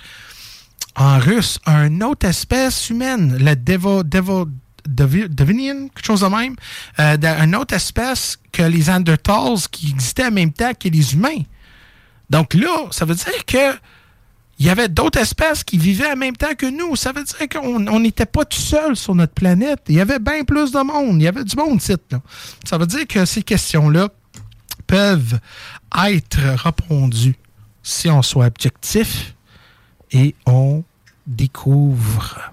en russe une autre espèce humaine, la Devo, Devo, Devinian, quelque chose de même, euh, d'une autre espèce que les Andertals qui existaient en même temps que les humains. Donc là, ça veut dire que il y avait d'autres espèces qui vivaient en même temps que nous. Ça veut dire qu'on n'était pas tout seul sur notre planète. Il y avait bien plus de monde. Il y avait du monde ici. Ça veut dire que ces questions-là peuvent être répondues si on soit objectif et on découvre.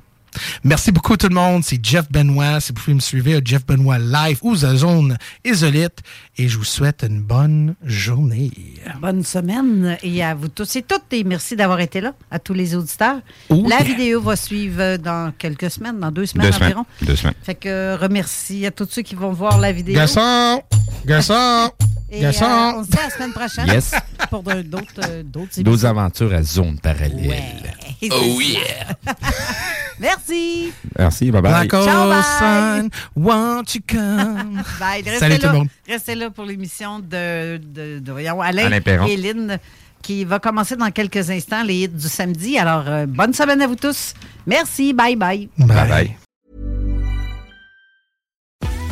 Merci beaucoup tout le monde. C'est Jeff Benoît. Si vous pouvez me suivre à Jeff Benoît Live ou à Zone Isolite. Et je vous souhaite une bonne journée. Bonne semaine et à vous tous et toutes. Et merci d'avoir été là, à tous les auditeurs. La vidéo va suivre dans quelques semaines, dans deux semaines environ. Deux semaines. Fait que remercie à tous ceux qui vont voir la vidéo. Garçon! Garçon! Et euh, on se dit à la semaine prochaine Yes. pour de- d'autres euh, d'autres aventures à zone parallèle. Oh yeah! Merci. Merci, bye bye. Black Ciao, bye. sun, won't you come? Bye. Restez Salut là, tout le monde. Restez là pour l'émission de, de, de- voyons, Alain, Alain Perron. et Lynn qui va commencer dans quelques instants les hits du samedi. Alors, euh, bonne semaine à vous tous. Merci. Bye bye. Bye bye.